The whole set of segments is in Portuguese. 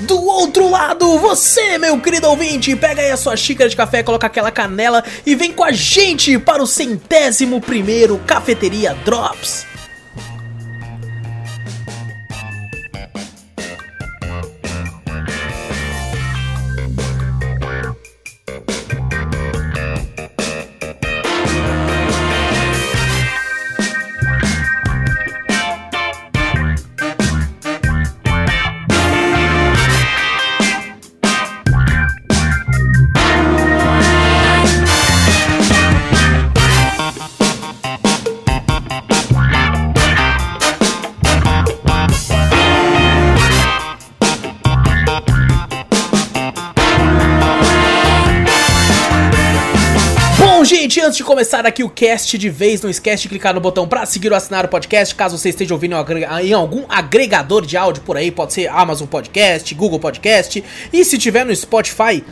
Do outro lado, você, meu querido ouvinte, pega aí a sua xícara de café, coloca aquela canela e vem com a gente para o centésimo primeiro Cafeteria Drops. Começar aqui o cast de vez, não esquece de clicar no botão pra seguir ou assinar o podcast, caso você esteja ouvindo em algum agregador de áudio por aí, pode ser Amazon Podcast, Google Podcast, e se tiver no Spotify,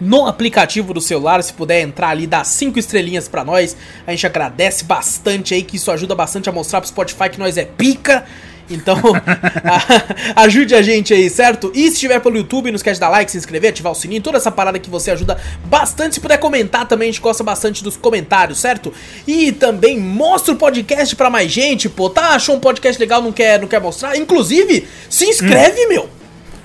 no aplicativo do celular, se puder entrar ali, dar cinco estrelinhas pra nós, a gente agradece bastante aí, que isso ajuda bastante a mostrar pro Spotify que nós é pica. Então, a- ajude a gente aí, certo? E se estiver pelo YouTube, não esquece de dar like, se inscrever, ativar o sininho, toda essa parada que você ajuda bastante. Se puder comentar também, a gente gosta bastante dos comentários, certo? E também mostra o podcast pra mais gente, pô. Tá, achou um podcast legal, não quer, não quer mostrar? Inclusive, se inscreve, meu!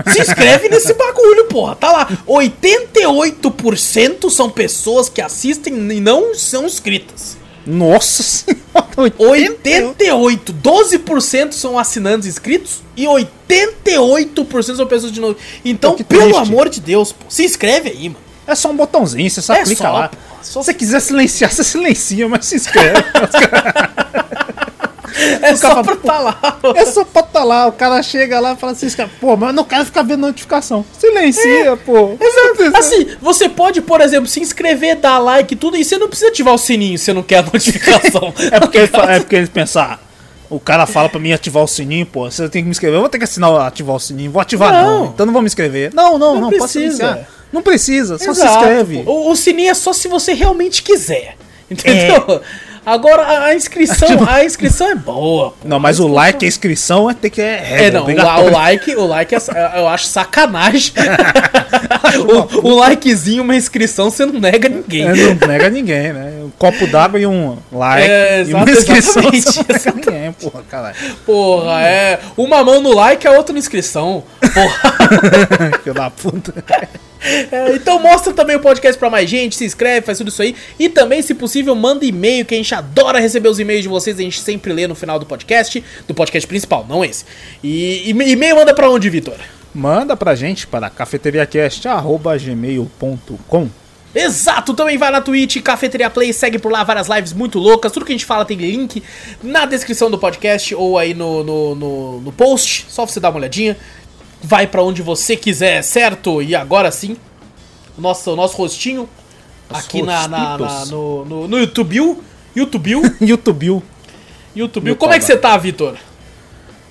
Se inscreve nesse bagulho, porra. Tá lá. 88% são pessoas que assistem e não são inscritas. Nossa senhora, 88. 12% são assinantes inscritos e 88% são pessoas de novo. Então, Pô, pelo triste. amor de Deus, pô, se inscreve aí, mano. É só um botãozinho, você só É clica só, lá. pô, Se só- você quiser silenciar, você silencia, mas se inscreve. É só cara pra tá lá. é só pra tá lá, o cara chega lá e fala assim, pô, mas eu não quero ficar vendo notificação. Silencia, pô. Exato. Assim, você pode, por exemplo, se inscrever, dar like e tudo, e você não precisa ativar o sininho se você não quer a notificação. É porque ele, é porque ele pensa, ah, o cara fala pra mim ativar o sininho, pô, você tem que me inscrever. Eu vou ter que assinar ativar o sininho, vou ativar não, Não. então não vou me inscrever. Não, não, Não não, pode precisa. Não precisa, só se Exato, inscreve. pô. O, o sininho é só se você realmente quiser. Entendeu? Agora a, inscrição, a inscrição é boa. pô. Não, mas o like, a inscrição é ter que é, É, não, o, like, o like é, eu acho sacanagem. o, o likezinho, uma inscrição, você não nega ninguém. É, não nega ninguém, né? Um copo d'água e um like. É, e uma inscrição. exatamente, ninguém, porra, caralho. Porra, é. Uma mão no like, a outra na inscrição. Porra. Filho da puta. É, então mostra também o podcast pra mais gente, se inscreve, faz tudo isso aí. E também, se possível, manda e-mail, que a gente adora receber os e-mails de vocês, a gente sempre lê no final do podcast, do podcast principal, não esse. E e- e-mail manda pra onde, Vitor? Manda pra gente para cafeteriacast.gmail.com Exato, também vai na Twitch, Cafeteria Play, segue por lá várias lives muito loucas. Tudo que a gente fala tem link na descrição do podcast ou aí no, no, no, no post. Só você dar uma olhadinha. Vai pra onde você quiser, certo? E agora sim, o nosso, o nosso rostinho Os aqui na, na- na- no, no, no YouTube. YouTube. YouTube. YouTube. Como é que você tá, Vitor?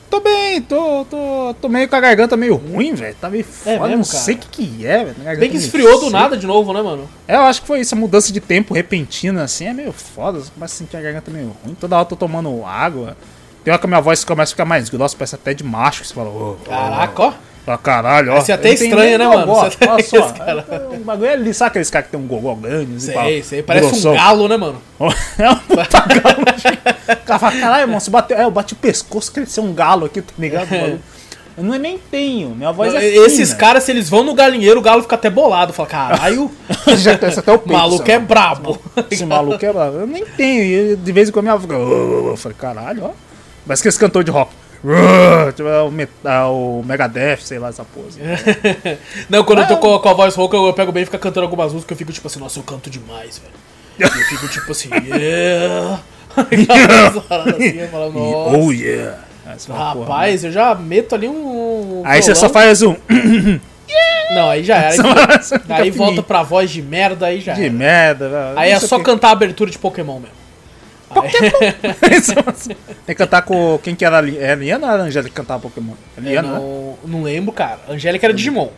Tô bem, tô, tô, tô meio com a garganta meio ruim, velho. Tá meio foda, É mesmo, não sei o que que é, velho. Bem que meio esfriou do seca. nada de novo, né, mano? É, eu acho que foi isso, a mudança de tempo repentina, assim, é meio foda. Você começa a sentir a garganta meio ruim. Toda hora eu tô tomando água. Tem hora que a minha voz começa a ficar mais grossa, parece até de macho. Você fala, ô, ô, Caraca, ó. Pra caralho, ó. Vai ser até não estranho, né, mano? Olha só. esse cara- O bagulho é ali, sabe aqueles caras que tem um gogó grande? assim, Sei, fala, sei. Parece grossão? um galo, né, mano? É um puta galo. O cara fala, caralho, irmão, você bateu. É, eu bati o pescoço, cresceu um galo aqui, tá ligado? Eu não, nem tenho, minha voz é Esses fina. caras, se eles vão no galinheiro, o galo fica até bolado. Fala, caralho, Já até o peito. maluco sabe? é brabo. Esse maluco é bravo. Eu nem tenho. E de vez em quando minha voz fica. Eu falei, caralho, ó. Parece que esse cantor de rock. Tipo, é o, Met- é o Megadeth, sei lá, essa pose. Não, quando eu tô com, com a voz rouca, eu pego bem e fico cantando algumas músicas, eu fico tipo assim, nossa, eu canto demais, velho. Eu fico tipo assim, yeah. Assim, eu falo, nossa. Oh yeah. Rapaz, eu já meto ali um. Aí você só faz um. Não, aí já era. Aí, aí volta pra voz de merda, aí já De era. merda, velho. Aí é só que- cantar a abertura de Pokémon mesmo. Pokémon! Assim. Tem que cantar com. Quem que era ali? É a Liana ou a Angélica que cantava Pokémon? É Liana, né? não, não lembro, cara. Angélica era Digimon.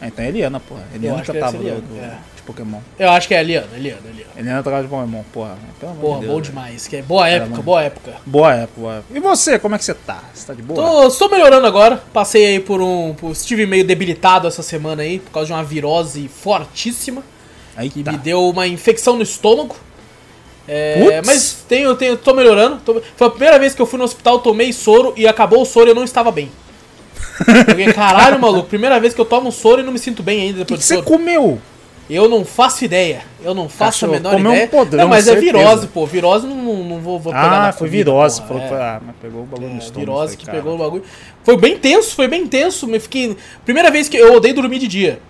Ah, então é Eliana, porra. Eliana cantava ser do, do- Eliana, de Pokémon. Eu acho que é a Eliana, Eliana, Eliana. Eliana tocava de Pokémon, porra. Pelo amor Porra, de bom Deus, velho. demais. Que é boa época, boa época. Boa época, boa época. E você, como é que você tá? Você tá de boa? Tô, estou melhorando agora. Passei aí por um. Por, estive meio debilitado essa semana aí, por causa de uma virose fortíssima. Aí Que tá. me deu uma infecção no estômago. É, mas tenho, tenho, tô melhorando. Tô- foi a primeira vez que eu fui no hospital, tomei soro e acabou o soro e eu não estava bem. Fiquei, caralho, maluco, primeira vez que eu tomo soro e não me sinto bem ainda depois que do você soro. comeu? Eu não faço ideia. Eu não faço Cachorro, a menor comeu um ideia. podrão, não, mas é certeza. virose, pô. Virose não, não, não vou, vou pegar Ah, foi comida, virose. porra, é. ah, mas pegou o bagulho no É, estômago. virose que cara. pegou o bagulho. Foi bem tenso, foi bem tenso. Me fiquei. Primeira vez que eu odeio dormir de dia.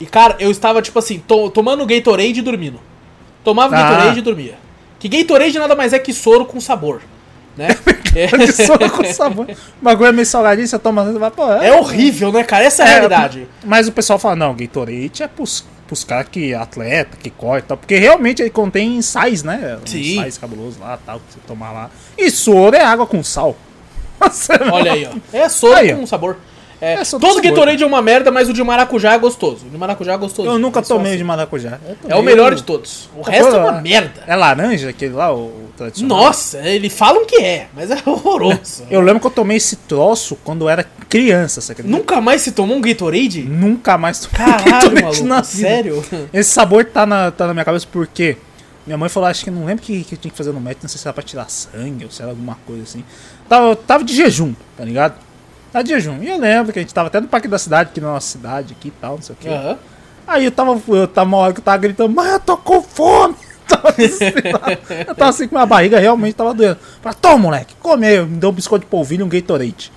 E, cara, eu estava, tipo assim, to- tomando Gatorade e dormindo. Tomava Ah. Gatorade e dormia. Que Gatorade nada mais é que soro com sabor. Né? Que soro com sabor. O bagulho é meio salgadinho, você toma, pô, é, é horrível, né, cara? Essa é a realidade. Mas o pessoal fala, não, Gatorade é pros, pros caras que atleta, que corre e tal. Porque realmente ele contém sais, né? Sim. Um sais cabuloso lá, tal, que você tomar lá. E soro é água com sal. Olha aí, ó. É soro Aí, ó. com sabor. É, É todo. Gatorade é uma merda, mas o de maracujá é gostoso. O de maracujá é gostoso. Eu nunca É tomei assim. de maracujá. É o melhor de todos. O resto é uma merda. É laranja aquele lá, o, o tradicional? Nossa, eles falam que é, mas é horroroso. Eu lembro que eu tomei esse troço quando eu era criança, você acredita? Nunca mais se tomou um Gatorade? Nunca mais tomei Caralho, Gatorade maluco, sério? Esse sabor tá na, tá na minha cabeça porque minha mãe falou, acho que não lembro o que, que tinha que fazer no médico, não sei se era pra tirar sangue ou se era alguma coisa assim. Tava, tava de jejum, tá ligado? Tava de jejum. E eu lembro que a gente tava até no parque da cidade, aqui na nossa cidade, aqui e tal, não sei o que. Aham. Aí eu tava, eu tava uma hora que eu tava gritando, mãe, eu tô com fome. Desesperado. eu tava assim com minha barriga realmente tava doendo. Falei, toma, moleque, come aí. Me deu um biscoito de polvilho e um Gatorade.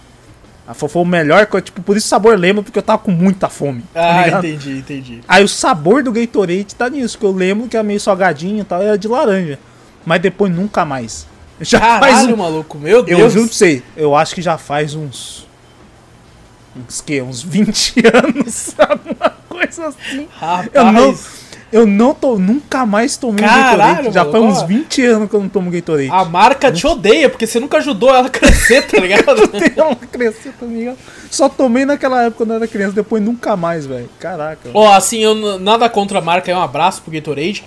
Foi, o melhor, tipo, por isso o sabor lembra, porque eu tava com muita fome. tá Ah, entendi, entendi. Aí o sabor do Gatorade tá nisso, que eu lembro que era meio salgadinho e tal, era de laranja. Mas depois nunca mais. Já faz Caralho, um, maluco, meu Eu Deus. juro pra você, eu acho que já faz uns. Uns que? Uns 20 anos, alguma coisa assim. Rapaz, Eu não, eu não tô, nunca mais tomei um Caralho, Gatorade. Já faz uns ó. 20 anos que eu não tomo Gatorade. a marca te odeia, porque você nunca ajudou ela a crescer, tá ligado? Ela cresceu, tá ligado? Só tomei naquela época quando eu era criança, depois nunca mais, velho. Caraca. Ó, assim, eu nada contra a marca, é um abraço pro Gatorade.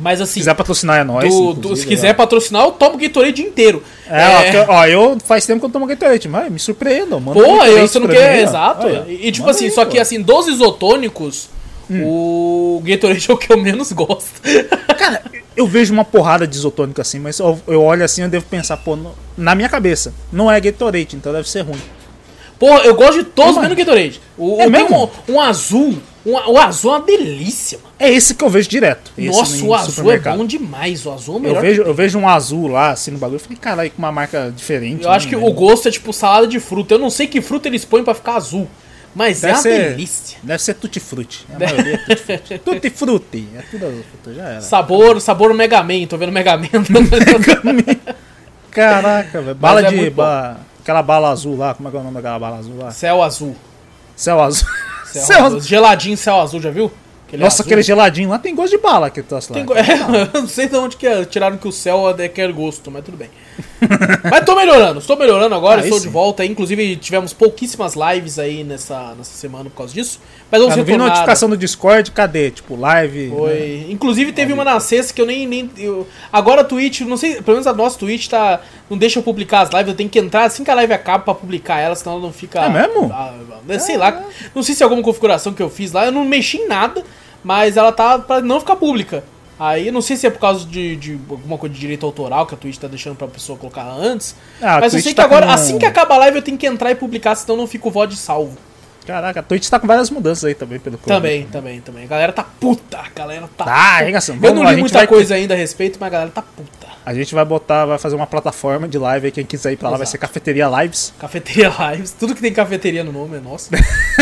Mas assim, Se quiser patrocinar é nóis. do- do- se quiser ó. patrocinar, eu tomo o Gatorade inteiro. É, ó, que- ó, eu faz tempo que eu tomo Gatorade, mas me surpreenda, mano. Pô, eu, você não quer. Exato. Olha, e, tipo manda assim, aí, só pô. que assim, dos isotônicos, Hum. o Gatorade é o que eu menos gosto. Cara, eu vejo uma porrada de isotônico assim, mas eu, eu olho assim eu devo pensar, pô, no- na minha cabeça, não é Gatorade, então deve ser ruim. Porra, eu gosto de todos Ô, menos. Gatorade. O, É mesmo? um, um azul. O azul é uma delícia, mano. É esse que eu vejo direto. Nossa, o azul é bom demais. O azul é o Eu melhor. vejo, eu vejo um azul lá, assim, no bagulho. Eu falei, caralho, com uma marca diferente. Eu acho que né, o gosto é tipo salada de fruta. Eu não sei que fruta eles põem pra ficar azul. Mas Deve é uma ser- delícia. Deve ser tutti frutti. A maioria é tutti frutti. tutti frutti. É tudo azul, já era. Sabor, sabor Mega Man. Tô vendo Mega Man. Caraca, velho. Bala é de. ba- Aquela bala azul lá, como é que é o nome daquela bala azul lá? céu azul. Céu azul. Céu Céu azul. Geladinho céu azul, já viu? Aquele Nossa, azul. aquele geladinho lá tem gosto de bala que troço lá. Tem go- É, eu não sei de onde que é, tiraram que o céu é daquele gosto, mas tudo bem. mas tô melhorando, estou melhorando agora, Aí estou sim. de volta. Inclusive, tivemos pouquíssimas lives aí nessa, nessa semana por causa disso. Mas vamos Ah, não vi retornar. notificação do Discord, cadê? Tipo, live. né? Foi. Inclusive teve uma na sexta que eu nem. nem eu- Agora a Twitch, não sei, pelo menos a nossa Twitch tá. Não deixa eu publicar as lives, eu tenho que entrar assim que a live acaba pra publicar ela, senão ela não fica. É mesmo? Ah, ah, sei lá. Não sei se é alguma configuração que eu fiz lá, eu não mexi em nada, mas ela tá pra não ficar pública. Aí não sei se é por causa de, de alguma coisa de direito autoral que a Twitch tá deixando pra pessoa colocar antes. Ah, mas eu sei que tá agora, com- assim que acaba a live, eu tenho que entrar e publicar, senão não fica o VOD salvo. Caraca, a Twitch tá com várias mudanças aí também, pelo que Também, também, também. A galera tá puta, a galera tá. Tá, arregaçando. Eu não li muita coisa ainda a respeito, mas a galera tá puta. A gente vai botar, vai fazer uma plataforma de live aí, quem quiser ir pra lá vai ser Cafeteria Lives. Cafeteria Lives, tudo que tem cafeteria no nome é nosso.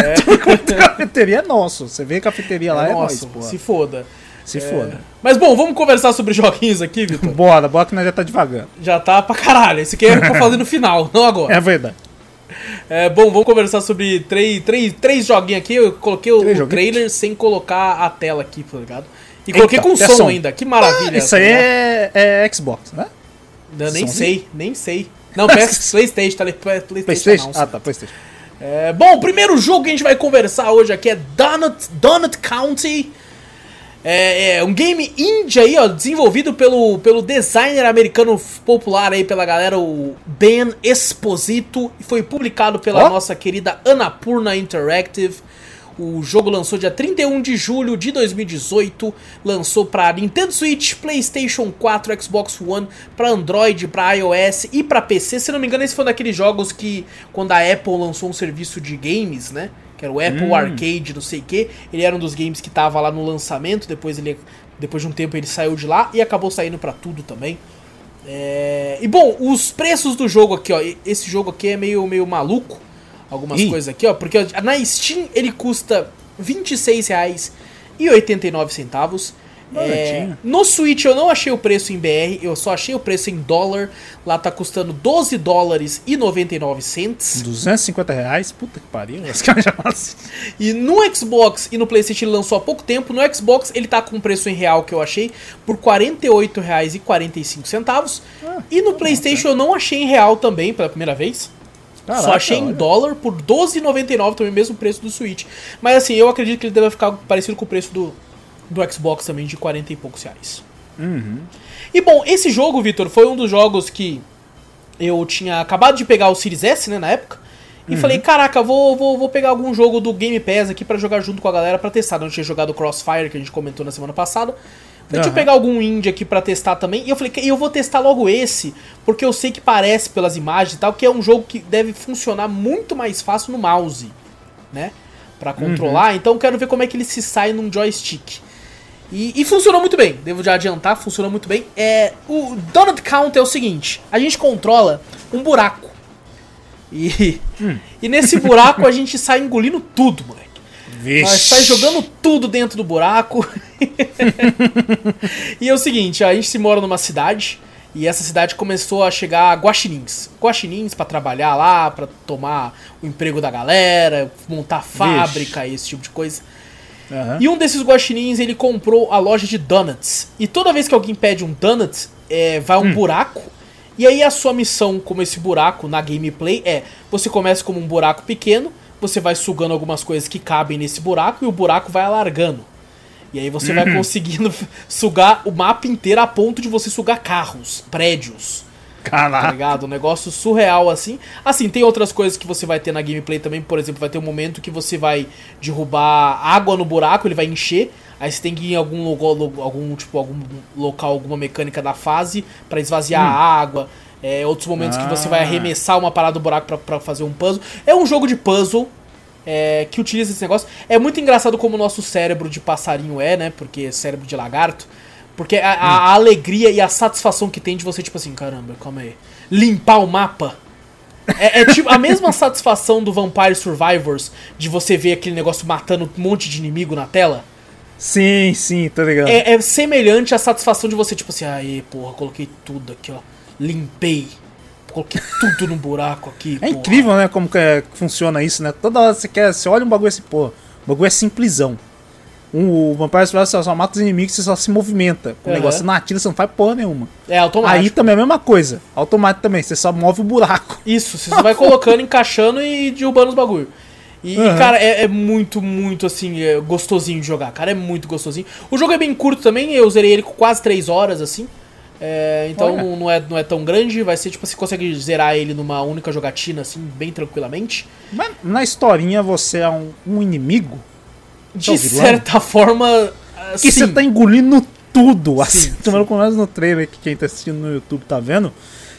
cafeteria é nosso. Você vê cafeteria lá é, nosso, nóis, pô. se foda. Se É. foda. Mas bom, vamos conversar sobre joguinhos aqui, Vitor. Bora, bora que nós já tá devagando. Já tá pra caralho. Esse aqui é pra fazer no final, não agora. É verdade. É, bom, vamos conversar sobre três, três, três joguinhos aqui. Eu coloquei o, Três o joguinhos? trailer sem colocar a tela aqui, tá ligado? E coloquei Eita, com até som, som. ainda. Que maravilha. Isso aí tá é, é Xbox, né? Eu nem sei, nem sei. Não, PS, Playstation, tá ali, Playstation. Playstation? announce. Ah, tá, Playstation. É, bom, o primeiro jogo que a gente vai conversar hoje aqui é Donut, Donut County. É, é um game indie aí, ó, desenvolvido pelo, pelo designer americano popular aí pela galera, o Ben Esposito, e foi publicado pela Ó. nossa querida Annapurna Interactive. O jogo lançou dia 31 de julho de 2018, lançou para Nintendo Switch, PlayStation 4, Xbox One, para Android, para iOS e para PC. Se não me engano, esse foi um daqueles jogos que quando a Apple lançou um serviço de games, né, que era o Apple Arcade, não sei o que, ele era um dos games que tava lá no lançamento, depois ele depois de um tempo ele saiu de lá e acabou saindo para tudo também. É, E bom, os preços do jogo aqui, ó. Esse jogo aqui é meio, meio maluco. Algumas Ih. coisas aqui, ó. Porque ó, na Steam ele custa R$ 26,89. É, no Switch eu não achei o preço em BR, eu só achei o preço em dólar. Lá tá custando 12 dólares e 99 cents. 250 reais? Puta que pariu. Assim. E no Xbox e no PlayStation ele lançou há pouco tempo. No Xbox ele tá com um preço em real que eu achei por R$ 48,45. e no PlayStation eu não achei em real também pela primeira vez. Só Caraca, achei em olha. dólar por R$ 12,99 também, mesmo preço do Switch. Mas assim, eu acredito que ele deve ficar parecido com o preço do, do Xbox também, de 40 e poucos reais. Uhum. E bom, esse jogo, Vitor, foi um dos jogos que eu tinha acabado de pegar o Series S, né, na época. E falei, caraca, vou, vou, vou pegar algum jogo do Game Pass aqui pra jogar junto com a galera pra testar. Eu tinha jogado o Crossfire, que a gente comentou na semana passada. Falei, deixa eu pegar algum indie aqui pra testar também. E eu falei, eu vou testar logo esse, porque eu sei que parece pelas imagens e tal, que é um jogo que deve funcionar muito mais fácil no mouse, né? Pra controlar. Então eu quero ver como é que ele se sai num joystick. E, e funcionou muito bem, devo já adiantar, funcionou muito bem. É, o Donut Count é o seguinte: a gente controla um buraco. E, e nesse buraco a gente sai engolindo tudo, moleque. Vixe. Nós sai jogando tudo dentro do buraco. e é o seguinte, a gente se mora numa cidade e essa cidade começou a chegar guaxinins. Guaxinins pra trabalhar lá, pra tomar o emprego da galera, montar fábrica e esse tipo de coisa. Aham. E um desses guaxinins, ele comprou a loja de donuts. E toda vez que alguém pede um donut, é, vai um buraco. E aí a sua missão como esse buraco na gameplay é, você começa como um buraco pequeno, você vai sugando algumas coisas que cabem nesse buraco e o buraco vai alargando. E aí você vai conseguindo sugar o mapa inteiro a ponto de você sugar carros, prédios. Tá Caraca. ligado? Um negócio surreal assim. Assim, tem outras coisas que você vai ter na gameplay também. Por exemplo, vai ter um momento que você vai derrubar água no buraco, ele vai encher. Aí você tem que ir em algum local, lo- algum tipo, algum local, alguma mecânica da fase pra esvaziar a água. É, outros momentos que você vai Ah. arremessar uma parada do buraco pra, pra fazer um puzzle. É um jogo de puzzle. é, que utiliza esse negócio. É muito engraçado como o nosso cérebro de passarinho é, né? Porque é cérebro de lagarto. Porque a, a- a alegria e a satisfação que tem de você, tipo assim, caramba, calma aí. Limpar o mapa. É, é tipo a mesma satisfação do Vampire Survivors de você ver aquele negócio matando um monte de inimigo na tela. Sim, sim, tô ligado. É, é semelhante à satisfação de você, tipo assim, aí, porra, coloquei tudo aqui, ó. Limpei. Coloquei tudo no buraco aqui. É porra. incrível, né, como que, é- que funciona isso, né? Toda hora você quer, você olha um bagulho assim, pô, o bagulho é simplesão. Um, o Vampire Survivor você só mata os inimigos, você só se movimenta. O Aham. negócio você não atira, você não faz porra nenhuma. É automático. Aí também é a mesma coisa. Automático também, você só move o buraco. Isso, você só vai colocando, encaixando e derrubando os bagulho. E, e, Aham. cara, é, é muito, muito, assim, é gostosinho de jogar, cara. É muito gostosinho. O jogo é bem curto também, eu zerei ele com quase 3 horas, assim. É, então Olha. não é, não é tão grande, vai ser tipo, você consegue zerar ele numa única jogatina, assim, bem tranquilamente. Mas na historinha você é um, um inimigo De o vilão? certa forma, assim, que você tá engolindo tudo. Assim, Sim, tomando com nós no trailer que quem tá assistindo no YouTube tá vendo.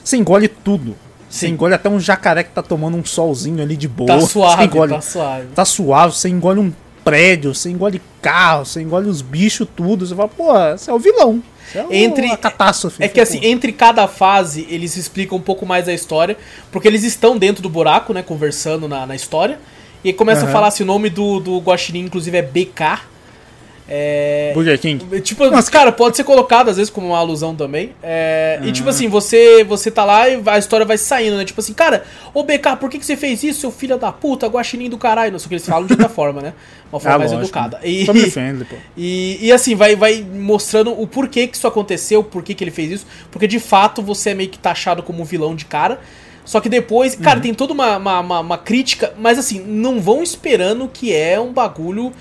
Você engole tudo. Você Sim. engole até um jacaré que tá tomando um solzinho ali de boa. tá Você suave, engole, tá suave. tá suave, você engole um prédio, você engole carro, você engole os bichos, tudo. Você fala, pô, você é o vilão. Você é Entre- a catástrofe. É que assim, entre cada fase, eles explicam um pouco mais a história, porque eles estão dentro do buraco, né, conversando na, na história, e aí começa a Aham. falar assim, o nome do, do Guaxinim, inclusive, é BK, É, Burger King. Tipo, cara, pode ser colocado às vezes como uma alusão também. É, E tipo assim, você você tá lá e a história vai saindo, né? Tipo assim, cara, ô BK, por que, que você fez isso, seu filho da puta, guaxinim do caralho? Não sei o que eles falam de outra forma, né? Uma forma Ah, mais lógico, educada. E, Family friendly, pô. e, e assim, vai, vai mostrando o porquê que isso aconteceu, por que que ele fez isso. Porque de fato você é meio que taxado como um vilão de cara. Só que depois, cara, Uhum. tem toda uma, uma, uma- uma crítica, mas assim, não vão esperando que é um bagulho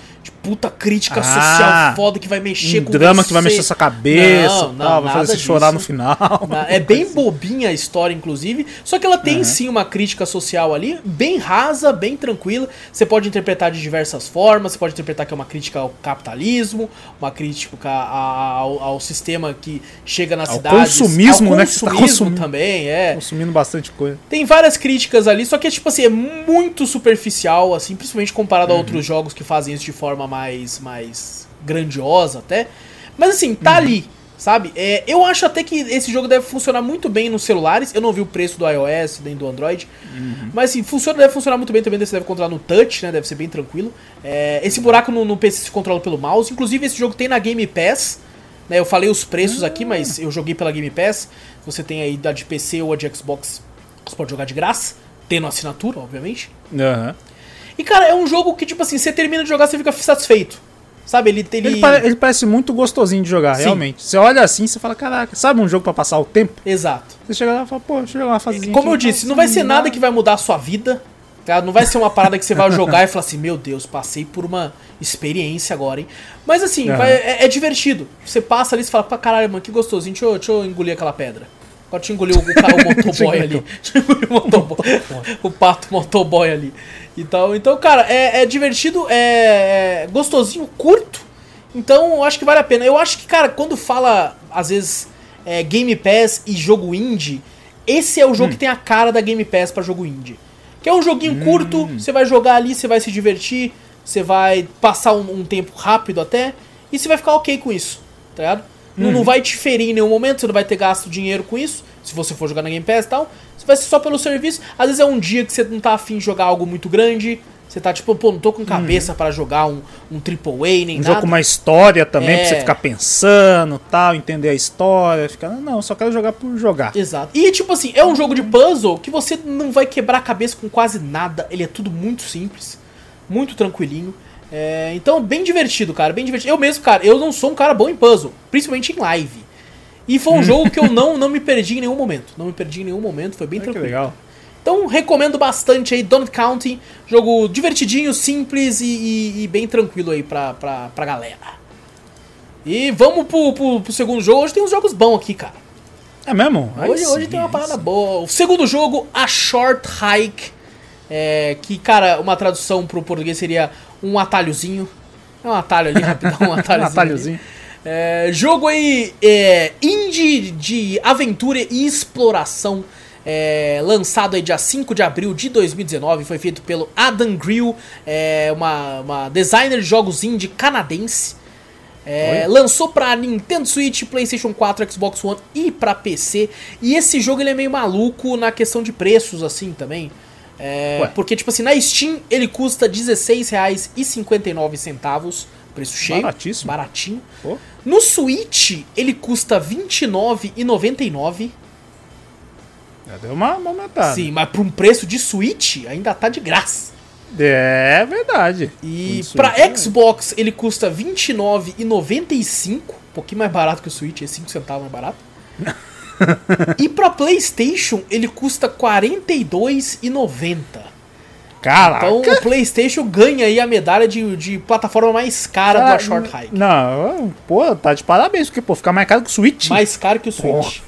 puta crítica Ah, social foda que vai mexer Um com drama você. que vai mexer sua cabeça, Não, não, tal, vai fazer você chorar disso. no final. Na- É bem bobinha a história, inclusive. Só que ela tem Uhum. sim uma crítica social ali, bem rasa, bem tranquila. Você pode interpretar de diversas formas. Você pode interpretar que é uma crítica ao capitalismo, uma crítica a- ao, ao sistema que chega nas Ao cidades. consumismo, ao né, tá consumismo consumindo. também, é. Consumindo bastante coisa. Tem várias críticas ali, só que tipo assim, é muito superficial, assim, principalmente comparado a Uhum. outros jogos que fazem isso de forma mais, mais grandiosa até. Mas assim, tá Uhum. ali, sabe? É, eu acho até que esse jogo deve funcionar muito bem nos celulares. Eu não vi o preço do iOS nem do Android. Uhum. Mas assim, funciona, deve funcionar muito bem também. Você deve controlar no touch, né? Deve ser bem tranquilo. É, esse buraco no, no PC se controla pelo mouse. Inclusive, esse jogo tem na Game Pass. Né, eu falei os preços aqui, mas eu joguei pela Game Pass. Você tem aí da de PC ou a de Xbox. Você pode jogar de graça, tendo assinatura, obviamente. Aham. E cara, é um jogo que, tipo assim, você termina de jogar, você fica satisfeito. Sabe, ele. Ele, Ele, pare- ele parece muito gostosinho de jogar, Sim. realmente. Você olha assim, você fala, caraca, sabe um jogo pra passar o tempo? Exato. Você chega lá e fala, pô, deixa eu jogar uma fasezinha Como eu disse, não vai ser nada que vai mudar a sua vida. Tá? Não vai ser uma parada que você vai jogar e falar assim, meu Deus, passei por uma experiência agora, hein? Mas assim, Aham. vai- é, é divertido. Você passa ali e fala, "Pá, caralho, mano, que gostosinho, deixa eu, deixa eu engolir aquela pedra. Agora deixa eu engolir o, o, ca- o motoboy ali. Deixa eu engolir o motoboy. o pato motoboy ali. Então, então cara, é, é divertido, é, é gostosinho, curto. Então, eu acho que vale a pena. Eu acho que, cara, quando fala, às vezes, é, Game Pass e jogo indie, esse é o jogo que tem a cara da Game Pass pra jogo indie. Que é um joguinho curto, você vai jogar ali, você vai se divertir, você vai passar um, um tempo rápido até, e você vai ficar ok com isso, tá ligado? Não, não vai te ferir em nenhum momento, você não vai ter gasto dinheiro com isso, se você for jogar na Game Pass e tal. Você vai ser só pelo serviço. Às vezes é um dia que você não tá afim de jogar algo muito grande, você tá tipo, pô, não tô com cabeça pra jogar um, um AAA nem Um nada. jogo com uma história também, É. pra você ficar pensando tal, entender a história. Ficar, não, só quero jogar por jogar. Exato. E tipo assim, é um jogo de puzzle que você não vai quebrar a cabeça com quase nada. Ele é tudo muito simples, muito tranquilinho. É, então, bem divertido, cara, bem divertido. Eu mesmo, cara, eu não sou um cara bom em puzzle, principalmente em live. E foi um jogo que eu não, não me perdi em nenhum momento. Não me perdi em nenhum momento, foi bem que tranquilo. legal. Então, recomendo bastante aí, Don't Counting. Jogo divertidinho, simples e, e- e bem tranquilo aí pra, pra, pra galera. E vamos pro, pro, pro segundo jogo. Hoje tem uns jogos bons aqui, cara. É mesmo? Aí Hoje, hoje sim, tem uma parada sim. boa. O segundo jogo, A Short Hike. É, que, cara, uma tradução pro português seria um atalhozinho. É um atalho ali, rapidão, um Um atalhozinho. atalhozinho. É, jogo aí, é, indie de aventura e exploração. é, lançado aí dia 5 de abril de 2019. Foi feito pelo Adam Grill, é, uma, uma designer de jogos indie canadense. É, lançou pra Nintendo Switch, PlayStation 4, Xbox One e pra PC. E esse jogo ele é meio maluco na questão de preços, assim também. É, porque, tipo assim, na Steam ele custa R$16,59, preço cheio. Baratíssimo. Baratinho. Pô. No Switch ele custa R$29,99. Já deu uma, aumentada. Sim, mas pra um preço de Switch ainda tá de graça. É verdade. E aí, é. Xbox ele custa R$29,95, um pouquinho mais barato que o Switch, é 5 centavos mais barato. e pra PlayStation ele custa R$42,90. Caraca. Então o PlayStation ganha aí a medalha de, de plataforma mais cara Cara, do Short Hike. Não, pô, tá de parabéns, porque, pô, fica mais caro que o Switch. Mais caro que o Switch.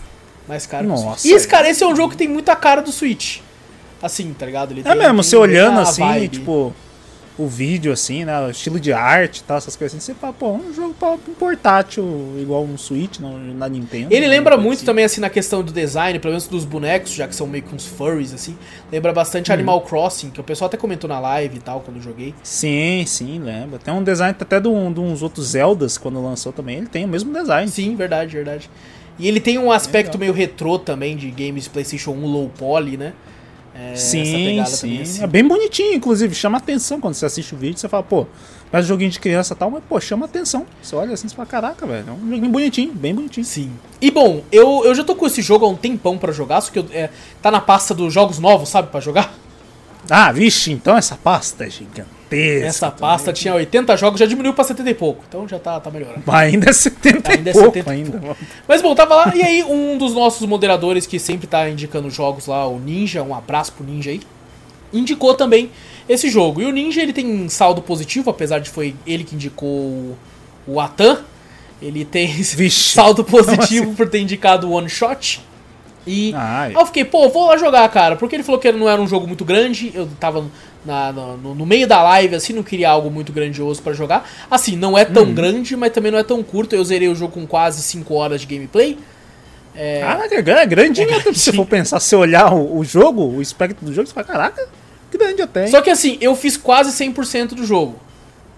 Mais caro que o Nossa, Switch. E esse, cara, esse é um jogo que tem muita cara do Switch. Assim, tá ligado? Ele É tem- mesmo, tem você olhando assim, vibe. tipo, o vídeo assim, né? O estilo de arte e tal, essas coisas assim, você fala, pô, um jogo pra um portátil igual um Switch na Nintendo. Ele lembra né, muito assim. também, assim, na questão do design, pelo menos dos bonecos, já que são meio que uns furries, assim. Lembra bastante Hum. Animal Crossing, que o pessoal até comentou na live e tal, quando eu joguei. Sim, sim, lembra. Tem um design até de, um, de uns outros Zeldas, quando lançou também, ele tem o mesmo design. Sim, verdade, verdade. E ele tem um aspecto Legal. meio retrô também, de games PlayStation 1 low poly, né? É, sim, sim. também, assim. É bem bonitinho, inclusive. Chama atenção quando você assiste o vídeo. Você fala, pô, faz joguinho de criança e tal, mas, pô, chama atenção. Você olha assim e fala, caraca, velho. É um joguinho bonitinho, bem bonitinho. Sim. E bom, eu, eu já tô com esse jogo há um tempão pra jogar, só que eu, é, tá na pasta dos jogos novos, sabe, pra jogar. Ah, vixe, então essa pasta é gigantesca. Essa pasta tinha 80 jogos, já diminuiu pra 70 e pouco, então já tá, tá melhorando. Mas ainda é 70 Ainda é e pouco 70 e ainda. Mas bom, tava lá, e aí um dos nossos moderadores que sempre tá indicando jogos lá, o Ninja, um abraço pro Ninja aí, indicou também esse jogo. E o Ninja ele tem saldo positivo, apesar de foi ele que indicou o- Atan. Ele tem Vixe, saldo positivo assim? por ter indicado o One Shot. E Ai. aí eu fiquei, pô, vou lá jogar, cara. Porque ele falou que não era um jogo muito grande. Eu tava na- no, no meio da live, assim, não queria algo muito grandioso pra jogar. Assim, não é Hum. tão grande, mas também não é tão curto. Eu zerei o jogo com quase 5 horas de gameplay. Caraca, é grande, é É até se você for pensar, se olhar o, o jogo, o espectro do jogo, você fala, caraca, grande até, hein? Só que assim, eu fiz quase 100% do jogo.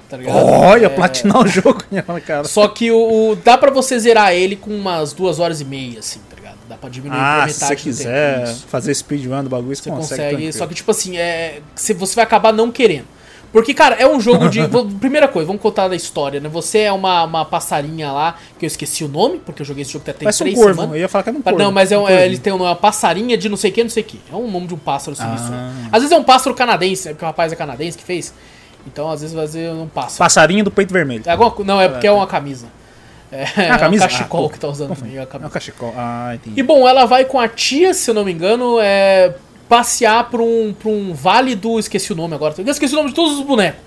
Tá ligado? Olha, É, platinar o jogo, né, cara. Só que o, o- dá pra você zerar ele com umas duas horas e meia, assim, tá ligado? Dá pra diminuir pra Ah, se você metade quiser tempo. Fazer speedrun do bagulho, você, consegue. consegue. Só que, tipo assim, é, cê- você vai acabar não querendo. Porque, cara, é um jogo de. primeira coisa, vamos contar da história, né? Você é uma, uma passarinha lá, que eu esqueci o nome, porque eu joguei esse jogo até tem Parece um três corvo, semanas. eu ia falar que era um corvo. Não, mas é, um- é, ele tem uma passarinha de não sei o que, não sei o que. É um nome de um pássaro sinistro. Ah. Às vezes é um pássaro canadense, é porque o rapaz é canadense que fez. Então, às vezes vai ser um pássaro. Passarinho do peito vermelho. É alguma não, é porque é uma camisa. É, Ah, camisa? é um cachecol Ah, que tá usando também. É a É um cachecol. Ah, entendi. E bom, ela vai com a tia, se eu não me engano, é, passear pra um, pra um vale do. Esqueci o nome agora. Eu esqueci o nome de todos os bonecos.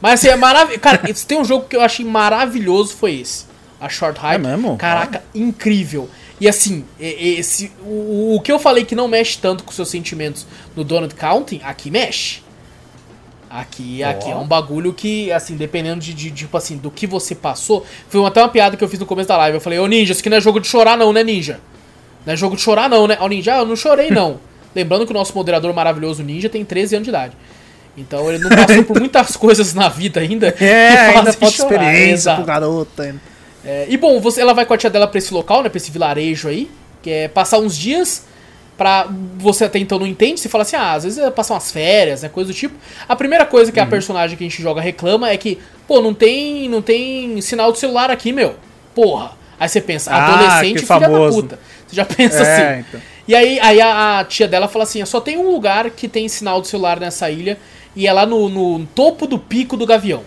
Mas assim, é maravilhoso. Cara, tem um jogo que eu achei maravilhoso foi esse. A Short Hike. É mesmo? Caraca, incrível. E assim, esse, o, o que eu falei que não mexe tanto com seus sentimentos no Donut Counting, aqui mexe. Aqui, aqui é um bagulho que, assim, dependendo de, de, tipo assim, do que você passou. Foi até uma piada que eu fiz no começo da live. Eu falei, ô Ninja, isso aqui não é jogo de chorar, não, né, Ninja? Não é jogo de chorar, não, né? Ó, Ninja, ah, eu não chorei, não. Lembrando que o nosso moderador maravilhoso Ninja tem 13 anos de idade. Então ele não passou por muitas coisas na vida ainda. que É, ainda falta chorar, experiência exato. pro garoto ainda. É, e bom, você, ela vai com a tia dela pra esse local, né? Pra esse vilarejo aí. Que é passar uns dias pra. Você até então não entende. Você fala assim, ah, às vezes é passar umas férias, né? Coisa do tipo. A primeira coisa Uhum. que a personagem que a gente joga reclama é que, pô, não tem, não tem sinal de celular aqui, meu. Porra. Aí você pensa, Ah, adolescente que filha da famoso. puta. Você já pensa É, assim. então. E aí, aí a, a tia dela fala assim: só tem um lugar que tem sinal de celular nessa ilha. E é lá no, no topo do pico do gavião.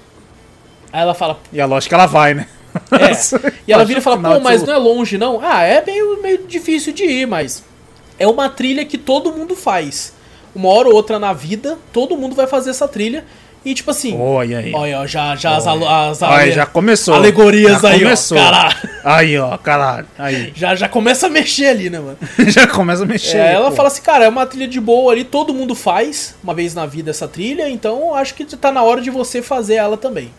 Aí ela fala, E a lógica ela vai, né? é. E ela vira e fala, pô, mas não é longe não? Ah, é meio, meio difícil de ir, mas é uma trilha que todo mundo faz. Uma hora ou outra na vida, todo mundo vai fazer essa trilha. E tipo assim, Olha aí. olha, já, já as, as Aí ale- já começou. alegorias já aí, começou. ó. Caralho. Aí, ó, caralho. Aí. Já, já começa a mexer ali, né, mano? já começa a mexer. É, ela pô. fala assim, cara, é uma trilha de boa ali, todo mundo faz uma vez na vida essa trilha, então acho que tá na hora de você fazer ela também.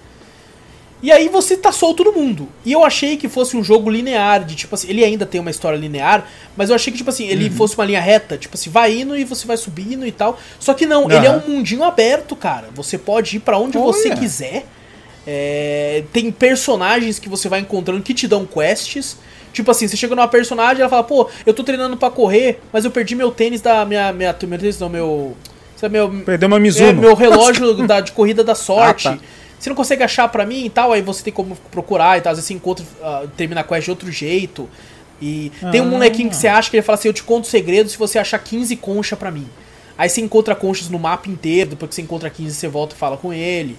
E aí você tá solto no mundo. E eu achei que fosse um jogo linear, de tipo assim, ele ainda tem uma história linear, mas eu achei que tipo assim, Uhum. ele fosse uma linha reta, tipo assim, vai indo e você vai subindo e tal. Só que não, ele é um mundinho aberto, cara. Você pode ir pra onde você quiser. É, tem personagens que você vai encontrando que te dão quests. Tipo assim, você chega numa personagem ela fala, pô, eu tô treinando pra correr, mas eu perdi meu tênis da minha. minha meu tênis não, meu. Sabe, meu, Perdeu uma é, Mizuno. meu relógio da, de corrida da sorte. Ah, tá. Você não consegue achar pra mim e tal, aí você tem como procurar e tal. Às vezes você encontra, ah, termina a quest de outro jeito. E tem um Ah. molequinho que você acha que ele fala assim: Eu te conto segredo se você achar 15 conchas pra mim. Aí você encontra conchas no mapa inteiro, depois que você encontra 15, você volta e fala com ele.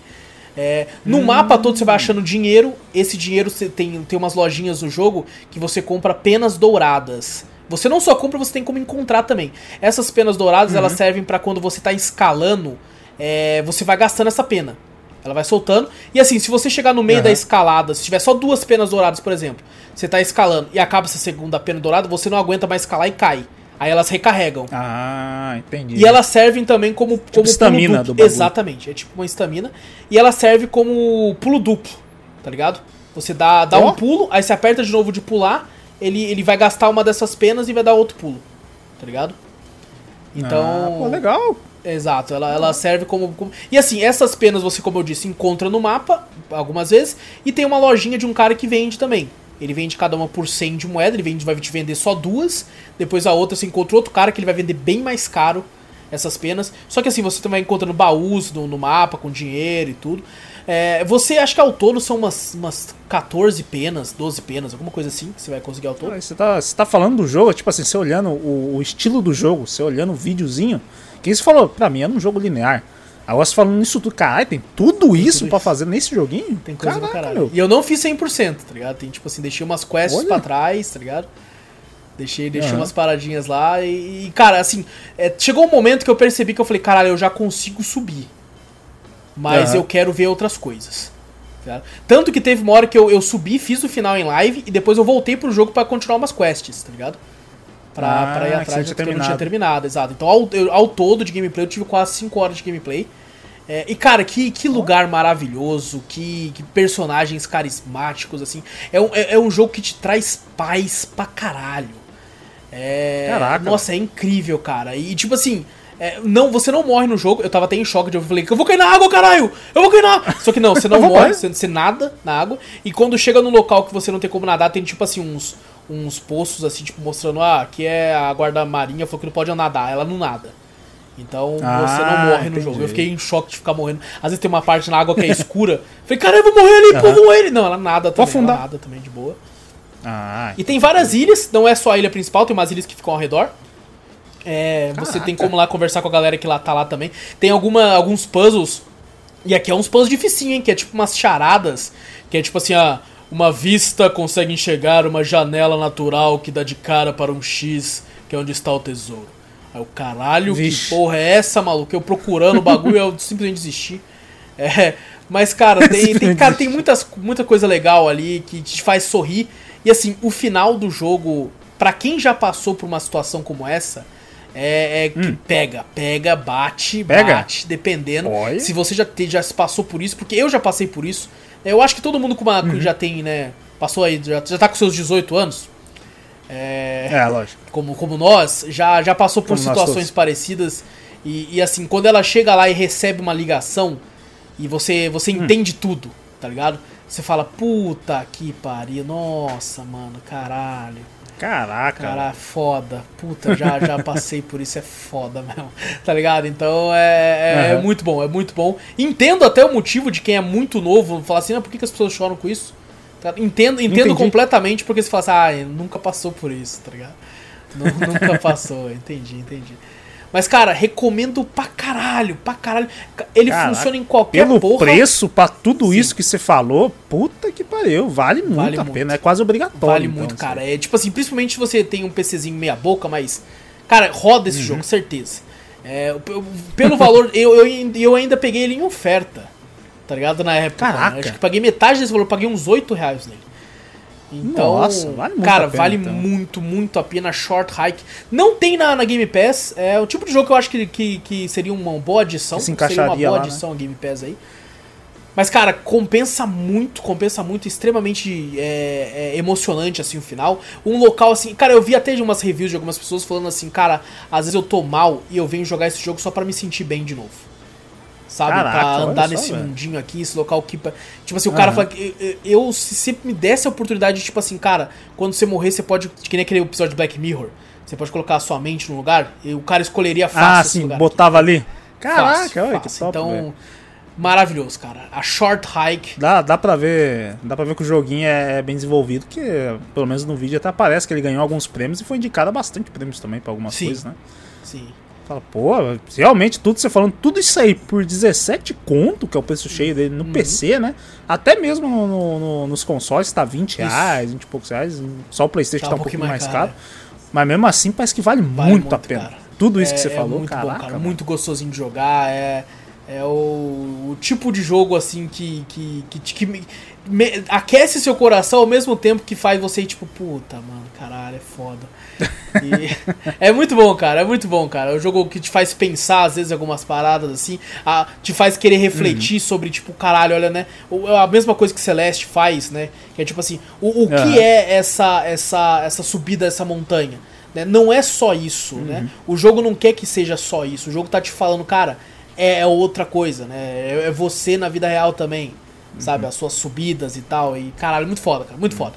É, no mapa todo você vai achando dinheiro. Esse dinheiro você tem, tem umas lojinhas no jogo que você compra penas douradas. Você não só compra, você tem como encontrar também. Essas penas douradas elas servem pra quando você tá escalando, é, você vai gastando essa pena. Ela vai soltando. E assim, se você chegar no meio Aham. da escalada, se tiver só duas penas douradas, por exemplo, você tá escalando e acaba essa segunda pena dourada, você não aguenta mais escalar e cai. Aí elas recarregam. Ah, entendi. E elas servem também como, como pulo estamina do bagulho. Exatamente, é tipo uma estamina. E ela serve como pulo duplo, tá ligado? Você dá, dá Ó. um pulo, aí você aperta de novo de pular, ele, ele vai gastar uma dessas penas e vai dar outro pulo, tá ligado? Então. Ah, pô, legal. Exato, ela, ela serve como, como- E assim, essas penas você, como eu disse, encontra no mapa algumas vezes. E tem uma lojinha de um cara que vende também. Ele vende cada uma por 100 de moeda, ele vende, vai te vender só duas. Depois a outra você encontra outro cara que ele vai vender bem mais caro. essas penas. Só que assim, você também vai encontrando baús no, no mapa com dinheiro e tudo. É, você acha que ao todo são umas, umas 14 penas, 12 penas, alguma coisa assim que você vai conseguir ao todo? Você tá, você tá falando do jogo, tipo assim, você olhando o, o estilo do jogo, você olhando o videozinho, que você falou, pra mim era um jogo linear. Agora você falando nisso tudo, caralho, tem tudo isso tudo pra isso. fazer nesse joguinho? Tem coisa Caraca, do caralho. meu. E eu não fiz 100%, tá ligado? Tem tipo assim, deixei umas quests Olha. pra trás, tá ligado? Deixei, deixei Aham. umas paradinhas lá e, e, cara, assim, é, chegou um momento que eu percebi que eu falei, caralho, eu já consigo subir. Mas Aham. eu quero ver outras coisas. tá? Tanto que teve uma hora que eu, eu subi, fiz o final em live e depois eu voltei pro jogo pra continuar umas quests, tá ligado? Pra, Ah, pra ir que atrás de tinha que eu não tinha terminado. terminado, exato. Então, ao, eu- ao todo de gameplay, eu tive quase 5 horas de gameplay. É, e, cara, que, que lugar maravilhoso, que, que personagens carismáticos, assim. É um, é, é um jogo que te traz paz pra caralho. É, Caraca. Nossa, é incrível, cara. E, tipo assim, é, não, você não morre no jogo. Eu tava até em choque de eu falei, eu vou cair na água, caralho! Eu vou cair na água! Só que não, você não morre, você, você nada na água. E quando chega no local que você não tem como nadar, tem, tipo assim, uns, uns poços, assim, tipo, mostrando, ah, aqui é a guarda-marinha, falou que não pode nadar. Ela não nada. Então você não Ah, morre no entendi. jogo. Eu fiquei em choque de ficar morrendo. Às vezes tem uma parte na água que é escura. Falei, cara, eu vou morrer ali, pô, Aham. vou morrer. Não, ela nada também. Ela nada também, de boa. Ah, E tem várias ilhas, não é só a ilha principal, tem umas ilhas que ficam ao redor. É, você tem como lá conversar com a galera que lá tá lá também. Tem alguma, alguns puzzles. E aqui é uns puzzles dificinho, hein? Que é tipo umas charadas. Que é tipo assim, ah, uma vista consegue enxergar uma janela natural que dá de cara para um X, que é onde está o tesouro. Aí o caralho, Vixe. que porra é essa, maluco? Eu procurando o bagulho, eu simplesmente desisti. É, mas, cara, tem, tem, cara, tem muitas, muita coisa legal ali que te faz sorrir. E assim, o final do jogo, pra quem já passou por uma situação como essa, é, é que pega, pega, bate, Hum. Pega? bate, dependendo. Olha. Se você já, te, já se passou por isso, porque eu já passei por isso. Eu acho que todo mundo com uma, Uhum. já tem, né? Passou aí, já, já tá com seus 18 anos. É, é, lógico. como, como nós, já, já passou por Como situações parecidas. E, e, assim, quando ela chega lá e recebe uma ligação e você, você Hum. entende tudo, tá ligado? Você fala, puta que pariu, nossa, mano, caralho. Caraca. Cara, foda. Puta, já, já passei por isso, é foda mesmo. Tá ligado? Então é, é, é Aham. muito bom, é muito bom. Entendo até o motivo de quem é muito novo falar assim, ah, por que, que as pessoas choram com isso? Tá? Entendo, entendo Entendi. completamente porque você fala assim, ah, nunca passou por isso, tá ligado? Nu- nunca passou, entendi, entendi. Mas, cara, recomendo pra caralho, pra caralho. Ele Caraca, funciona em qualquer Pelo porra. preço, pra tudo Sim. isso que você falou, puta que pariu. Vale muito Vale a muito. pena. É quase obrigatório. Vale então, muito, isso cara. É tipo assim, principalmente se você tem um PCzinho meia boca, mas. Cara, roda Uhum. esse jogo, certeza. É, pelo valor, eu, eu, eu ainda peguei ele em oferta. Tá ligado? Na época. Caraca. né? Acho que paguei metade desse valor, paguei uns 8 reais nele. Então, Nossa, vale muito cara, a pena, vale então. muito, muito a pena. Short Hike. Não tem na, na Game Pass. É o tipo de jogo que eu acho que, que, que seria uma boa adição. Que se seria uma encaixaria boa lá, né? adição a Game Pass aí. Mas, cara, compensa muito, compensa muito, extremamente é, é, emocionante, assim, o final. Um local, assim, cara, eu vi até de umas reviews de algumas pessoas falando assim, cara, às vezes eu tô mal e eu venho jogar esse jogo só pra me sentir bem de novo. Sabe? Caraca, pra andar só, nesse velho. mundinho aqui, esse local que. Tipo assim, o cara Aham. fala que eu, eu- se sempre me desse a oportunidade de, tipo assim, cara, quando você morrer, você pode. Que nem aquele episódio de Black Mirror. Você pode colocar a sua mente no lugar e o cara escolheria fácil Ah, sim, botava ali. Caraca, Fácil, olha que fácil. top. Então, velho. maravilhoso, cara. A Short Hike. Dá, dá pra ver. Dá pra ver que o joguinho é bem desenvolvido, que pelo menos no vídeo até parece que ele ganhou alguns prêmios e foi indicado a bastante prêmios também pra algumas Sim. coisas, né? Sim. Fala, pô, realmente tudo você falando, tudo isso aí por 17 conto, que é o preço cheio dele Uhum. no PC, né? Até mesmo no- no- no- nos consoles tá 20 Isso. reais, 20 e poucos reais. Só o Playstation Tá tá, um um pouquinho mais caro. caro, Mas mesmo assim parece que vale, Vale muito, muito, a pena. cara. Tudo isso é, que você é falou, muito caraca. bom, cara. Muito gostosinho de jogar. É, é o, o tipo de jogo assim que, que, que, que me- me- aquece seu coração ao mesmo tempo que faz você ir tipo, puta, mano, caralho, é foda. E é muito bom, cara. É muito bom, cara. É um jogo que te faz pensar, às vezes, em algumas paradas, assim. a- te faz querer refletir Uhum. sobre, tipo, caralho, olha, né? o- A mesma coisa que Celeste faz, né? Que é tipo assim, o, o Aham. que é essa, essa, essa subida, essa montanha? né? Não é só isso, né? Uhum. O jogo não quer que seja só isso. O jogo tá te falando, cara, é, é outra coisa, né? É, é você na vida real também. Uhum. Sabe? As suas subidas e tal. E, caralho, muito foda, cara. Muito foda.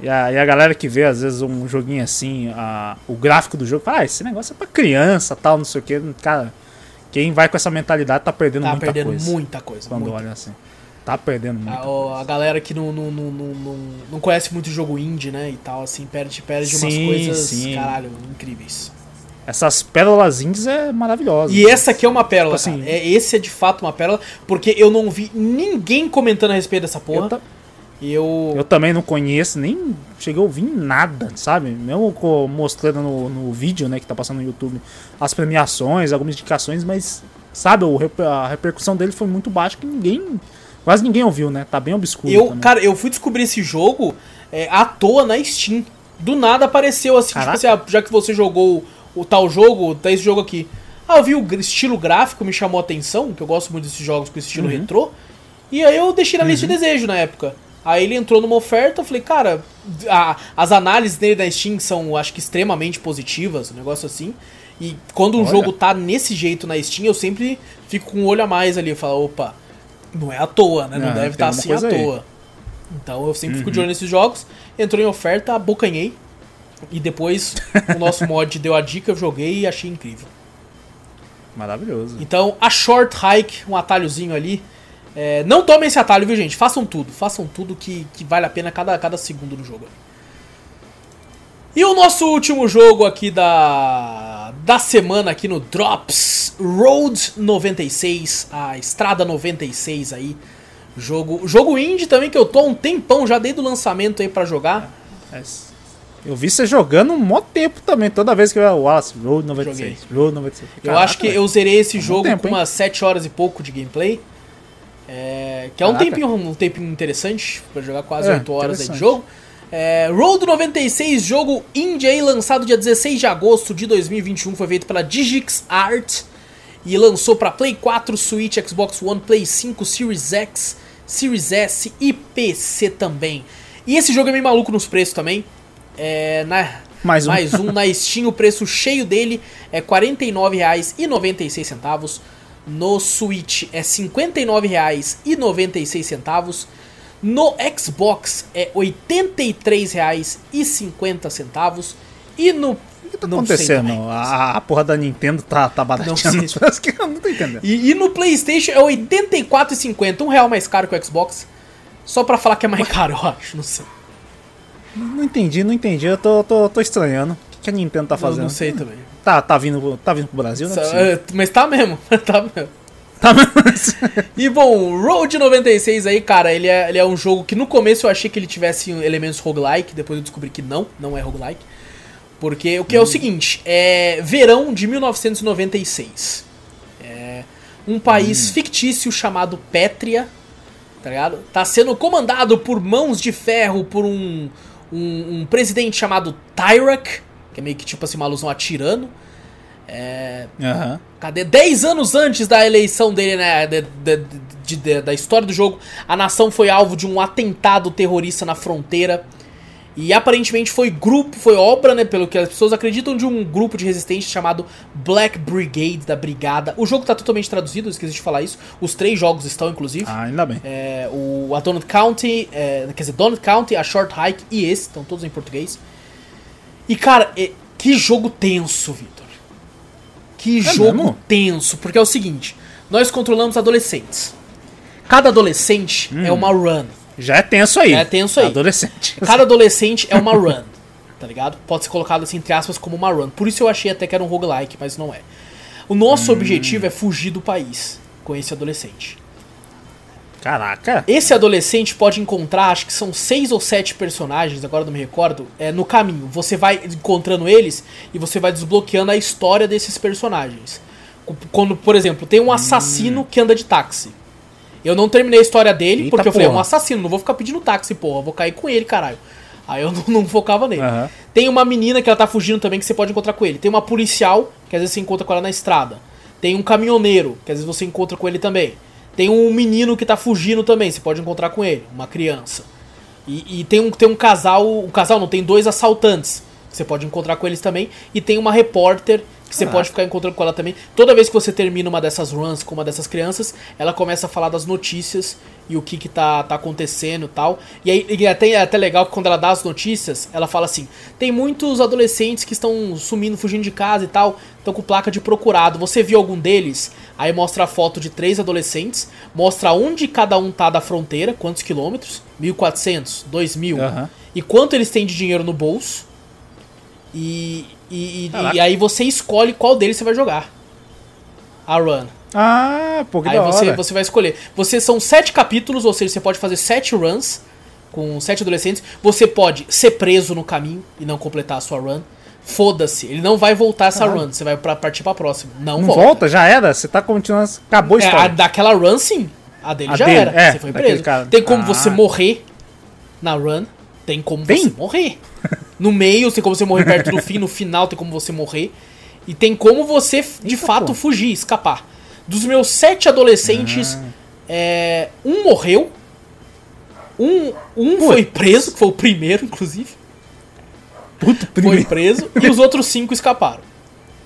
E a, e a galera que vê, às vezes, um joguinho assim, a, o gráfico do jogo, fala, ah, esse negócio é pra criança, tal, não sei o que. Cara, quem vai com essa mentalidade tá perdendo Tá muita perdendo coisa. muita coisa. Quando muita. olha assim. Tá perdendo muito. A, o- a galera que não, não, não, não, não, conhece muito jogo indie, né? E tal, assim, perde, perde umas Sim, coisas, sim. caralho, incríveis. Essas pérolas indies é maravilhosa. E essa aqui é uma pérola, Tipo assim- cara. É, esse é de fato uma pérola, porque eu não vi ninguém comentando a respeito dessa porra. Eu, eu. também não conheço, nem cheguei a ouvir nada, sabe? Mesmo mostrando no, no vídeo, né, que tá passando no YouTube, as premiações, algumas indicações, mas, sabe, a repercussão dele foi muito baixa que ninguém. Quase ninguém ouviu, né? Tá bem obscuro. Eu, também. cara, eu fui descobrir esse jogo é, à toa na Steam. Do nada apareceu assim, Caraca. tipo assim, ah, já que você jogou o, tal jogo, tá esse jogo aqui. Ah, eu vi o estilo gráfico, me chamou a atenção, que eu gosto muito desses jogos com esse estilo Uhum. retrô. E aí eu deixei na lista de desejo na época. Aí ele entrou numa oferta, eu falei, cara, a- as análises dele na Steam são, acho que, extremamente positivas, um negócio assim. E quando um Olha. jogo tá nesse jeito na Steam, eu sempre fico com um olho a mais ali. Eu falo, opa, não é à toa, né? Não Ah, deve tem estar alguma assim à aí. toa. Então eu sempre fico de olho nesses jogos. Entrou em oferta, abocanhei. E depois o nosso mod deu a dica, eu joguei e achei incrível. Maravilhoso. Então, a Short Hike, um atalhozinho ali. É, não tomem esse atalho, viu, gente? Façam tudo. Façam tudo que, que vale a pena cada, cada segundo do jogo. E o nosso último jogo aqui da, da semana aqui no Drops Road 96, a Estrada 96 aí. Jogo, jogo indie também que eu tô há um tempão já desde o lançamento aí pra jogar. Mas Eu vi você jogando um mó tempo também, toda vez que eu ia Wallace, Road 96, Road 96. Eu Caraca, acho que velho. eu zerei esse jogo tempo, com hein? umas 7 horas e pouco de gameplay. É, que é um tempinho, um tempinho interessante pra jogar quase É, 8 horas de jogo. É, Road 96, jogo indie aí, lançado dia 16 de agosto de 2021, foi feito pela Digix Art e lançou pra Play 4, Switch, Xbox One, Play 5, Series X, Series S e PC também. E esse jogo é meio maluco nos preços também. É, na, Mais um. mais um na Steam, o preço cheio dele é R$ 49,96. No Switch é R$ 59,96. No Xbox é R$ 83,50. E no. O que tá não acontecendo? também. A, a porra da Nintendo tá, tá barateando Não eu não tô entendendo. E, e no PlayStation é R$ 84,50. Um real mais caro que o Xbox. Só pra falar que é mais caro, eu acho. Não sei. Não entendi, não entendi. Eu tô, tô, tô estranhando. O que, que a Nintendo tá Não, fazendo? não sei também. Tá, tá, vindo, tá vindo pro Brasil, não é possível. É, Mas tá mesmo. Tá mesmo. Tá mesmo? E bom, Road 96 aí, cara, ele é, ele é um jogo que no começo eu achei que ele tivesse elementos roguelike, depois eu descobri que não, não é roguelike. Porque o que é o seguinte, é verão de 1996. É um país fictício chamado Pétria, tá ligado? Tá sendo comandado por mãos de ferro por um, um, um presidente chamado Tyrak, que é meio que tipo assim uma alusão a tirano. É, Aham. Cadê? 10 anos antes da eleição dele, né? de- de- de- da história do jogo, a nação foi alvo de um atentado terrorista na fronteira. E aparentemente foi grupo, foi obra, né? Pelo que as pessoas acreditam, de um grupo de resistentes chamado Black Brigade, da Brigada. O jogo tá totalmente traduzido, esqueci de falar isso. Os três jogos estão, inclusive. Ah, ainda bem. É, o, a Donut County, é, quer dizer, Donut County, a Short Hike e esse, estão todos em português. E cara, é- que jogo tenso, Victor. Que jogo mesmo? tenso, porque é o seguinte, nós controlamos adolescentes. Cada adolescente é uma run. Já é tenso aí. É tenso aí. Adolescente. Cada adolescente é uma run, tá ligado? Pode ser colocado assim, entre aspas, como uma run. Por isso eu achei até que era um roguelike, mas não é. O nosso objetivo é fugir do país com esse adolescente. Caraca. Esse adolescente pode encontrar, acho que são seis ou sete personagens, agora não me recordo, é, no caminho. Você vai encontrando eles e você vai desbloqueando a história desses personagens. Quando, por exemplo, tem um assassino que anda de táxi. Eu não terminei a história dele, Eita porque eu falei, é um porra. assassino, não vou ficar pedindo táxi, porra, vou cair com ele, caralho. Aí eu não, não focava nele. Aham. Tem uma menina que ela tá fugindo também que você pode encontrar com ele. Tem uma policial, que às vezes você encontra com ela na estrada. Tem um caminhoneiro, que às vezes você encontra com ele também. Tem um menino que tá fugindo também, você pode encontrar com ele, uma criança. E, e tem, um, tem um casal, um casal não, tem dois assaltantes. Que você pode encontrar com eles também. E tem uma repórter que você Caraca. pode ficar encontrando com ela também. Toda vez que você termina uma dessas runs com uma dessas crianças, ela começa a falar das notícias e o que que tá, tá acontecendo e tal. E aí e é até, é até legal que quando ela dá as notícias, ela fala assim: tem muitos adolescentes que estão sumindo, fugindo de casa e tal, estão com placa de procurado. Você viu algum deles? Aí mostra a foto de três adolescentes, mostra onde cada um tá da fronteira, quantos quilômetros, 1400, 2000, Aham. e quanto eles têm de dinheiro no bolso. E, e, e- e aí você escolhe qual deles você vai jogar. A run. Ah, pô, que Aí da você, hora. você vai escolher. Você são sete capítulos, ou seja, você pode fazer sete runs com sete adolescentes. Você pode ser preso no caminho e não completar a sua run. Foda-se, ele não vai voltar essa Caralho. run. Você vai pra partir pra próxima. Não, Não volta. volta. já era? Você tá continuando. Acabou a É, a história. daquela run, sim. A dele A já dele, era. é, você foi preso. cara. Tem como Ah. você morrer na run. Tem como Tem? você morrer. No meio, tem como você morrer perto do fim. No final, tem como você morrer. E tem como você, de Eita, fato, pô. fugir, escapar. Dos meus sete adolescentes, Ah. é, um morreu. Um, um foi preso, que foi o primeiro, inclusive. Puta, Foi primeiro. preso. e os outros cinco escaparam.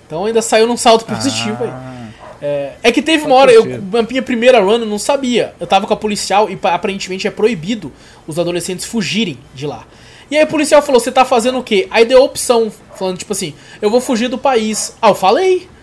Então ainda saiu num salto positivo aí. É, é que teve uma hora, eu, na minha primeira run eu não sabia. Eu tava com a policial e pa- aparentemente é proibido os adolescentes fugirem de lá. E aí o policial falou: Você tá fazendo o quê? Aí deu a opção, falando tipo assim: Eu vou fugir do país. Ah, eu falei.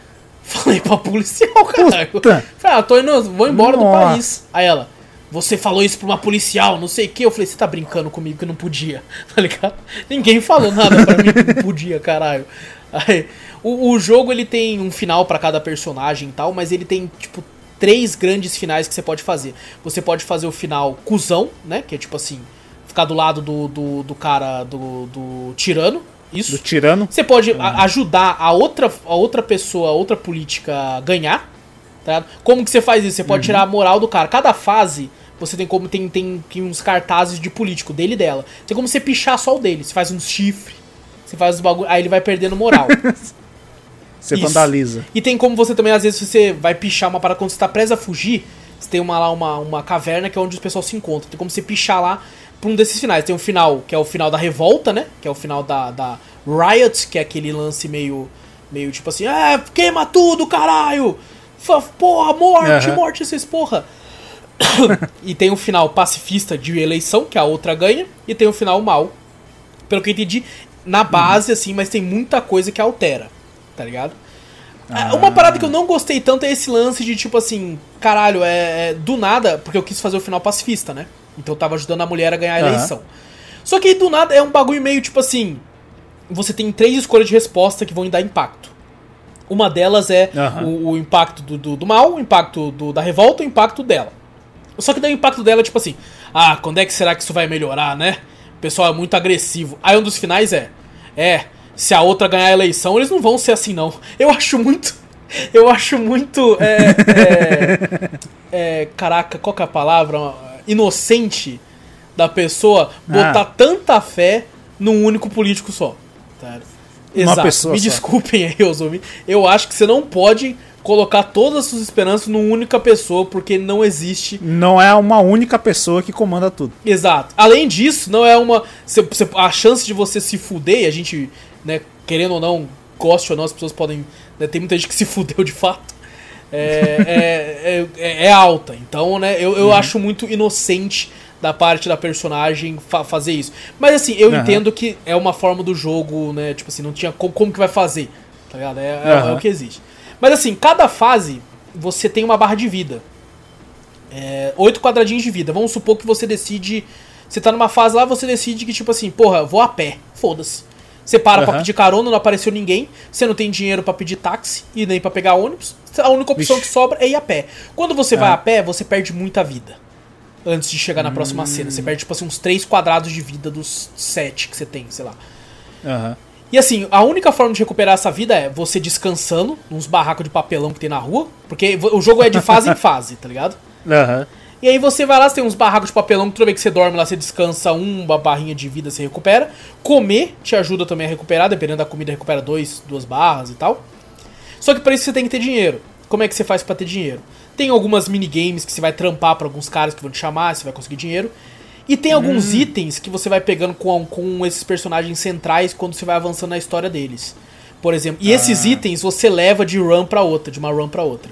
Falei pra policial, caralho. Puta. Falei, ah, tô indo, vou embora do Nossa. país. Aí ela, você falou isso pra uma policial, não sei o que. Eu falei, você tá brincando comigo que não podia, tá ligado? Ninguém falou nada pra mim que não podia, caralho. Aí, o, o jogo ele tem um final pra cada personagem e tal, mas ele tem, tipo, três grandes finais que você pode fazer. Você pode fazer o final cuzão, né? Que é tipo assim, ficar do lado do, do, do cara, do, do tirano. Isso. do tirano. Você pode a- ajudar a outra, a outra pessoa, a outra política a ganhar. Tá? Como que você faz isso? Você pode tirar a moral do cara. Cada fase, você tem como tem, tem, tem uns cartazes de político, dele e dela. Tem como você pichar só o dele. Você faz uns chifres, você faz os bagulho. Aí ele vai perdendo moral. Você Isso. vandaliza. E tem como você também, às vezes, você vai pichar uma parada quando você tá preso a fugir. Você tem uma, lá uma, uma caverna que é onde os pessoal se encontram. Tem como você pichar lá pra um desses finais. Tem um final que é o final da revolta, né? Que é o final da, da Riot, que é aquele lance meio. meio tipo assim, é, queima tudo, caralho! Porra, morte, Aham. morte, esses porra! e tem o final pacifista de eleição, que a outra ganha, e tem o final mal. Pelo que eu entendi, na base, assim, mas tem muita coisa que altera, tá ligado? Ah, Uma parada que eu não gostei tanto é esse lance de tipo assim, caralho, é, é do nada, porque eu quis fazer o final pacifista, né? Então eu tava ajudando a mulher a ganhar a eleição. Só que aí, do nada é um bagulho meio tipo assim: você tem três escolhas de resposta que vão dar impacto. Uma delas é Aham. o, o impacto do, do, do mal, o impacto do- da revolta e o impacto dela. Só que daí o impacto dela é tipo assim: ah, quando é que será que isso vai melhorar, né? O pessoal é muito agressivo. Aí um dos finais é: é, se a outra ganhar a eleição, eles não vão ser assim, não. Eu acho muito. Eu acho muito. É, é, é, caraca, qual que é a palavra? Inocente da pessoa botar Ah. tanta fé num único político só. Tá? Exato. pessoa Me só. desculpem aí, ouvintes. Eu acho que você não pode colocar todas as suas esperanças numa única pessoa, porque não existe Não é uma única pessoa que comanda tudo. Exato. Além disso, não é uma. a chance de você se fuder, e a gente, né, querendo ou não, goste ou não, as pessoas podem. né, tem muita gente que se fudeu de fato. É, é, é- é alta. Então, né, eu, eu acho muito inocente da parte da personagem fa- fazer isso. Mas assim, eu Aham. entendo que é uma forma do jogo, né? Tipo assim, não tinha como, como que vai fazer. Tá ligado? É, é- Aham. é o que existe. Mas assim, cada fase você tem uma barra de vida. É, oito quadradinhos de vida. Vamos supor que você decide. Você tá numa fase lá, você decide que, tipo assim, porra, eu vou a pé. Foda-se. Você para pra Aham. pedir carona, não apareceu ninguém. Você não tem dinheiro pra pedir táxi e nem pra pegar ônibus. A única opção Vixe. que sobra é ir a pé. Quando você vai Ah. a pé, você perde muita vida. Antes de chegar na próxima Hum. cena. Você perde, tipo assim, uns três quadrados de vida dos sete que você tem, sei lá. Aham. E assim, a única forma de recuperar essa vida é você descansando nos barracos de papelão que tem na rua. Porque o jogo é de fase em fase, tá ligado? Aham. E aí você vai lá, você tem uns barracos de papelão que toda vez que você dorme lá, você descansa uma barrinha de vida, você recupera. Comer te ajuda também a recuperar, dependendo da comida, recupera dois, duas barras e tal. Só que para isso você tem que ter dinheiro. Como é que você faz pra ter dinheiro? Tem algumas minigames que você vai trampar pra alguns caras que vão te chamar, você vai conseguir dinheiro. E tem alguns itens que você vai pegando com, com esses personagens centrais quando você vai avançando na história deles. Por exemplo. E esses Ah. itens você leva de run pra outra, de uma run pra outra.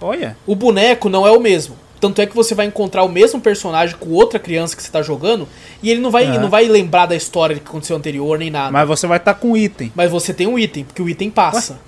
Olha. O boneco não é o mesmo. Tanto é que você vai encontrar o mesmo personagem com outra criança que você tá jogando e ele não vai, Aham. não vai lembrar da história que aconteceu anterior nem nada. Mas, Mas você vai estar com item. você tem um item, porque o item passa.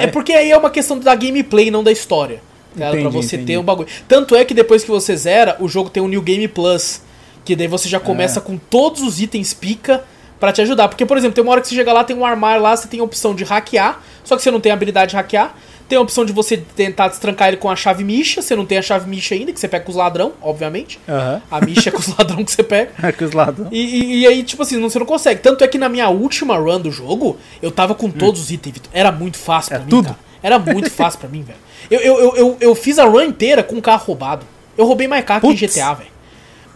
É porque aí é uma questão da gameplay, não da história. Tá? Pra Entendi, você entendi. ter um bagulho. Tanto é que depois que você zera, o jogo tem um New Game Plus. Que daí você já começa É. com todos os itens pica pra te ajudar. Porque, por exemplo, tem uma hora que você chega lá, tem um armário lá, você tem a opção de hackear. Só que você não tem a habilidade de hackear. Tem a opção de você tentar destrancar ele com a chave micha. Você não tem a chave micha ainda, que você pega com os ladrão, obviamente. Aham. A micha é com os ladrão que você pega. É que os ladrões. E, e- e aí, tipo assim, não, você não consegue. Tanto é que na minha última run do jogo, eu tava com todos os itens, Vitor. Era muito fácil pra É mim, tudo? cara. Era muito fácil pra mim, velho. Eu, eu, eu, eu, eu fiz a run inteira com um carro roubado. Eu roubei mais carro Putz. que em GTA, velho.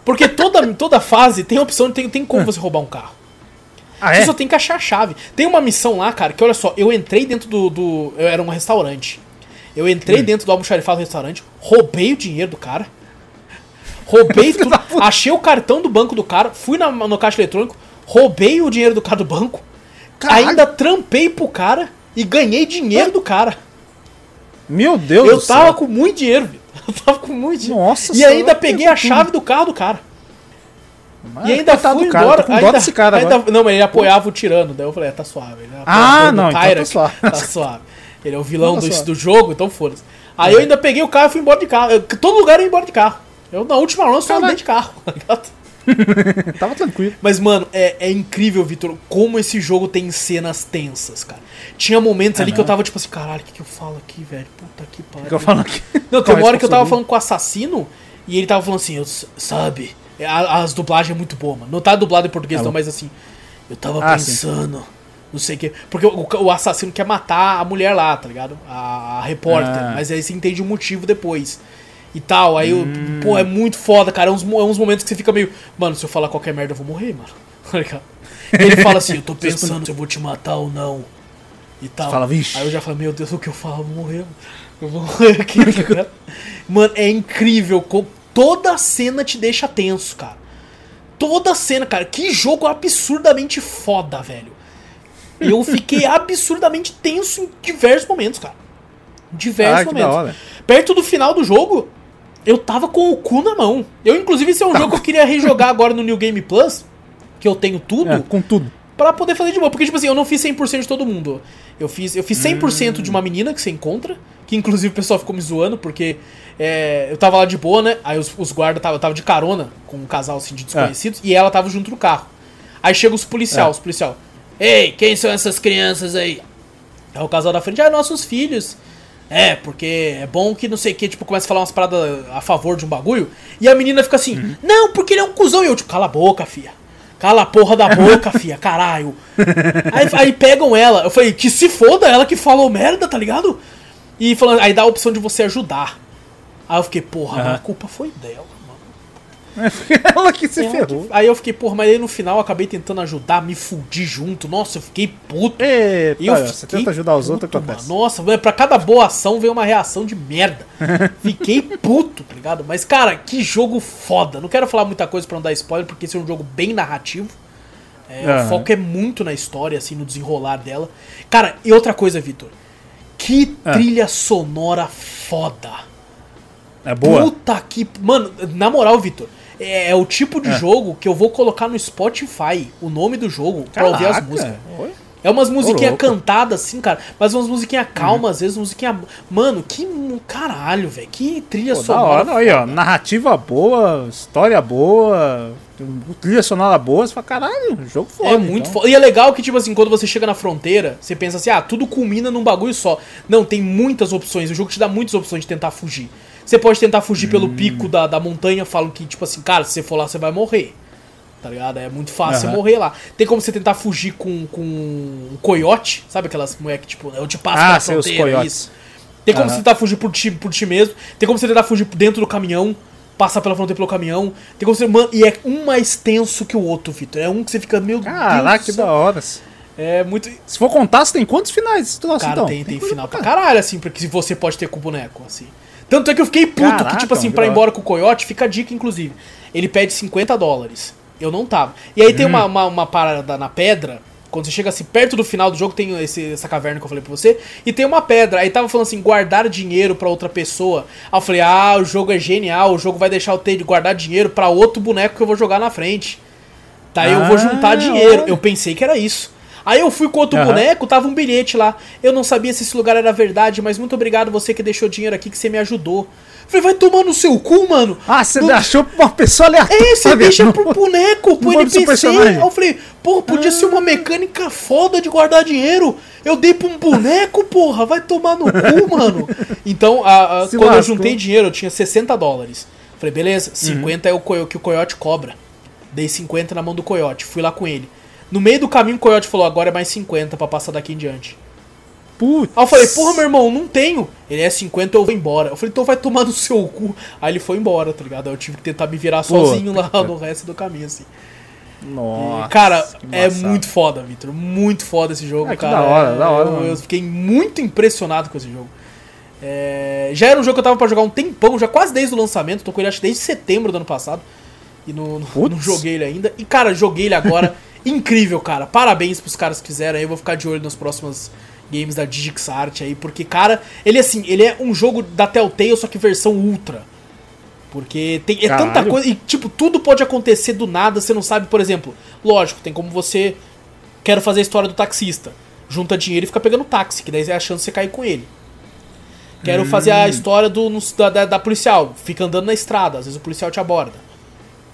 Porque toda, toda fase tem a opção, tem, tem como você roubar um carro. Ah, Você é? só tem que achar a chave. Tem uma missão lá, cara, que olha só, eu entrei dentro do. do eu era um restaurante. Eu Hum. entrei dentro do almoxarifado do restaurante, roubei o dinheiro do cara. Roubei tudo. Achei o cartão do banco do cara, fui na, no caixa eletrônico, roubei o dinheiro do cara do banco. Caralho. Ainda trampei pro cara e ganhei dinheiro do cara. Meu Deus Eu do tava céu. com muito dinheiro. Eu tava com muito dinheiro. Nossa e ainda peguei a chave do carro do cara. Mas E ainda fui do cara, embora. Tô com ainda- desse cara ainda-. Não, mas ele apoiava o tirano. Daí eu falei, é, tá suave. Ele Ah, não, então Tyra, tá suave. Tá suave. Ele é o vilão Tá do, do jogo, então foda-se. Aí eu ainda peguei o carro e fui embora de carro. Eu- todo lugar eu ia embora de carro. Eu na última run só andei de carro. tá? Tava tranquilo. Mas, mano, é, é incrível, Vitor, como esse jogo tem cenas tensas, cara. Tinha momentos É ali que eu tava tipo assim, caralho, o que, que eu falo aqui, velho? Puta que pariu. O que eu falo aqui? Não, tem uma hora que eu tava falando com o assassino e ele tava falando assim, eu, sabe, é, a- as dublagens é muito boa, mano. Não tá dublado em português Tá não, mas assim, eu tava Ah, sim. pensando, não sei o que. Porque o, o assassino quer matar a mulher lá, tá ligado? A, a repórter. Ah. Mas aí você entende o motivo depois. E tal, aí, eu, Hum. pô, é muito foda, cara. É uns, é uns momentos que você fica meio, mano, se eu falar qualquer merda eu vou morrer, mano. Tá ligado? Ele fala assim, eu tô pensando se eu vou te matar ou não. E tal. fala, "Vixe." Aí eu já falo, meu Deus, o que eu falo? Eu vou morrer. Eu vou morrer aqui, tá? Mano, é incrível. Toda cena te deixa tenso, cara. Toda cena, cara. Que jogo absurdamente foda, velho. Eu fiquei absurdamente tenso em diversos momentos, cara. Diversos Ah, momentos. Perto do final do jogo, eu tava com o cu na mão. Eu, inclusive, esse é um jogo que eu queria rejogar agora no New Game Plus, que eu tenho tudo, É, com tudo. Pra poder fazer de boa. Porque, tipo assim, eu não fiz 100% de todo mundo. Eu fiz, eu fiz 100% de uma menina que você encontra, que inclusive o pessoal ficou me zoando, porque é, eu tava lá de boa, né? Aí os, os guardas, tava, eu tava de carona com um casal assim de desconhecidos, e ela tava junto no carro. Aí chega os policial, É. os policial. Ei, quem são essas crianças aí? Aí o casal da frente, ah, nossos filhos. É, porque é bom que não sei o que, tipo, começa a falar umas paradas a favor de um bagulho. E a menina fica assim, Uhum. não, porque ele é um cuzão. E eu, tipo, cala a boca, fia. Cala a porra da boca, fia, caralho. Aí, aí pegam ela. Eu falei, que se foda, ela que falou merda, tá ligado? E falando, aí dá a opção de você ajudar. Aí eu fiquei, porra, mas a culpa foi dela. Ela que se Ela ferrou. que- Aí eu fiquei, porra, mas aí no final eu acabei tentando ajudar, me fudi junto. Nossa, eu fiquei puto. E eu você fiquei tenta ajudar os outros, acontece. mano. Nossa, pra cada boa ação veio uma reação de merda. Fiquei puto, tá ligado? Mas, cara, que jogo foda. Não quero falar muita coisa pra não dar spoiler, porque esse é um jogo bem narrativo. É, O Aham. foco é muito na história, assim, no desenrolar dela. Cara, e outra coisa, Vitor. Que Ah. trilha sonora foda. É boa? Puta que. Mano, na moral, Vitor. É, é o tipo de É. jogo que eu vou colocar no Spotify o nome do jogo pra ouvir as Caraca. músicas. Oi? É umas musiquinhas. Uhum. cantadas assim, cara. Mas umas musiquinhas calmas, às vezes musiquinha. Mano, que. Caralho, velho. Que trilha Pô, da sonora. hora. Aí, ó, narrativa boa, história boa, trilha sonora boa, você fala, caralho, jogo foda. É muito então. foda. E é legal que, tipo assim, quando você chega na fronteira, você pensa assim, ah, tudo culmina num bagulho só. Não, tem muitas opções. O jogo te dá muitas opções de tentar fugir. Você pode tentar fugir pelo Hum. pico da, da montanha, falam que, tipo assim, cara, se você for lá, você vai morrer. Tá ligado? É muito fácil você Aham. morrer lá. Tem como você tentar fugir com, com um coiote, sabe aquelas mulher que, tipo, eu te passo Ah, pela fronteira, isso. Tem como Aham. você tentar fugir por ti, por ti mesmo. Tem como você tentar fugir dentro do caminhão. Passar pela fronteira pelo caminhão. Tem como você. Mano, e é um mais tenso que o outro, Vitor. É um que você fica, meu Caraca, Deus. que da hora. É muito. Se for contar, você tem quantos finais? Cara, então? tem, tem coisa final pra caralho, assim, porque você pode ter com o boneco, assim. Tanto é que eu fiquei puto, Caraca, que tipo assim, pra ir embora com o Coyote, fica a dica, inclusive. Ele pede 50 dólares. Eu não tava. E aí tem Hum. uma, uma, uma parada na pedra, quando você chega assim, perto do final do jogo, tem esse, essa caverna que eu falei pra você, e tem uma pedra. Aí tava falando assim, guardar dinheiro pra outra pessoa. Aí eu falei, ah, o jogo é genial, o jogo vai deixar eu ter de guardar dinheiro pra outro boneco que eu vou jogar na frente. Daí eu vou Ah, juntar dinheiro. Eu pensei que era isso. Aí eu fui com outro Aham. boneco, tava um bilhete lá. Eu não sabia se esse lugar era verdade, mas muito obrigado você que deixou dinheiro aqui, que você me ajudou. Falei, vai tomar no seu cu, mano. Ah, você Não- achou pra uma pessoa aleatória. É, você deixa não- pro boneco, pro NPC. personagem. Aí eu falei, pô, podia ser uma mecânica foda de guardar dinheiro. Eu dei pra um boneco, porra, vai tomar no cu, mano. Então, a- a- quando eu lascou. juntei dinheiro, eu tinha 60 dólares. Falei, beleza, 50 é o que o coiote cobra. Dei 50 na mão do coiote, fui lá com ele. No meio do caminho, o coiote falou, agora é mais 50 pra passar daqui em diante. Putz. Aí eu falei, porra, meu irmão, não tenho. Ele é 50, eu vou embora. Eu falei, então vai tomar no seu cu. Aí ele foi embora, tá ligado? Aí eu tive que tentar me virar Pô, sozinho lá no resto do caminho, assim. Nossa. cara, que é muito foda, Vitor. Muito foda esse jogo, É, cara. da hora, da hora, Eu, eu fiquei muito impressionado com esse jogo. É, já era um jogo que eu tava pra jogar um tempão, já quase desde o lançamento. Tô com ele acho desde setembro do ano passado. E não, não, Putz. não joguei ele ainda. E, cara, joguei ele agora. Incrível, cara. Parabéns pros caras que fizeram aí. Eu vou ficar de olho nos próximos games da Digix Art aí. Porque, cara, ele assim, ele é um jogo da Telltale, só que versão ultra. Porque tem, é tanta Caralho. coisa. E, tipo, tudo pode acontecer do nada, você não sabe, por exemplo. Lógico, tem como você. Quero fazer a história do taxista. Junta dinheiro e fica pegando táxi, que daí é a chance de você cair com ele. Quero fazer a história do, da, da, da policial. Fica andando na estrada, às vezes o policial te aborda.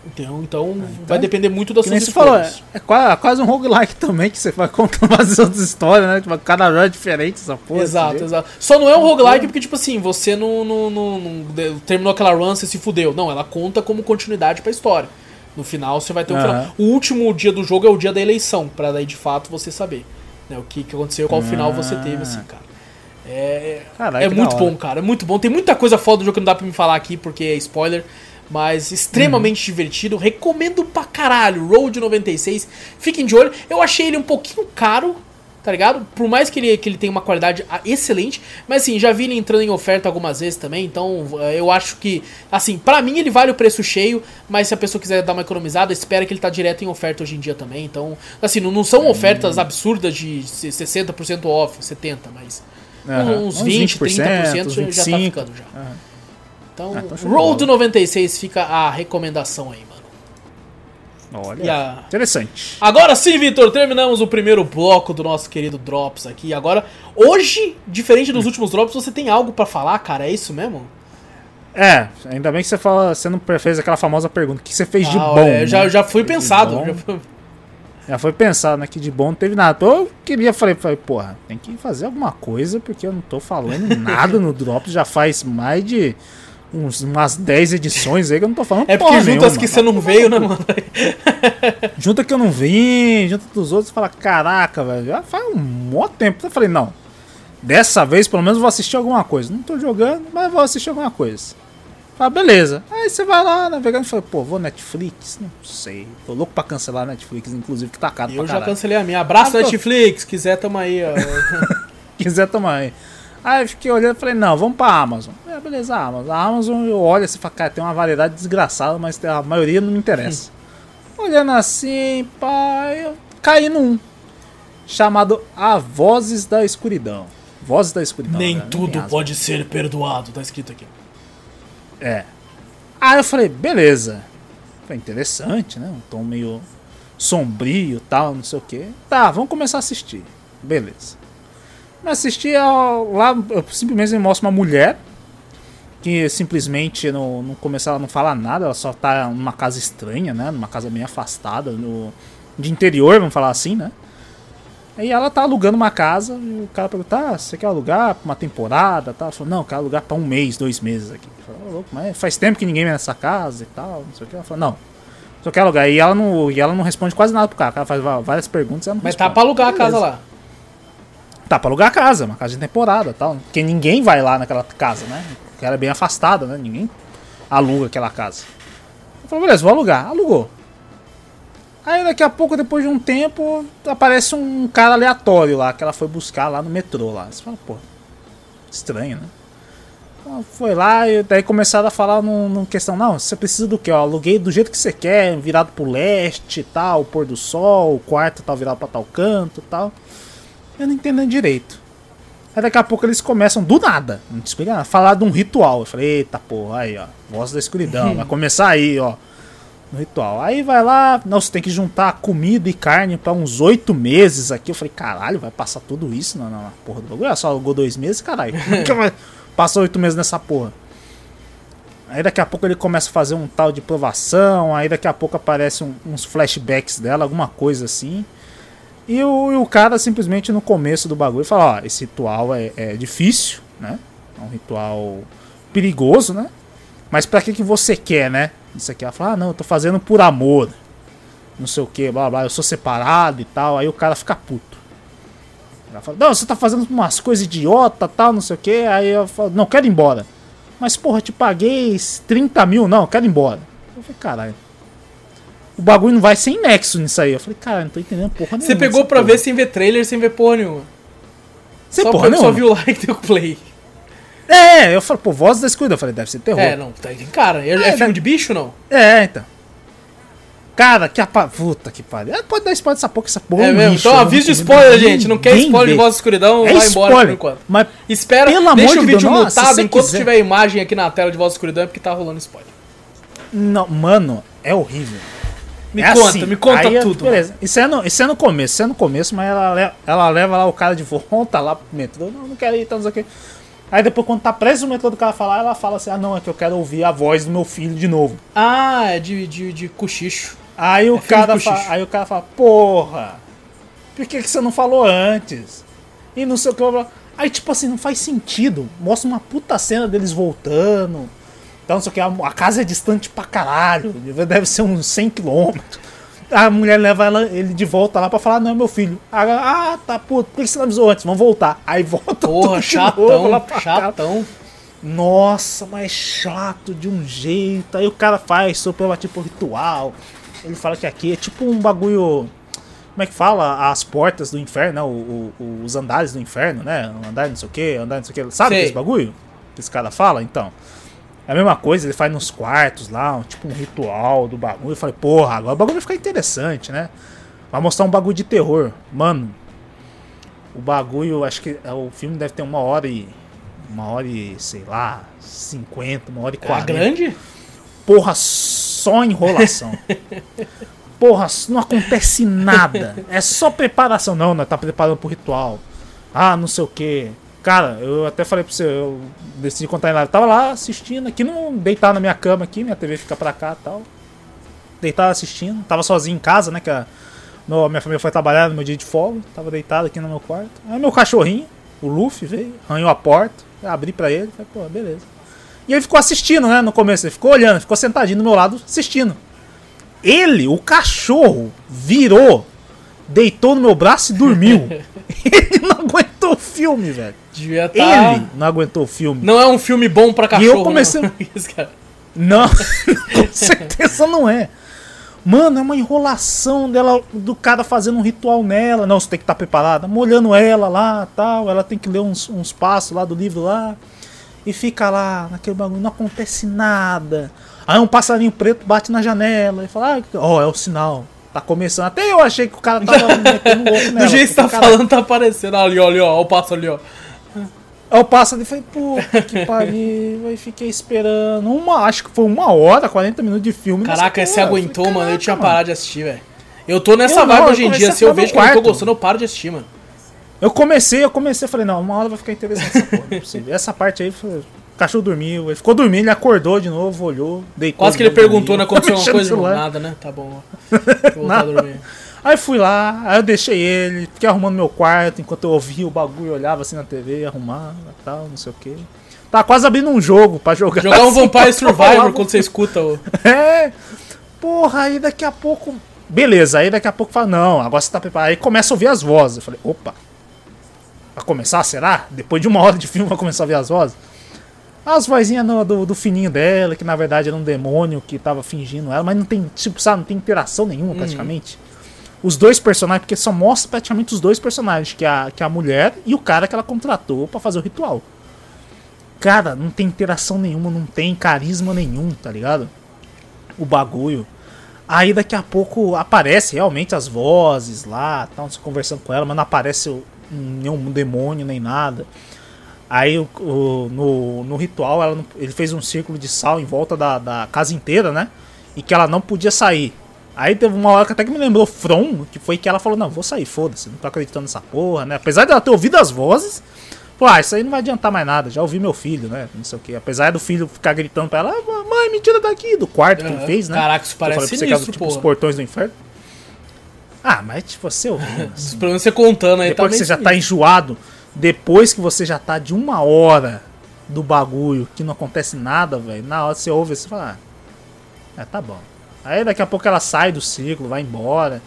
Então, então, vai depender muito das suas você falou, escolhas. é, é qua- quase um roguelike também, que você vai contando as outras histórias, né? Tipo, cada jogo é diferente, essa porra. exato, exato. Só não é um roguelike porque, tipo assim, você não, não, não- não terminou aquela run, você se fudeu. Não, ela conta como continuidade pra história. No final você vai ter um Aham. final. O último dia do jogo é o dia da eleição, pra daí de fato você saber né, o que, que aconteceu, qual final você teve, assim, cara. É, Caralho, é muito bom, cara. É muito bom. Tem muita coisa foda do jogo que não dá pra me falar aqui porque é spoiler. Mas extremamente Uhum. divertido. Recomendo pra caralho. Road 96. Fiquem de olho. Eu achei ele um pouquinho caro, tá ligado? Por mais que ele, que ele tenha uma qualidade ah, excelente. Mas assim, já vi ele entrando em oferta algumas vezes também. Então eh, eu acho que, assim, pra mim ele vale o preço cheio. Mas se a pessoa quiser dar uma economizada, espera que ele tá direto em oferta hoje em dia também. Então, assim, não, não são ofertas absurdas de 60% off, 70%, mas. Aham. Uns 20, 30% já, uns já tá 25. ficando já. Aham. Então, Ah, então de Road bola. 96 fica a recomendação aí, mano. Olha, a- interessante. Agora sim, Vitor, terminamos o primeiro bloco do nosso querido Drops aqui. Agora, hoje, diferente dos últimos Drops, você tem algo pra falar, cara? É isso mesmo? É, ainda bem que você fala, você não fez aquela famosa pergunta, o que você fez de Ah, bom? é, né? já, já fui De pensado. já foi- Já foi pensado, né? Que de bom não teve nada. Eu queria, falei, falei, porra, tem que fazer alguma coisa, porque eu não tô falando nada no Drops já faz mais de uns, umas 10 edições aí que eu não tô falando É porque juntas nenhuma. que você não veio, né, mano? Junta que eu não vim, junta dos outros, fala, caraca, velho, já faz um mó tempo. Eu falei, não, dessa vez pelo menos vou assistir alguma coisa. Não tô jogando, mas vou assistir alguma coisa. Fala, beleza. Aí você vai lá navegando e fala, pô, vou Netflix? Não sei. Tô louco pra cancelar a Netflix, inclusive, que tá caro Eu pra já caralho. cancelei a minha. Abraço, Ah, tô- Netflix. Quiser, tamo aí, ó. quiser tomar aí. Aí eu fiquei olhando e falei, não, vamos pra Amazon. É, beleza, a Amazon. A Amazon eu olho assim e falo, cara, tem uma variedade desgraçada, mas a maioria não me interessa. Olhando assim, pá, eu caí num. Chamado A Vozes da Escuridão. Vozes da Escuridão. Nem né? tudo asma. pode ser perdoado, tá escrito aqui. É. Aí eu falei, beleza. Foi interessante, né? Um tom meio sombrio e tal, não sei o que. Tá, vamos começar a assistir. Beleza. Mas assistir ao- lá, eu simplesmente me mostra uma mulher que simplesmente no começo ela não fala nada, ela só tá numa casa estranha, né? Numa casa bem afastada, no, de interior, vamos falar assim, né? E ela tá alugando uma casa e o cara pergunta: ah, você quer alugar pra uma temporada? Tal? Ela falou: não, eu quero alugar pra um mês, dois meses aqui. Eu falei, "Ô, louco, mas faz tempo que ninguém vem nessa casa e tal, não sei o que. Ela falou: não, só quero alugar. E ela não, e ela não responde quase nada pro cara. Ela faz va- várias perguntas e ela não Mas tá responde. pra alugar a casa Beleza. lá. Tá pra alugar a casa, uma casa de temporada tal. Porque ninguém vai lá naquela casa, né? Porque ela é bem afastada, né? Ninguém aluga aquela casa. Eu falei, beleza, vou alugar. Alugou. Aí daqui a pouco, depois de um tempo, aparece um cara aleatório lá, que ela foi buscar lá no metrô lá. Você fala, pô, estranho, né? Foi lá e daí começaram a falar num, num questão, não, você precisa do que? Aluguei do jeito que você quer, virado pro leste e tal, pôr do sol, o quarto tal virado pra tal canto e tal. Eu não entendo direito. Aí daqui a pouco eles começam do nada, não te explica nada, falar de um ritual. Eu falei, eita porra, aí ó, voz da escuridão, vai começar aí, ó. No ritual. Aí vai lá, você tem que juntar comida e carne para uns oito meses aqui. Eu falei, caralho, vai passar tudo isso na, na porra do bagulho? Só alugou dois meses, caralho. Passar oito meses nessa porra? Aí daqui a pouco ele começa a fazer um tal de provação, aí daqui a pouco aparece um, uns flashbacks dela, alguma coisa assim. E o, e o, cara simplesmente no começo do bagulho fala, ó, esse ritual é, é difícil, né? É um ritual perigoso, né? Mas para que que você quer, né? Isso aqui ela fala, ah, não, eu tô fazendo por amor. Não sei o que, blá blá, eu sou separado e tal. Aí o cara fica puto. Ela fala, não, você tá fazendo umas coisas idiota tal, não sei o que. Aí eu falo, não, quero ir embora. Mas porra, te paguei 30 mil, não, quero ir embora. Eu falei, caralho. O bagulho não vai sem nexo nisso aí. Eu falei, cara, não tô entendendo porra nenhuma. Você pegou pra porra. ver sem ver trailer, sem ver porra nenhuma. Sem só porra nenhuma. Só viu o like do play. É, eu falo, pô, Voz da Escuridão. Eu falei, deve ser terror. É, não, tá tem cara. É, é, é filme de bicho não? É, então. Cara, que apa... Puta que pariu. Pode dar spoiler dessa porra, essa porra. É, é mesmo. Lixo, então avisa de spoiler, gente. Não quer spoiler de voz da escuridão, é vai embora spoiler, por enquanto. Mas Espera, pelo deixa amor o vídeo de Deus, mutado nossa, enquanto quiser. tiver imagem aqui na tela de voz da escuridão é porque tá rolando spoiler. Não, mano, é horrível. Me é conta, assim, me conta aí, tudo. Beleza. Isso é, no, isso é no começo, isso é no começo, mas ela, leva, ela leva lá o cara de volta lá pro metrô. Não, não quero ir, tá, não sei o que. Aí depois, quando tá preso no metrô do cara falar, ela fala assim: ah, não, é que eu quero ouvir a voz do meu filho de novo. Ah, é de, de, de cochicho. Aí o, É de cara fala, aí o cara fala, porra, por que, que você não falou antes? E não sei o que. Aí, tipo assim, não faz sentido. Mostra uma puta cena deles voltando. Então, o que. A, a casa é distante pra caralho. Deve ser uns 100 quilômetros. A mulher leva ela, ele de volta lá pra falar, não é meu filho. Aí, ah, tá, puto, por que você não avisou antes? Vamos voltar. Aí volta Porra, chatão, pra casa. chatão. Nossa, mas chato de um jeito. Aí o cara faz super tipo ritual. Ele fala que aqui é tipo um bagulho. Como é que fala? As portas do inferno, né? O- o- os andares do inferno, né? Andar não sei o que, andar não sei o que. Sabe Sei. esse bagulho? Que esse cara fala? Então. É a mesma coisa, ele faz nos quartos lá, um, tipo um ritual do bagulho. Eu falei, porra, agora o bagulho vai ficar interessante, né? Vai mostrar um bagulho de terror. Mano, o bagulho, acho que é, o filme deve ter uma hora e. Uma hora e, sei lá, 50, uma hora e É 40. grande? Porra, só enrolação. Porra, não acontece nada. É só preparação. Não, nós tá preparando pro ritual. Ah, não sei o que. Cara, eu até falei pra você, eu decidi contar em live. Tava lá assistindo, aqui não deitado na minha cama aqui, minha TV fica pra cá e tal. Deitado assistindo, tava sozinho em casa, né? Que a minha família foi trabalhar no meu dia de folga. Tava deitado aqui no meu quarto. Aí meu cachorrinho, o Luffy, veio, arranhou a porta. Abri pra ele, falei, pô, beleza. E ele ficou assistindo, né? No começo, ele ficou olhando, ficou sentadinho do meu lado assistindo. Ele, o cachorro, virou, deitou no meu braço e dormiu. ele não aguentou o filme, velho. Devia tá. Ele não aguentou o filme. Não é um filme bom pra cachorro. eu comecei- não. Não, com certeza não é. Mano, é uma enrolação dela, do cara fazendo um ritual nela. Não, você tem que estar preparada. Molhando ela lá tal. Ela tem que ler uns, uns passos lá do livro lá. E fica lá, naquele bagulho. Não acontece nada. Aí um passarinho preto bate na janela e fala: ah, Ó, é o sinal. Tá começando. Até eu achei que o cara tava metendo louco nela. Do jeito que você tá falando, tá aparecendo. Ali, ó, ali, ó. Ó o passo ali, ó. Aí eu passo ali e falei, puta que pariu. Aí fiquei esperando. Uma, acho que foi uma hora, 40 minutos de filme. Caraca, você aguentou, falei, mano. Eu tinha "Caraca, parado de assistir, velho. Eu tô nessa Eu não, vibe eu hoje em dia. Se eu vejo que eu não tô gostando, eu paro de assistir, mano. Eu comecei, eu comecei, falei, não, uma hora vai ficar interessante essa porra, não é. Essa parte aí, o cachorro dormiu, ele ficou dormindo, ele acordou de novo, olhou, deitou. Quase que ele perguntou, né? dormiu. Aconteceu alguma no coisa? Não, nada, né? Tá bom. ó. Vou voltar a dormir. Aí fui lá, aí eu deixei ele, fiquei arrumando meu quarto, enquanto eu ouvia o bagulho, olhava assim na TV, arrumava e tal, não sei o que. Tava quase abrindo um jogo pra jogar. Jogar um assim, Vampire enquanto eu Survivor quando você escuta o. É. Porra, aí daqui a pouco. Beleza, aí daqui a pouco fala, não, agora você tá preparado. Aí começa a ouvir as vozes. Eu falei, opa. Vai começar, será? Depois de uma hora de filme vai começar a ouvir as vozes? As vozinhas no- do, do fininho dela, que na verdade era um demônio que tava fingindo ela, mas não tem, tipo, sabe, não tem interação nenhuma praticamente. Os dois personagens, porque só mostra praticamente os dois personagens, que é a, que é a mulher e o cara que ela contratou pra fazer o ritual. Cara, não tem interação nenhuma, não tem carisma nenhum, tá ligado? O bagulho. Aí daqui a pouco aparece realmente as vozes lá, tal, conversando com ela, mas não aparece nenhum demônio nem nada. Aí o, o, no, no ritual ela, ele fez um círculo de sal em volta da, da casa inteira, né? E que ela não podia sair. Aí teve uma hora que até que me lembrou From, que foi que ela falou, não, vou sair, foda-se, não tô acreditando nessa porra, né? Apesar de ela ter ouvido as vozes, pô, ah, isso aí não vai adiantar mais nada, já ouvi meu filho, né? Não sei o que. Apesar do filho ficar gritando pra ela, ah, mãe, me tira daqui, do quarto uhum. que ele fez, né? Caraca, isso parece sinistro, sinistro, tipo, os portões do inferno. Ah, mas tipo, você. Assim, Pelo menos você contando aí, Depois tá que você já tá enjoado, depois que você já tá de uma hora do bagulho, que não acontece nada, velho, na hora você ouve, você fala, ah, é, tá bom. Aí daqui a pouco ela sai do ciclo, vai embora.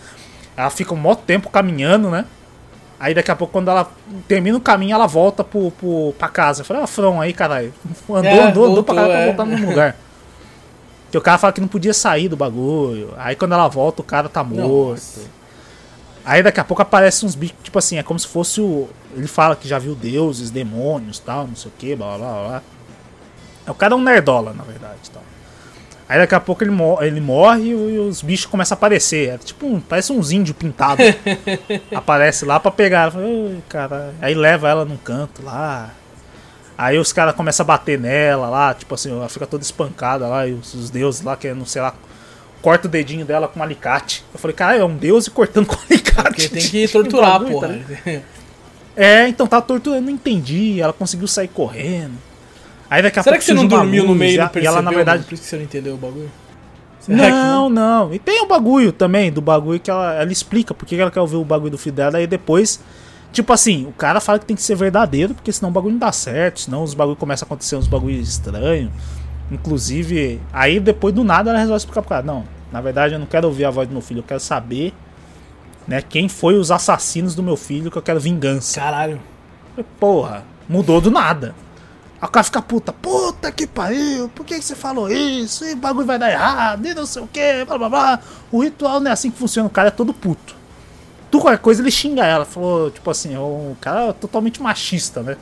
Ela fica um maior tempo caminhando, né? Aí daqui a pouco, quando ela termina o caminho, ela volta pro, pro, pra casa. Eu falei, ah, From aí, caralho. Andou, é, andou, voltou, andou pra é. pra voltar no lugar. Que o cara fala que não podia sair do bagulho. Aí quando ela volta, o cara tá morto. Nossa. Aí daqui a pouco aparece uns bichos, tipo assim, é como se fosse o. Ele fala que já viu deuses, demônios tal, não sei o que, blá blá blá. É o cara é um nerdola, na verdade. Tal. Aí daqui a pouco ele, mor ele morre e os bichos começam a aparecer. É tipo um, parece uns índios pintados. Aparece lá pra pegar. Cara. Aí leva ela num canto lá. Aí os caras começam a bater nela lá, tipo assim, ela fica toda espancada lá, e os, os deuses lá, que não sei lá, corta o dedinho dela com um alicate. Eu falei, cara, é um deus e cortando com alicate. Porque tem que torturar, porra. Tá é, então tá torturando, não entendi. Ela conseguiu sair correndo. Aí daqui a Será que você não dormiu no meio e, e ela, na verdade. Por isso que você não entendeu o bagulho? não, não. E tem o bagulho também, do bagulho que ela, ela explica porque ela quer ouvir o bagulho do filho dela. Aí depois, tipo assim, o cara fala que tem que ser verdadeiro, porque senão o bagulho não dá certo, senão os bagulhos começam a acontecer uns bagulhos estranhos. Inclusive, aí depois do nada ela resolve explicar pro cara: não, na verdade eu não quero ouvir a voz do meu filho, eu quero saber né, quem foi os assassinos do meu filho, que eu quero vingança. Caralho. Porra, mudou do nada. O cara fica puta, puta que pariu, por que, que você falou isso? E bagulho vai dar errado, e não sei o que, blá blá blá. O ritual não é assim que funciona, o cara é todo puto. Tu qualquer coisa ele xinga ela, falou, tipo assim, o cara é totalmente machista, né?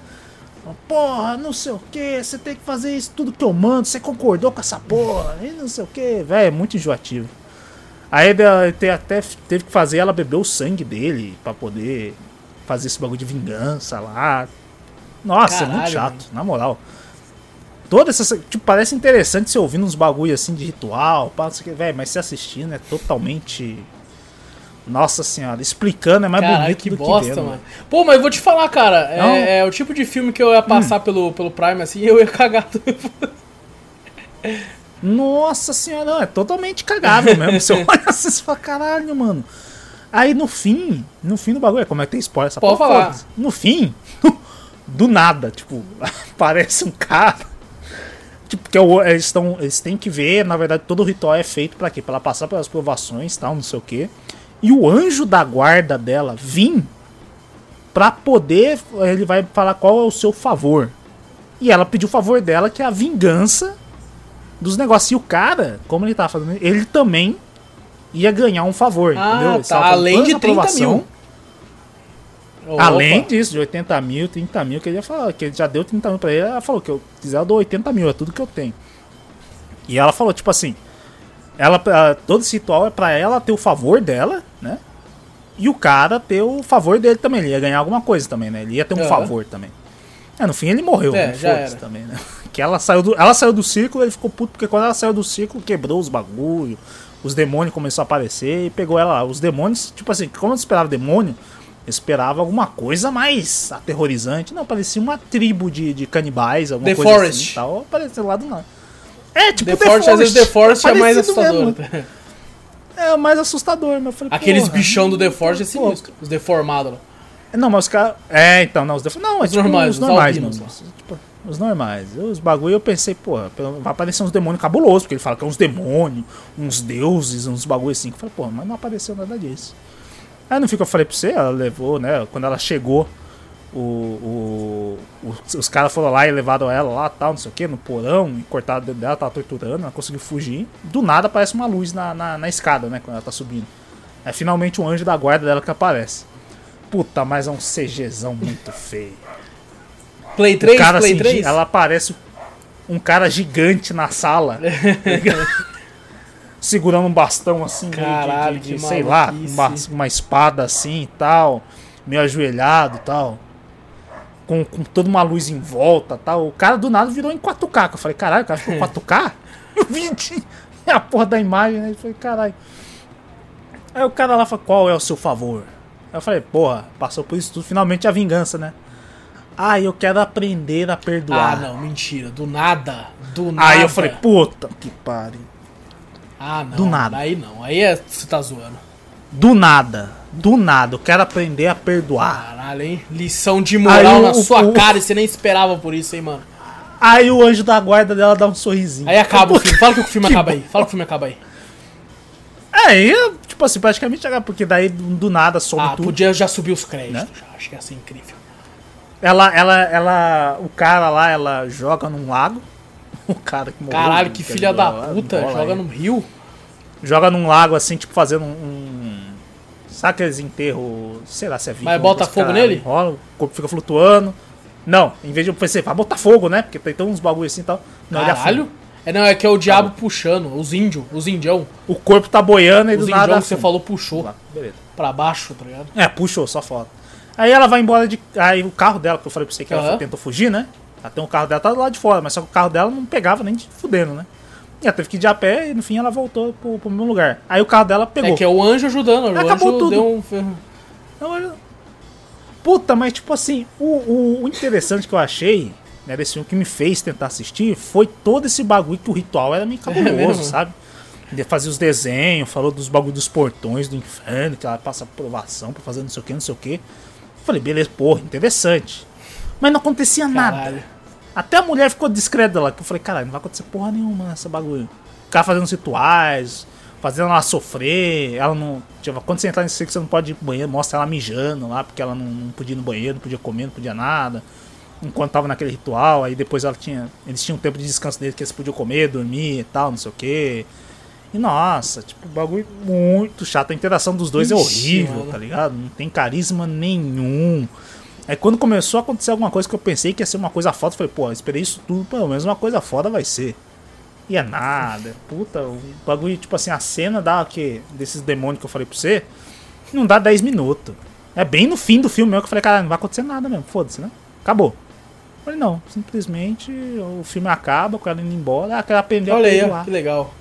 Porra, não sei o que, você tem que fazer isso tudo que eu mando, você concordou com essa porra, e não sei o que, velho, é muito enjoativo. Aí ele até teve que fazer ela beber o sangue dele para poder fazer esse bagulho de vingança lá. Nossa, Caralho, é muito chato, mano. na moral. Toda essa. Tipo, parece interessante você ouvindo uns bagulho assim de ritual, pá, não sei o que, velho, mas se assistindo é totalmente. Nossa senhora, explicando é mais bonito que do bosta, que vendo. Mano. Pô, mas eu vou te falar, cara, é, é, o tipo de filme que eu ia passar hum. pelo, pelo Prime assim e eu ia cagar. Nossa senhora, não, é totalmente cagável mesmo. Você olha assim e fala, caralho, mano. Aí no fim, no fim do bagulho, como é que tem spoiler essa Pode porra? Falar. No fim, do nada, tipo, aparece um cara. Tipo, que é eles, tão, eles têm que ver, na verdade, todo o ritual é feito para quê? Pra ela passar pelas provações tal, não sei o quê. E o anjo da guarda dela vir pra poder. Ele vai falar qual é o seu favor. E ela pediu o favor dela, que é a vingança dos negócios. E o cara, como ele tava fazendo, ele também ia ganhar um favor, ah, entendeu? Tá. Além de 30 mil. Opa. Além disso, de 80 mil, 30 mil, que ele que ele já deu 30 mil pra ele, ela falou que eu quiser eu dou 80 mil, é tudo que eu tenho. E ela falou, tipo assim, ela, todo esse ritual é pra ela ter o favor dela, né? E o cara ter o favor dele também, ele ia ganhar alguma coisa também, né? Ele ia ter um uhum. favor também. É, no fim ele morreu, é, era. também, né? Que ela saiu do, ela saiu do círculo, ele ficou puto, porque quando ela saiu do círculo, quebrou os bagulho, os demônios começaram a aparecer e pegou ela lá. Os demônios, tipo assim, como eu esperava demônio, esperava alguma coisa mais aterrorizante. Não, parecia uma tribo de, de canibais, alguma The coisa Forest. assim tal. Apareceu lá do nada. É, tipo The, The Forest. Às vezes The Forest é, é mais assustador. Mesmo. É, o mais assustador, mas eu falei, Aqueles bichão do The Forest é sinistro. Os deformados lá. Não, mas os caras. É, então, não, os deformados. Não, é os tipo, normais, os normais, mano. Tipo, os normais. Os bagulho eu pensei, pô, vai aparecer uns demônios cabulosos, porque ele fala que é uns demônios, uns deuses, uns bagulho assim. Eu falei, pô, mas não apareceu nada disso. Aí no fim que eu falei pra você, ela levou, né? Quando ela chegou, o, o, os, os caras foram lá e levaram ela lá, tal, não sei o que, no porão, e cortaram o dedo dela, tava torturando, ela conseguiu fugir. Do nada aparece uma luz na, na, na escada, né? Quando ela tá subindo. É finalmente um anjo da guarda dela que aparece. Puta, mas é um CGzão muito feio. Play O 3, cara, Play assim, 3? ela parece um cara gigante na sala. segurando um bastão assim, de- Caralho, de, de, que sei lá, uma, uma espada assim e tal, meio ajoelhado e tal. Com, com toda uma luz em volta tal. O cara do nada virou em 4K. que Eu falei, caralho, o cara ficou em 4K? Eu vi de- a porra da imagem, né? Eu falei, caralho. Aí o cara lá falou, qual é o seu favor? Aí eu falei, porra, passou por isso tudo, finalmente a vingança, né? Ah, eu quero aprender a Ah, perdoar. não, mentira. Do nada. Do nada. Aí eu falei, puta que pariu. Ah, não. do nada. Aí não. Aí é, você tá zoando. Do nada, do nada, eu quero aprender a perdoar. Caralho, hein? Lição de moral Aí na o- sua o- cara e você nem esperava por isso, hein, mano. Aí o anjo da guarda dela dá um sorrisinho. Aí acaba o filme. Fala que o filme Que acaba aí. Fala que o filme acaba aí. Aí, tipo assim, praticamente acaba, porque daí do, do nada some Ah, tudo. podia já subir os créditos. Né? Já. Acho que ia ser incrível. Ela, ela, ela, o cara lá, ela joga num lago. O cara que morreu. Caralho, que quer filha da ela puta. bola Joga aí. no rio. Joga num lago assim, tipo fazendo um. um- sabe aqueles enterros, sei lá se é vivo. Mas bota fogo nele? Rola, o corpo fica flutuando. Não, em vez de eu pensei, vai botar fogo, né? Porque tem tão uns bagulho assim e tal. Não. Caralho. É, não, é que é o diabo puxando. Os índios. Os indião. O corpo tá boiando e Os do nada. indião que você falou puxou. Lá, beleza. Pra baixo, tá ligado? É, puxou, só foto. Aí ela vai embora de. Aí o carro dela, que eu falei pra você que ela Aham. tentou fugir, né? Até o carro dela tá do lado de fora, mas só que o carro dela não pegava nem de fudendo, né? E ela teve que ir de a pé e no fim ela voltou pro, pro mesmo lugar. Aí o carro dela pegou. É que é o anjo ajudando. O Acabou anjo tudo. deu um. ferro- olha- Puta, mas tipo assim, o, o- o interessante que eu achei, né, desse filme que me fez tentar assistir, foi todo esse bagulho que o ritual era meio cabuloso, É sabe? Ele fazia os desenhos, falou dos bagulhos dos portões do inferno, que ela passa aprovação pra fazer não sei o que, não sei o que. Falei, beleza, porra, interessante. Mas não acontecia nada. Até a mulher ficou discreta lá, que eu falei, caralho, não vai acontecer porra nenhuma nessa bagulho. O cara fazendo os rituais, fazendo ela sofrer, ela não. Tipo, quando você entrar nesse que você não pode ir pro banheiro, mostra ela mijando lá, porque ela não, não podia ir no banheiro, não podia comer, não podia nada. Enquanto tava naquele ritual, aí depois ela tinha. Eles tinham um tempo de descanso dele que eles podiam comer, dormir e tal, não sei o que. E nossa, tipo, bagulho muito chato. A interação dos dois é Ixi, horrível, mano. tá ligado? Não tem carisma nenhum. Aí quando começou a acontecer alguma coisa que eu pensei que ia ser uma coisa foda, eu falei, pô, eu esperei isso tudo, pelo menos uma coisa foda vai ser. E é nada. Puta, o bagulho, tipo assim, a cena dá o quê? Desses demônios que eu falei pra você, não dá 10 minutos. É bem no fim do filme mesmo que eu falei, cara, não vai acontecer nada mesmo, foda-se, né? Acabou. Eu falei, não, simplesmente o filme acaba com ela indo embora, quero aprender Olha a aí, ó, perdoar. que legal.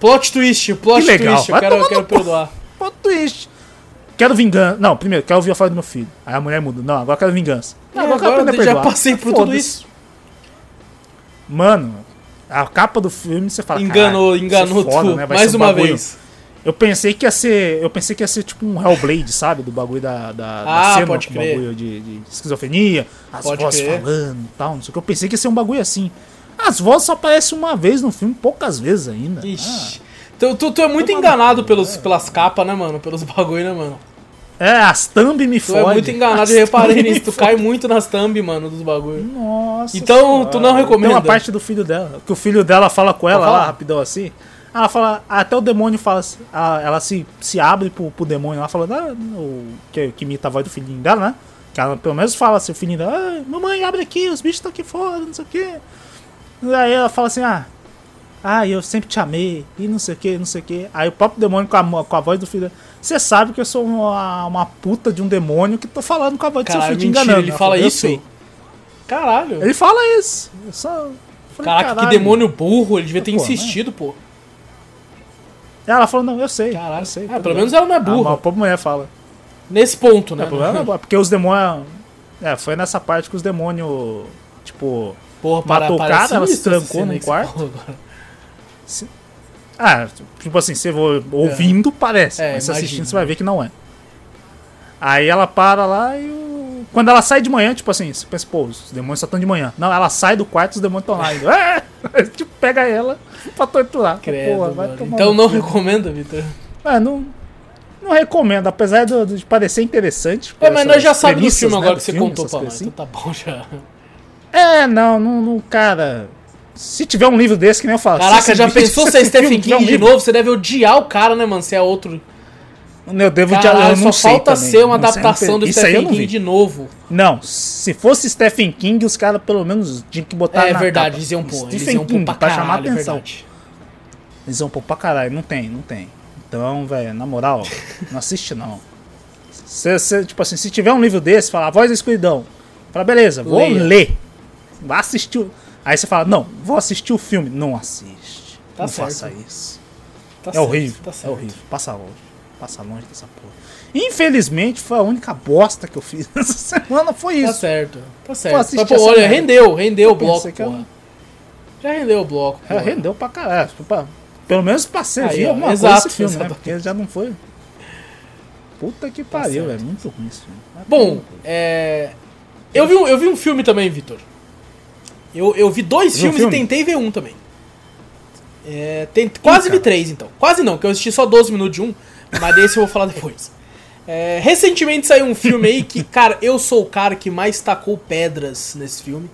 Plot twist, plot Que legal. twist. Eu quero, eu quero perdoar. Plot twist. Quero vingança. Não, primeiro, quero ouvir a fala do meu filho. Aí a mulher muda. Não, agora quero vingança. Não, É, quero agora aprender a eu já passei por tudo isso. Mano, a capa do filme você fala. Enganou, "Caralho, enganou é foda, tu. né? Mais um uma bagulho." vez. Eu pensei que ia ser. Eu pensei que ia ser tipo um Hellblade, sabe? Do bagulho da, da, da Ah, cena pode crer. bagulho de, de esquizofrenia, as Pode vozes crer. falando e tal, não sei o que. Eu pensei que ia ser um bagulho assim. As vozes só aparecem uma vez no filme, poucas vezes ainda. Ixi. Tu, tu, tu é muito enganado pelos, é. pelas capas, né, mano? Pelos bagulho, né, mano? É, as thumb me Tu fodem. é muito enganado, As eu reparei nisso. Tu cai muito nas thumb, mano, dos bagulho. Nossa. Então, tu não recomenda? Tem uma parte do filho dela, que o filho dela fala com ela lá, rapidão assim. Ela fala, até o demônio fala, assim, ela se, se abre pro, pro demônio lá, falando, ah, o, que, que imita a voz do filhinho dela, né? Que ela pelo menos fala assim, o filhinho dela, ah, mamãe, abre aqui, os bichos estão aqui fora, não sei o quê. E aí ela fala assim, ah, ah, eu sempre te amei, e não sei o que, não sei o que. Aí o próprio demônio com a, com a voz do filho dela, você sabe que eu sou uma, uma puta de um demônio que tô falando com a voz do seu filho te mentira, enganando. ele fala falou, "Eu isso? sei." Caralho. Ele fala isso. Eu só... eu falei, Caraca, que "Caralho." demônio burro. Ele devia ter Pô, né? insistido, pô. Ela falou, não, eu sei. Caralho. Eu sei Ah, pelo ligado? menos ela não é Ah, burra. mas a mulher fala. Nesse ponto, né? É, problema não é bom, porque os demônios. É, foi nessa parte que os demônios. Tipo. Porra, Matou o cara, ela se trancou num que quarto. agora. Ah, tipo assim, você vo- ouvindo parece. É, mas se assistindo você vai ver que não é. Aí ela para lá e o. Quando ela sai de manhã, tipo assim, você pensa, pô, os demônios só estão de manhã. Não, ela sai do quarto e os demônios estão lá ainda. É! tipo, pega ela pra torturar. Credo, Porra, vai tomar Então não cu. recomenda, Vitor. É, não, não recomendo, apesar do- de parecer interessante. É, mas nós já sabemos do filme né, agora do que você filme, contou pra assim. Então tá bom já. É, não, não, não, cara. Se tiver um livro desse, que nem eu falo. se Caraca, já pensou se esse Stephen King um de novo? Você deve odiar o cara, né, mano? Se é outro. Eu devo de, Caralho, eu não só falta também. ser uma Não adaptação do. Isso Stephen King vi. de novo. Não, se fosse Stephen King, os caras pelo menos tinham que botar é na verdade, capa. eles iam pôr. Eles Stephen iam King, pra pra caralho, chamar é atenção. verdade. Eles vão pôr pra caralho. Não tem, não tem. Então, velho, na moral, não assiste não. Cê, cê, tipo assim, se tiver um livro desse, fala, a voz da escuridão. Fala, beleza, vou Leia. ler. Vai assistir. O- Aí você fala, não, vou assistir o filme. Não assiste. Tá não certo. faça isso. Tá é certo, horrível. tá é certo. horrível. Passa longe. Passa longe dessa porra. Infelizmente, foi a única bosta que eu fiz nessa semana. Foi Tá isso. certo, tá certo. assistir Mas, pô, essa olha, merda. rendeu, rendeu o Eu pensei bloco, que era- porra. Já rendeu o bloco, É, porra. rendeu pra caralho. Pra- Pelo menos pra servir Aí, alguma exato, coisa esse filme, né? Porque já não foi. Puta que pariu, certo. é muito ruim esse filme. Mas Bom, é... Eu vi, um, eu vi um filme também, Vitor. Eu, eu vi dois Viu filmes e filme? tentei ver um também. É, tem- quase vi cara. três, então. Quase não, porque eu assisti só 12 minutos de um, mas desse eu vou falar depois. É, recentemente saiu um filme aí que, cara, eu sou o cara que mais tacou pedras nesse filme.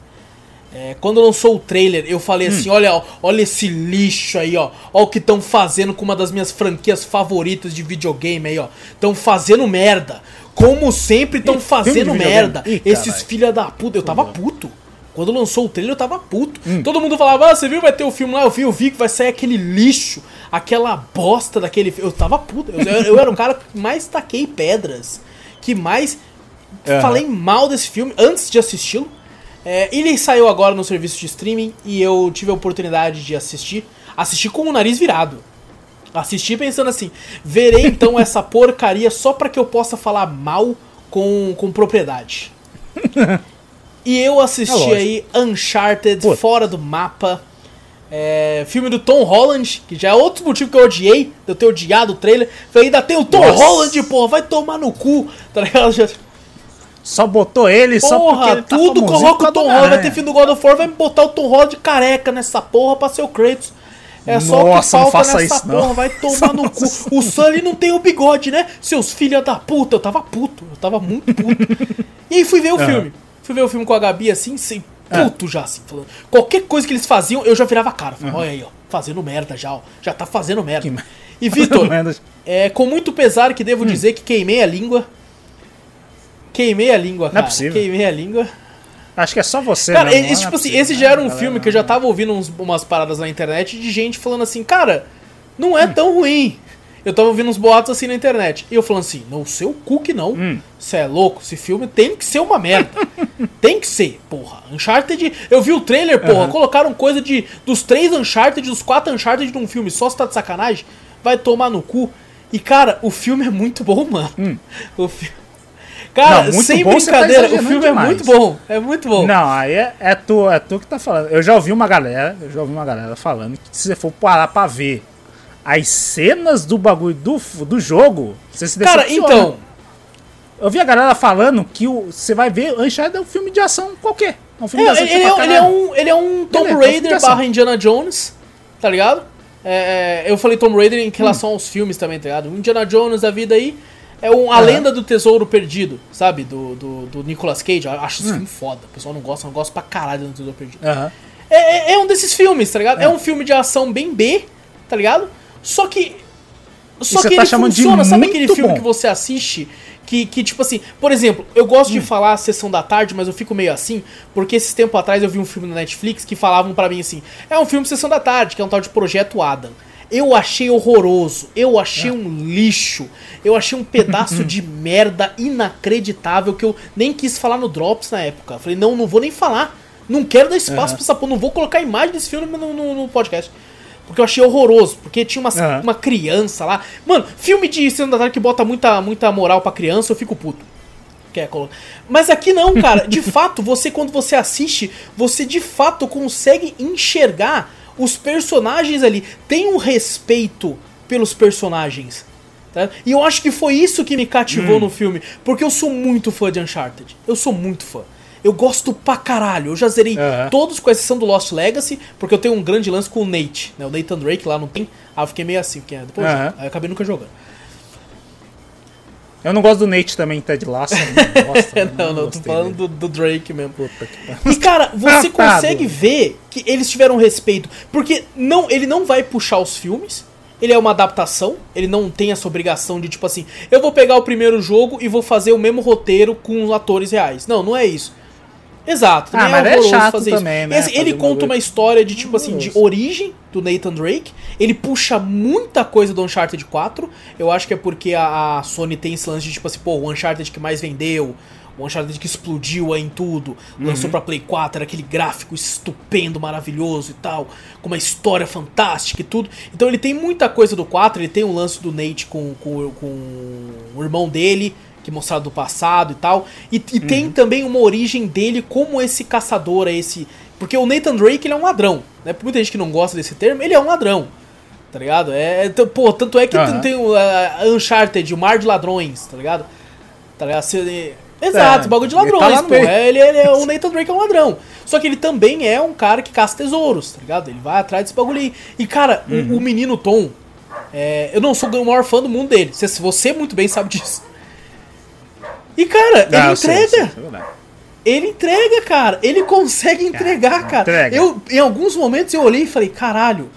É, quando lançou o trailer, eu falei assim: olha, ó, olha esse lixo aí, ó. Olha o que estão fazendo com uma das minhas franquias favoritas de videogame aí, ó. Estão fazendo merda. Como sempre estão Ih, fazendo merda. Ih, Esses filha da puta. Eu tava puto. Quando lançou o trailer, eu tava puto. Hum. Todo mundo falava, ah, você viu, vai ter o filme lá. Eu vi, eu vi que vai sair aquele lixo, aquela bosta daquele filme. Eu tava puto. Eu, eu- eu era o cara que mais taquei pedras, que mais Aham. falei mal desse filme antes de assisti-lo. É, ele saiu agora no serviço de streaming e eu tive a oportunidade de assistir. Assisti com o nariz virado. Assisti pensando assim: verei então essa porcaria só pra que eu possa falar mal com, com propriedade. E eu É assisti lógico. aí Uncharted, Pô. Fora do Mapa. É, filme do Tom Holland, que já é outro motivo que eu odiei, de eu ter odiado o trailer. Falei, ainda tem o Tom Nossa. Holland, porra, vai tomar no cu, tá ligado? Já- Só botou ele só porque Porra, ele tá tudo coloca o Tom Holland. Vai ter filme do God of War, vai botar o Tom Holland careca nessa porra pra ser o Kratos. É só o que Nossa, não falta nessa isso, não. porra, vai tomar no cu. O Sully não tem o bigode, né? Seus filha da puta. Eu tava puto, eu tava muito puto. e aí fui ver o Aham. filme. Fui ver o filme com a Gabi assim, sem Ah. puto já, assim, falando. Qualquer coisa que eles faziam, eu já virava a cara. Falava, olha aí, ó, fazendo merda já, ó. Já tá fazendo merda. Que E Vitor, é, com muito pesar que Hum. devo dizer que queimei a língua. Queimei a língua, Não é cara. possível. Queimei a língua. Acho que é só você, Cara, mesmo, esse, não é tipo assim, possível, esse já era um galera, filme que eu já tava ouvindo uns- umas paradas na internet de gente falando assim, cara, não é Hum. tão ruim. Eu tava ouvindo uns boatos assim na internet. E eu falando assim, no seu cu que não. Hum. Você é louco, esse filme tem que ser uma merda. tem que ser, porra. Uncharted. Eu vi o trailer, porra. Aham. Colocaram coisa de. Dos três Uncharted, dos quatro Uncharted num filme só, você tá de sacanagem? Vai tomar no cu. E, cara, o filme é muito bom, mano. O fi... Cara, Hum. Não, sem bom, tá brincadeira, o exagerando filme é demais. muito bom. É muito bom. Não, aí é, é tu, é tu que tá falando. Eu já ouvi uma galera, eu já ouvi uma galera falando que se você for parar pra ver as cenas do bagulho do, do jogo, você se Cara, então. Eu vi a galera falando que o, você vai ver Uncharted é um filme de ação qualquer. É um filme É, de ação ele, é, você fala, ele é um, ele é um Tomb Ele é, Raider confiança. barra Indiana Jones, tá ligado? É, é, eu falei Tomb Raider em relação Hum. aos filmes também, tá ligado? O Indiana Jones da vida aí é um, a Aham. lenda do tesouro perdido, sabe? Do, do, do Nicolas Cage. Eu acho Hum. esse filme foda. O pessoal não gosta, não gosta pra caralho do tesouro perdido. Aham. É, é- é um desses filmes, tá ligado? É. É. um filme de ação bem B, tá ligado? Só que. Só que tá ele funciona. Sabe aquele filme bom? que você assiste? Que, que, tipo assim, por exemplo, eu gosto Hum. de falar Sessão da Tarde, mas eu fico meio assim, porque esses tempos atrás eu vi um filme na Netflix que falavam pra mim assim: é um filme Sessão da Tarde, que é um tal de Projeto Adam. Eu achei horroroso, eu achei um lixo, eu achei um pedaço de merda inacreditável que eu nem quis falar no Drops na época. Falei, não, não vou nem falar. Não quero dar espaço Aham. pra essa porra, não vou colocar a imagem desse filme no, no- no podcast. Porque eu achei horroroso, porque tinha uma, Aham. uma criança lá. Mano, filme de Sessão da Tarde que bota muita, muita moral pra criança, eu fico puto. Quer colo- Mas aqui não, cara. De fato, você quando você assiste, você de fato consegue enxergar os personagens ali. Tem um respeito pelos personagens. tá? E eu acho que foi isso que me cativou no filme. Porque eu sou muito fã de Uncharted. Eu sou muito fã. Eu gosto pra caralho. Eu já zerei Aham. todos, com exceção do Lost Legacy, porque eu tenho um grande lance com o Nate, né? O Nathan Drake lá não tem. Ah, eu fiquei meio assim, porque depois Aham. aí eu acabei nunca jogando. Eu não gosto do Nate também, Ted Lasso. Não, gosto, não, não, tô falando do, do Drake mesmo. Puta que. E cara, você consegue ver que eles tiveram respeito. Porque não, ele não vai puxar os filmes, ele é uma adaptação, ele não tem essa obrigação de tipo assim, eu vou pegar o primeiro jogo e vou fazer o mesmo roteiro com atores reais. Não, não é isso. Exato, Ah, mas é chato também, né? Esse- ele Fazer um conta uma história de tipo assim, de origem do Nathan Drake. Ele puxa muita coisa do Uncharted 4. Eu acho que é porque a, a Sony tem esse lance de tipo assim, pô, o Uncharted que mais vendeu, o Uncharted que explodiu aí em tudo, Uhum. lançou pra Play 4, era aquele gráfico estupendo, maravilhoso e tal, com uma história fantástica e tudo. Então ele tem muita coisa do 4, ele tem um lance do Nate com, com, com o irmão dele, que mostrado do passado e tal. E, e Uhum. tem também uma origem dele como esse caçador, esse. Porque o Nathan Drake ele é um ladrão, né? Por muita gente que não gosta desse termo, ele é um ladrão. Tá ligado? É, é pô, tanto é que Aham. tem o uh, Uncharted, o Mar de Ladrões, tá ligado? Tá ligado? Se- Exato, É, bagulho de ele tá ladrões, meio. É, ele, ele é, o Nathan Drake é um ladrão. Só que ele também é um cara que caça tesouros, tá ligado? Ele vai atrás desse bagulho aí. E, cara, o- Uhum. o, menino Tom, é, eu não sou o maior fã do mundo dele. Você, você muito bem sabe disso. E, cara, ele Ah, sei, eu entrega. sei, isso é. Ele entrega, cara. Ele consegue entregar, cara. entrega. Eu, em alguns momentos eu olhei e falei, caralho,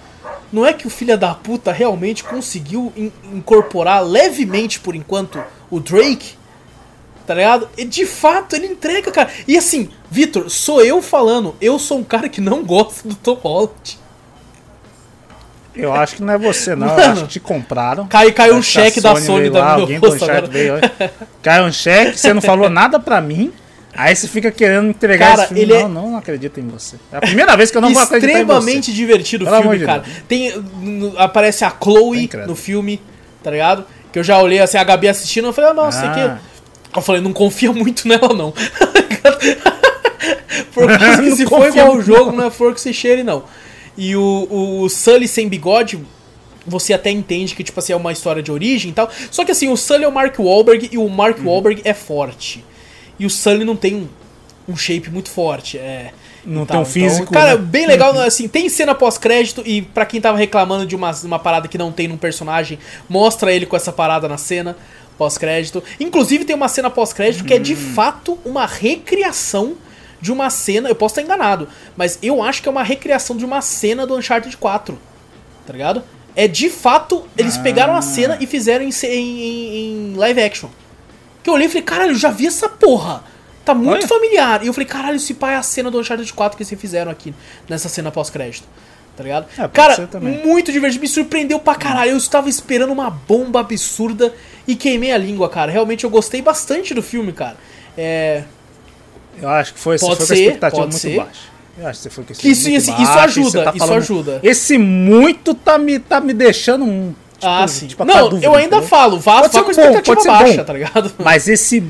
não é que o filho da puta realmente conseguiu in- incorporar levemente, por enquanto, o Drake? Tá ligado? E de fato ele entrega, cara. E assim, Vitor, sou eu falando. Eu sou um cara que não gosta do Tom Holland. Eu acho que não é você, não. Eu Mano. acho que te compraram. Cai, caiu um cheque da Sony da lá, alguém veio. Caiu um cheque, você não falou nada pra mim. Aí você fica querendo entregar Cara, esse filme. ele é- não, não, não acredito em você. É a primeira vez que eu não vou acreditar em você. extremamente divertido o filme, cara. Deus. Tem, aparece a Chloe credo. no filme, tá ligado? Que eu já olhei assim, a Gabi assistindo, eu falei, ah, não, sei Ah. que. Eu falei, não confia muito nela, não. Por causa que Não se for igual o jogo, não é flor que se cheire, não. E o, o Sully sem bigode, você até entende que, tipo assim, é uma história de origem e tal. Só que assim, o Sully é o Mark Wahlberg e o Mark Uhum. Wahlberg é forte. E o Sully não tem um, shape muito forte. É, Não tem um físico, Cara, né? bem legal, assim, tem cena pós-crédito e pra quem tava reclamando de uma, uma parada que não tem num personagem, mostra ele com essa parada na cena pós-crédito. Inclusive tem uma cena pós-crédito que é de Hum. fato uma recriação de uma cena, eu posso estar enganado, mas eu acho que é uma recriação de uma cena do Uncharted 4. Tá ligado? É de fato, eles pegaram a cena e fizeram em, em- em- live action. Que eu olhei e falei, caralho, eu já vi essa porra. Tá muito Olha. familiar. E eu falei, caralho, esse pai é a cena do Uncharted 4 que vocês fizeram aqui nessa cena pós-crédito. Tá ligado? É, Cara, muito divertido. Me surpreendeu pra caralho. Eu estava esperando uma bomba absurda e queimei a língua, cara. Realmente eu gostei bastante do filme, cara. É. Eu acho que foi, Pode foi com a ser, expectativa pode muito ser. baixa. Eu acho que você foi com isso- isso- isso ajuda, tá isso ajuda. Esse muito tá me, tá me deixando um. tipo, ah, sim. tipo, a não, dúvida, eu ainda entendeu? falo, vá, Pode vá ser com bom, expectativa ser baixa, bom. tá ligado? Mas esse.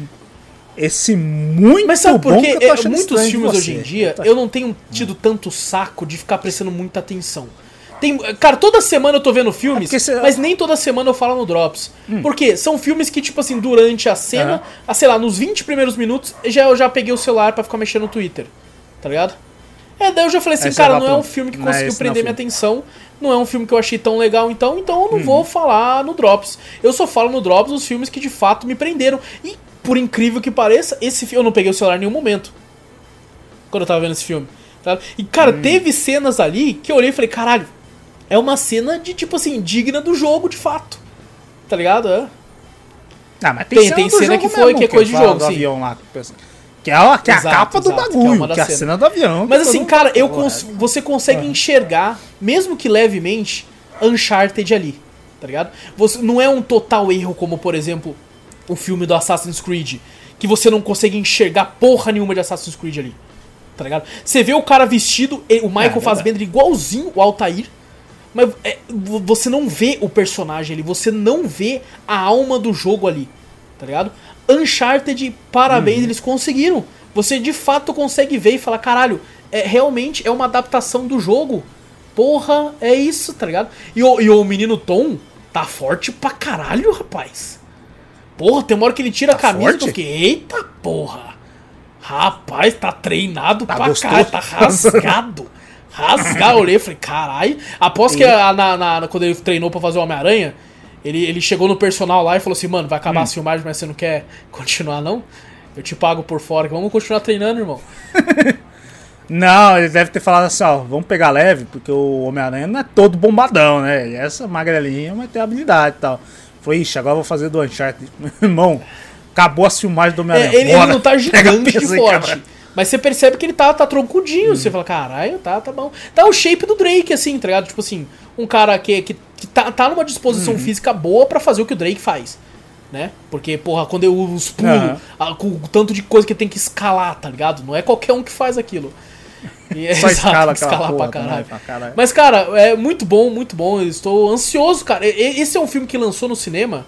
Esse muito Mas sabe por quê? É, muitos filmes hoje em dia, eu não tenho tido tanto saco de ficar prestando muita atenção. Tem, cara, toda semana eu tô vendo filmes, É porque cê- Hum. mas nem toda semana eu falo no Drops. Por quê? São filmes que, tipo assim, durante a cena, Aham. a, sei lá, nos 20 primeiros minutos, já, eu já peguei o celular pra ficar mexendo no Twitter. Tá ligado? É, daí eu já falei assim, Aí você cara, vai não é um filme que é conseguiu não é prender minha atenção. Não é um filme que eu achei tão legal, então, então Uhum. eu não vou falar no Drops. Eu só falo no Drops os filmes que de fato me prenderam. E, por incrível que pareça, esse filme eu não peguei o celular em nenhum momento. Quando eu tava vendo esse filme. tá? E, cara, Hum. teve cenas ali que eu olhei e falei, caralho, é uma cena de, tipo assim, digna do jogo, de fato. Tá ligado? É. Ah, mas tem, Tem- cena, tem cena que foi- mesmo, que é coisa de fala jogo, sim. avião lá. que Que é a, que é a Exato, capa do exato, que é bagulho, que é, a cena do avião. Mas que assim, cara, eu cons- você consegue enxergar, mesmo que levemente, Uncharted ali, tá ligado? Você, não é um total erro como, por exemplo, o filme do Assassin's Creed, que você não consegue enxergar porra nenhuma de Assassin's Creed ali, tá ligado? Você vê o cara vestido, o Michael É. Fassbender igualzinho o Altair, mas é, vo- você não vê o personagem ali, você não vê a alma do jogo ali, tá ligado? Uncharted, parabéns, eles conseguiram. Você de fato consegue ver e falar, caralho, é, realmente é uma adaptação do jogo. Porra, é isso, tá ligado? E o, e o menino Tom tá forte pra caralho, rapaz. Porra, tem uma hora que ele tira a Tá camisa forte? eu fiquei, eita porra. Rapaz, tá treinado Tá pra gostoso? caralho, tá rasgado. Rasgar, eu olhei e falei, caralho. Após que a- na, na- quando ele treinou pra fazer o Homem-Aranha, ele, ele chegou no personal lá e falou assim, mano, vai Hum. acabar as filmagens, mas você não quer continuar, não? Eu te pago por fora, vamos continuar treinando, irmão. Não, ele deve ter falado assim, ó, vamos pegar leve, porque o Homem-Aranha não é todo bombadão, né? E essa magrelinha vai ter habilidade e tal. Falei, ixi, agora eu vou fazer do Uncharted. Irmão, acabou a filmagem do Homem-Aranha. É, ele, ele não tá gigante aí, forte. cara. Mas você percebe que ele tá, tá troncudinho. Você fala, caralho, tá, tá bom. Tá o shape do Drake, assim, tá ligado? Tipo assim, um cara que, que, que tá, tá numa disposição Uhum. física boa pra fazer o que o Drake faz. Né? Porque, porra, quando eu os pulos, Aham. a- com o tanto de coisa que tem que escalar, tá ligado? Não é qualquer um que faz aquilo. E é Só exato, escala escalar porra pra caralho. pra caralho. Mas, cara, é muito bom, muito bom. Eu estou ansioso, cara. Esse é um filme que lançou no cinema.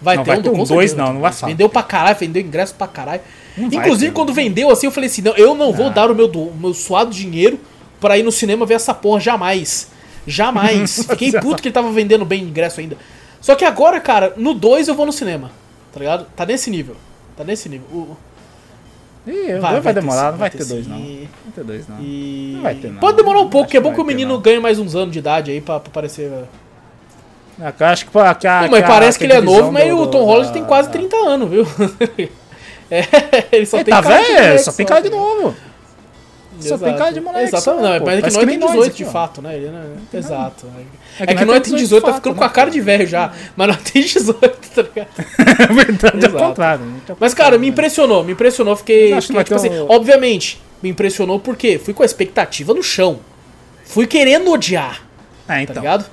Vai Não ter vai um, ter um dois, certeza. não, não vai falar. Vendeu pra caralho, vendeu ingresso pra caralho. Não Inclusive, quando vendeu assim, eu falei assim: não, eu não vou Ah. dar o meu, o meu suado dinheiro pra ir no cinema ver essa porra jamais. Jamais. Fiquei puto que ele tava vendendo bem ingresso ainda. Só que agora, cara, no 2 eu vou no cinema. Tá ligado? Tá nesse nível. Tá nesse nível. O- Ih, Vai, vai, vai demorar, sim, não vai ter ter dois, não. Não vai ter dois, não. E... Não vai ter, não. Pode demorar um pouco, que é que bom vai que o menino não. ganhe mais uns anos de idade aí pra, pra parecer. Eu Acho que, pô, que a, Não, mas que parece que ele é novo, mas do- o Tom Holland tem quase da- 30 anos, viu? É, ele só Ele tem tá cara de velho, moleque só tem cara de novo. Só Exato. tem cara de moleque. Exatamente, só, não, é pô. mas é que nós tem nem 18 aqui, de fato, né? Ele, né? Exato. É, É que, que nós nós tem tem 18, tá 18 ficando de com a cara né, de velho já, mas não tem 18, tá ligado? Na verdade, é Exato. o contrário. né? É o Mas, cara, me impressionou, me impressionou, fiquei. Acho que fiquei, vai tipo assim, um- obviamente, me impressionou porque fui com a expectativa no chão. Fui querendo odiar, É, tá então. ligado?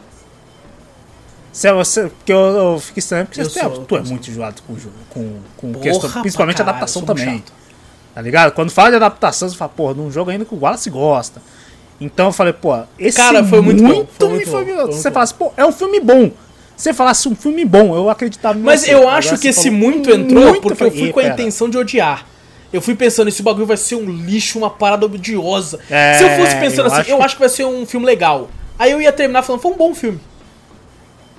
Se você, porque eu, eu fico estranho, porque você, sou- tu é muito enjoado com o jogo, com, com Porra, questão, principalmente adaptação também. chato. Tá ligado? Quando fala de adaptação, você fala, porra, num jogo ainda que o Wallace gosta. Então eu falei, pô, esse Cara, foi muito bom, foi muito foi- bom, foi muito Você bom. falasse, pô, é um filme bom. Se você falasse um filme bom, eu acreditava em Mas você. eu Agora acho você que esse falou, muito entrou muito, porque eu fui "Ih, com a pera." intenção de odiar. Eu fui pensando, esse bagulho vai ser um lixo, uma parada odiosa. É, Se eu fosse pensando eu assim, acho eu que- acho que vai ser um filme legal. Aí eu ia terminar falando, foi um bom filme.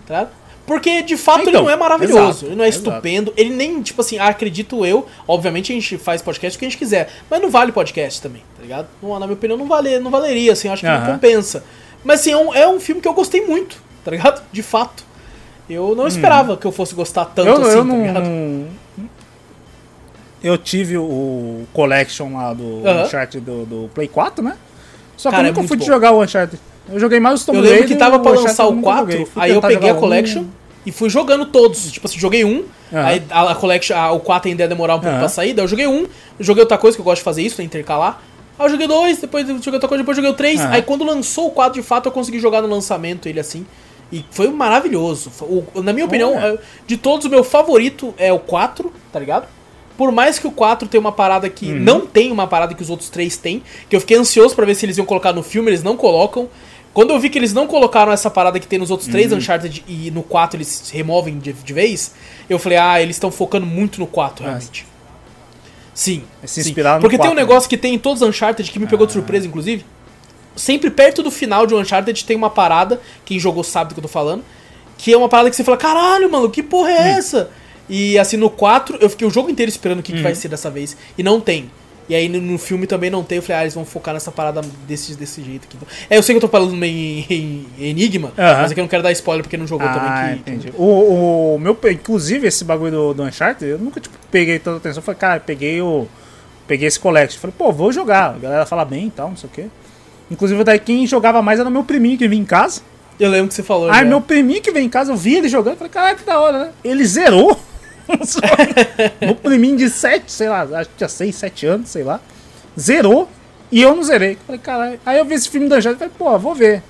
Tá? Porque de fato ele Então, não é maravilhoso, exato, ele não é exato. estupendo, ele nem, tipo assim, acredito eu, obviamente a gente faz podcast o que a gente quiser, mas não vale podcast também, tá ligado? Não, na minha opinião não, vale, não valeria, assim, acho que não compensa. Mas assim, é um, é um filme que eu gostei muito, tá ligado? De fato. Eu não esperava que eu fosse gostar tanto Hum. Eu, assim, eu tá não, ligado? não- Eu tive o collection lá do Aham. Uncharted do, do Play 4, né? Só que Cara, é eu nunca muito fui bom. jogar o Uncharted. Eu joguei mais os Tomb Eu lembro Raider que tava pra lançar o nunca 4, joguei. Fui aí eu peguei a jogar um. Collection e fui jogando todos. Tipo assim, joguei um, aí a, a Collection, a- o 4 ainda ia demorar um pouco pra sair, daí eu joguei um, joguei outra coisa que eu gosto de fazer isso, né, intercalar. Aí eu joguei dois, depois joguei outra coisa, depois joguei o 3. Aham. Aí quando lançou o 4 de fato, eu consegui jogar no lançamento ele assim. E foi maravilhoso. O- na minha opinião, é, de todos, o meu favorito é o 4, tá ligado? Por mais que o 4 tenha uma parada que Uhum. não tem uma parada que os outros três têm, que eu fiquei ansioso pra ver se eles iam colocar no filme, eles não colocam. Quando eu vi que eles não colocaram essa parada que tem nos outros Uhum. três Uncharted e no 4 eles removem de, de vez, eu falei, ah, eles estão focando muito no 4, Ah, realmente. Sim. Se sim. Porque tem um 4, né? negócio que tem em todos os Uncharted que me pegou de surpresa, inclusive. Sempre perto do final de um Uncharted tem uma parada, quem jogou sabe do que eu tô falando, que é uma parada que você fala, caralho, mano, que porra é Hum. essa? E assim, no 4, eu fiquei o jogo inteiro esperando o que, que Uhum. vai ser dessa vez. E não tem. E aí no, no filme também não tem. Eu falei, ah, eles vão focar nessa parada desse, desse jeito aqui. É, eu sei que eu tô falando meio em, em Enigma, Aham. mas é que eu não quero dar spoiler porque não jogou Ah, também. Que, entendi. O, o meu, inclusive, esse bagulho do, do Uncharted, eu nunca tipo, peguei tanta atenção. Falei, cara, peguei o. Peguei esse collection. Falei, pô, vou jogar. A galera fala bem e tal, não sei o quê. Inclusive, daí quem jogava mais era o meu priminho que vinha em casa. Eu lembro que você falou. Aí já. meu priminho que veio em casa, eu vi ele jogando, falei, caralho, que da hora, né? Ele zerou. meu priminho de 7, sei lá, acho que tinha 6, 7 anos, sei lá. Zerou e eu não zerei. Falei, caralho. Aí eu vi esse filme do Uncharted e falei, pô, vou ver.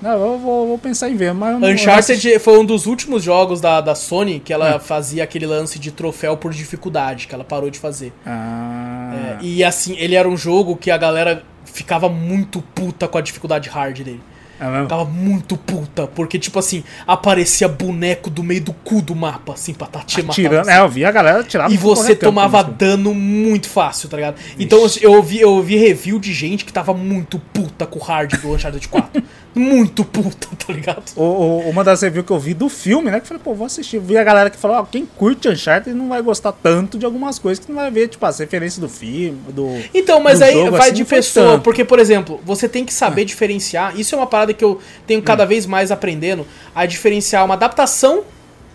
Não, eu vou, vou pensar em ver, mas eu não. Uncharted foi um dos últimos jogos da, da Sony que ela fazia aquele lance de troféu por dificuldade, que ela parou de fazer. Ah, É, e assim, ele era um jogo que a galera ficava muito puta com a dificuldade hard dele. É? Ficava muito puta, porque, tipo assim, aparecia boneco do meio do cu do mapa, assim, pra tá te matando. Tirando, é, eu vi a galera tirar E você tomava isso. dano muito fácil, tá ligado? Então assim, eu ouvi, eu ouvi review de gente que tava muito puta com o hard do Uncharted 4. muito puta, tá ligado? O- o- uma das reviews que eu vi do filme, né? Que eu falei, pô, vou assistir. Vi a galera que falou, ó, quem curte Uncharted não vai gostar tanto de algumas coisas que não vai ver, tipo, as referências do filme, do. Então, mas do aí jogo, vai assim, de pessoa, porque, por exemplo, você tem que saber diferenciar. Isso é uma parada que eu tenho Hum. cada vez mais aprendendo a diferenciar uma adaptação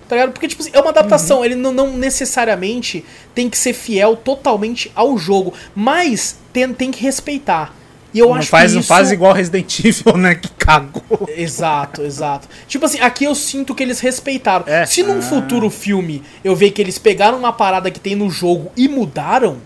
Tá ligado? Porque, tipo assim, é uma adaptação. Ele não, não necessariamente tem que ser fiel totalmente ao jogo. Mas tem, tem que respeitar. E eu não acho faz, que não isso... faz igual Resident Evil, né? Que cagou. Exato, exato. Tipo assim, aqui eu sinto que eles respeitaram. É. Se num Ah. futuro filme eu ver que eles pegaram uma parada que tem no jogo e mudaram.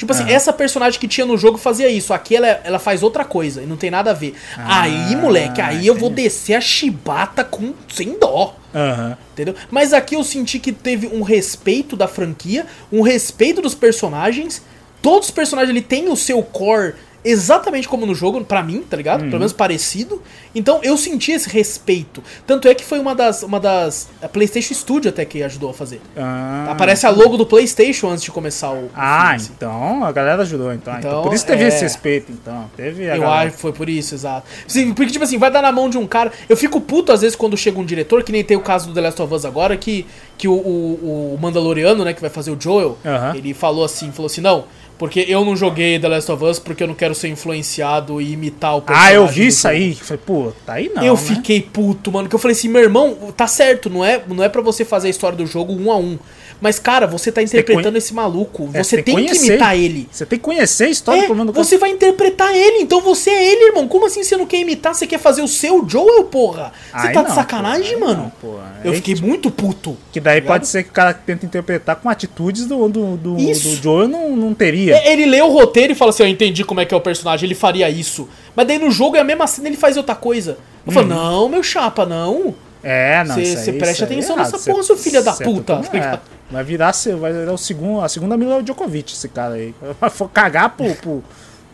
Tipo assim, Aham. essa personagem que tinha no jogo fazia isso. Aqui ela, ela faz outra coisa e não tem nada a ver. Ah, aí, moleque, aí eu vou entendi. descer a chibata com sem dó. Aham. Entendeu? Mas aqui eu senti que teve um respeito da franquia, um respeito dos personagens. Todos os personagens ele têm o seu core exatamente como no jogo, pra mim, tá ligado? Uhum. Pelo menos parecido. Então eu senti esse respeito. Tanto é que foi uma das. Uma das. A PlayStation Studio até que ajudou a fazer. Ah, Aparece a logo do PlayStation antes de começar o. Ah, filme, assim. então a galera ajudou, então. Então, Então, por isso teve é. esse respeito, então. Teve a Eu galera. acho que foi por isso, exato. Sim, porque, tipo assim, vai dar na mão de um cara. Eu fico puto às vezes quando chega um diretor, que nem tem o caso do The Last of Us agora, que, que o, o, o Mandaloriano, né, que vai fazer o Joel, Aham. ele falou assim, falou assim, não, porque eu não joguei The Last of Us porque eu não quero ser influenciado e imitar o Ah, eu vi isso jogo." aí. Falei, pô, tá aí não. eu né? fiquei puto, mano, que eu falei assim, meu irmão, tá certo, não é, não é para você fazer a história do jogo um a um. Mas, cara, você tá interpretando conhe- esse maluco. É, você você tem, tem que imitar ele. Você tem que conhecer a história É, do mundo você vai interpretar ele, então você é ele, irmão. Como assim você não quer imitar? Você quer fazer o seu Joel, porra? Você Aí tá de não, sacanagem, pô, aí mano? não, pô. Eu fiquei tipo, muito puto. Que daí tá pode ser que o cara tenta interpretar com atitudes do, do, do, do Joel não, não teria. É, Ele lê o roteiro e fala assim: Eu entendi como é que é o personagem, ele faria isso. Mas daí no jogo é a mesma cena, ele faz outra coisa. Eu falo, não, meu chapa, não. É, não. Cê- isso aí- cê preste é atenção errado. nessa porra, seu filho da cê puta, tá- é, vai virar seu, vai virar o segundo, a segunda Mila Djokovic, esse cara aí. Vai cagar pro, pro,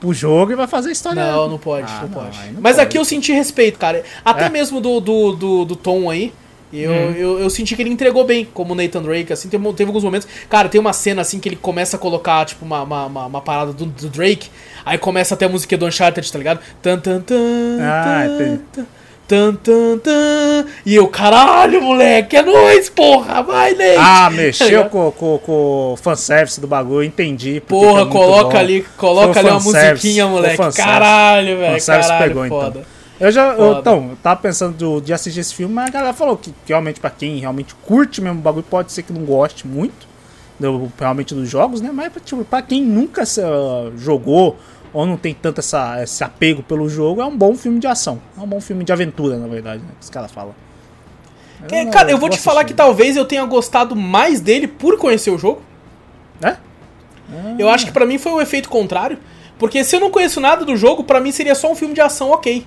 pro jogo e vai fazer a história. Não, não pode, Ah, não, não, pode. não Mas pode. aqui eu senti respeito, cara. Até É. mesmo do, do, do, do Tom aí. Eu, Uhum. eu, eu senti que ele entregou bem, como o Nathan Drake, assim, teve, teve alguns momentos. Cara, tem uma cena assim que ele começa a colocar, tipo, uma, uma, uma, uma parada do, do Drake, aí começa até a música do Uncharted, tá ligado? Tan, tan, tan, Ah, tan. Tan, tan, tan. E eu, caralho, moleque, é nóis, porra, vai, Nate! Ah, mexeu com, com, com o fanservice do bagulho, entendi. Porra, é coloca ali, coloca ali uma musiquinha, moleque. Caralho, velho, caralho, pegou, então. foda. Eu já, eu, então, eu tava pensando do- de assistir esse filme, mas a galera falou que, que realmente pra quem realmente curte mesmo o bagulho, pode ser que não goste muito do- realmente dos jogos, né? Mas tipo, pra quem nunca se, ah, jogou ou não tem tanto essa, esse apego pelo jogo, é um bom filme de ação. É um bom filme de aventura, na verdade, né? Que os caras falam. É, não- cara, eu vou te falar que talvez eu tenha gostado mais dele por conhecer o jogo. É? Eu acho que pra mim foi o efeito contrário. Porque se eu não conheço nada do jogo, pra mim seria só um filme de ação, ok.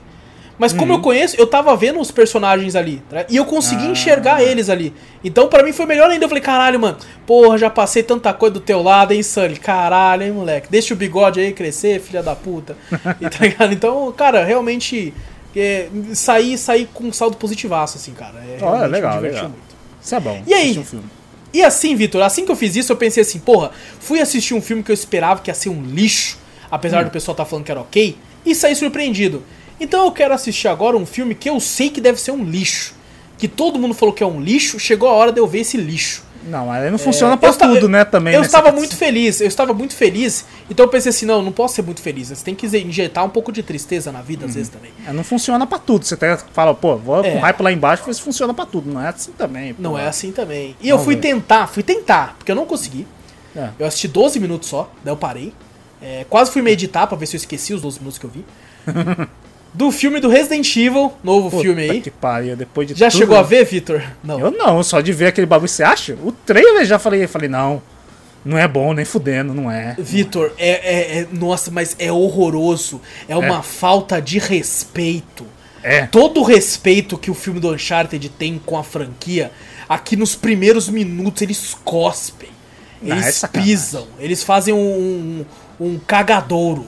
Mas como eu conheço, eu tava vendo os personagens ali. tá? E eu consegui Uhum. Ah. enxergar eles ali. Então pra mim foi melhor ainda. Eu falei, caralho, mano. Porra, já passei tanta coisa do teu lado, hein, Sully? Caralho, hein, moleque. Deixa o bigode aí crescer, filha da puta. E tá ligado? Então, cara, realmente. É, saí, saí com um saldo positivaço, assim, cara. É, realmente legal, legal. muito. Isso é bom. E aí? Um. E assim, Vitor, assim que eu fiz isso, eu pensei assim, porra, fui assistir um filme que eu esperava que ia ser um lixo, apesar do pessoal estar falando que era ok, e saí surpreendido. Então eu quero assistir agora um filme que eu sei que deve ser um lixo. Que todo mundo falou que é um lixo, chegou a hora de eu ver esse lixo. Não, mas aí não funciona pra É, eu esta- tudo, né, também. Eu né? estava Você- muito feliz, eu estava muito feliz, então eu pensei assim, não, não posso ser muito feliz, você tem que injetar um pouco de tristeza na vida às vezes também. É, Não funciona pra tudo. Você até fala, pô, vou É. com hype lá embaixo se funciona pra tudo. Não é assim também. Não pô. é assim também. E eu Vamos fui ver. tentar, fui tentar, porque eu não consegui. É. Eu assisti 12 minutos só, daí eu parei. É, quase fui meditar pra ver se eu esqueci os 12 minutos que eu vi. do filme do Resident Evil, novo Puta filme aí. que pariu, depois de Já tudo- chegou a ver, Vitor? Não. Eu não, só de ver aquele bagulho, você acha? O trailer já falei, falei, não, não é bom, nem fudendo, não é. Vitor, é, é- é- Nossa, mas é horroroso. É uma falta de respeito. É. Todo o respeito que o filme do Uncharted tem com a franquia, aqui nos primeiros minutos eles cospem. Não, é Eles sacanagem. pisam. Eles fazem um, um, um cagadouro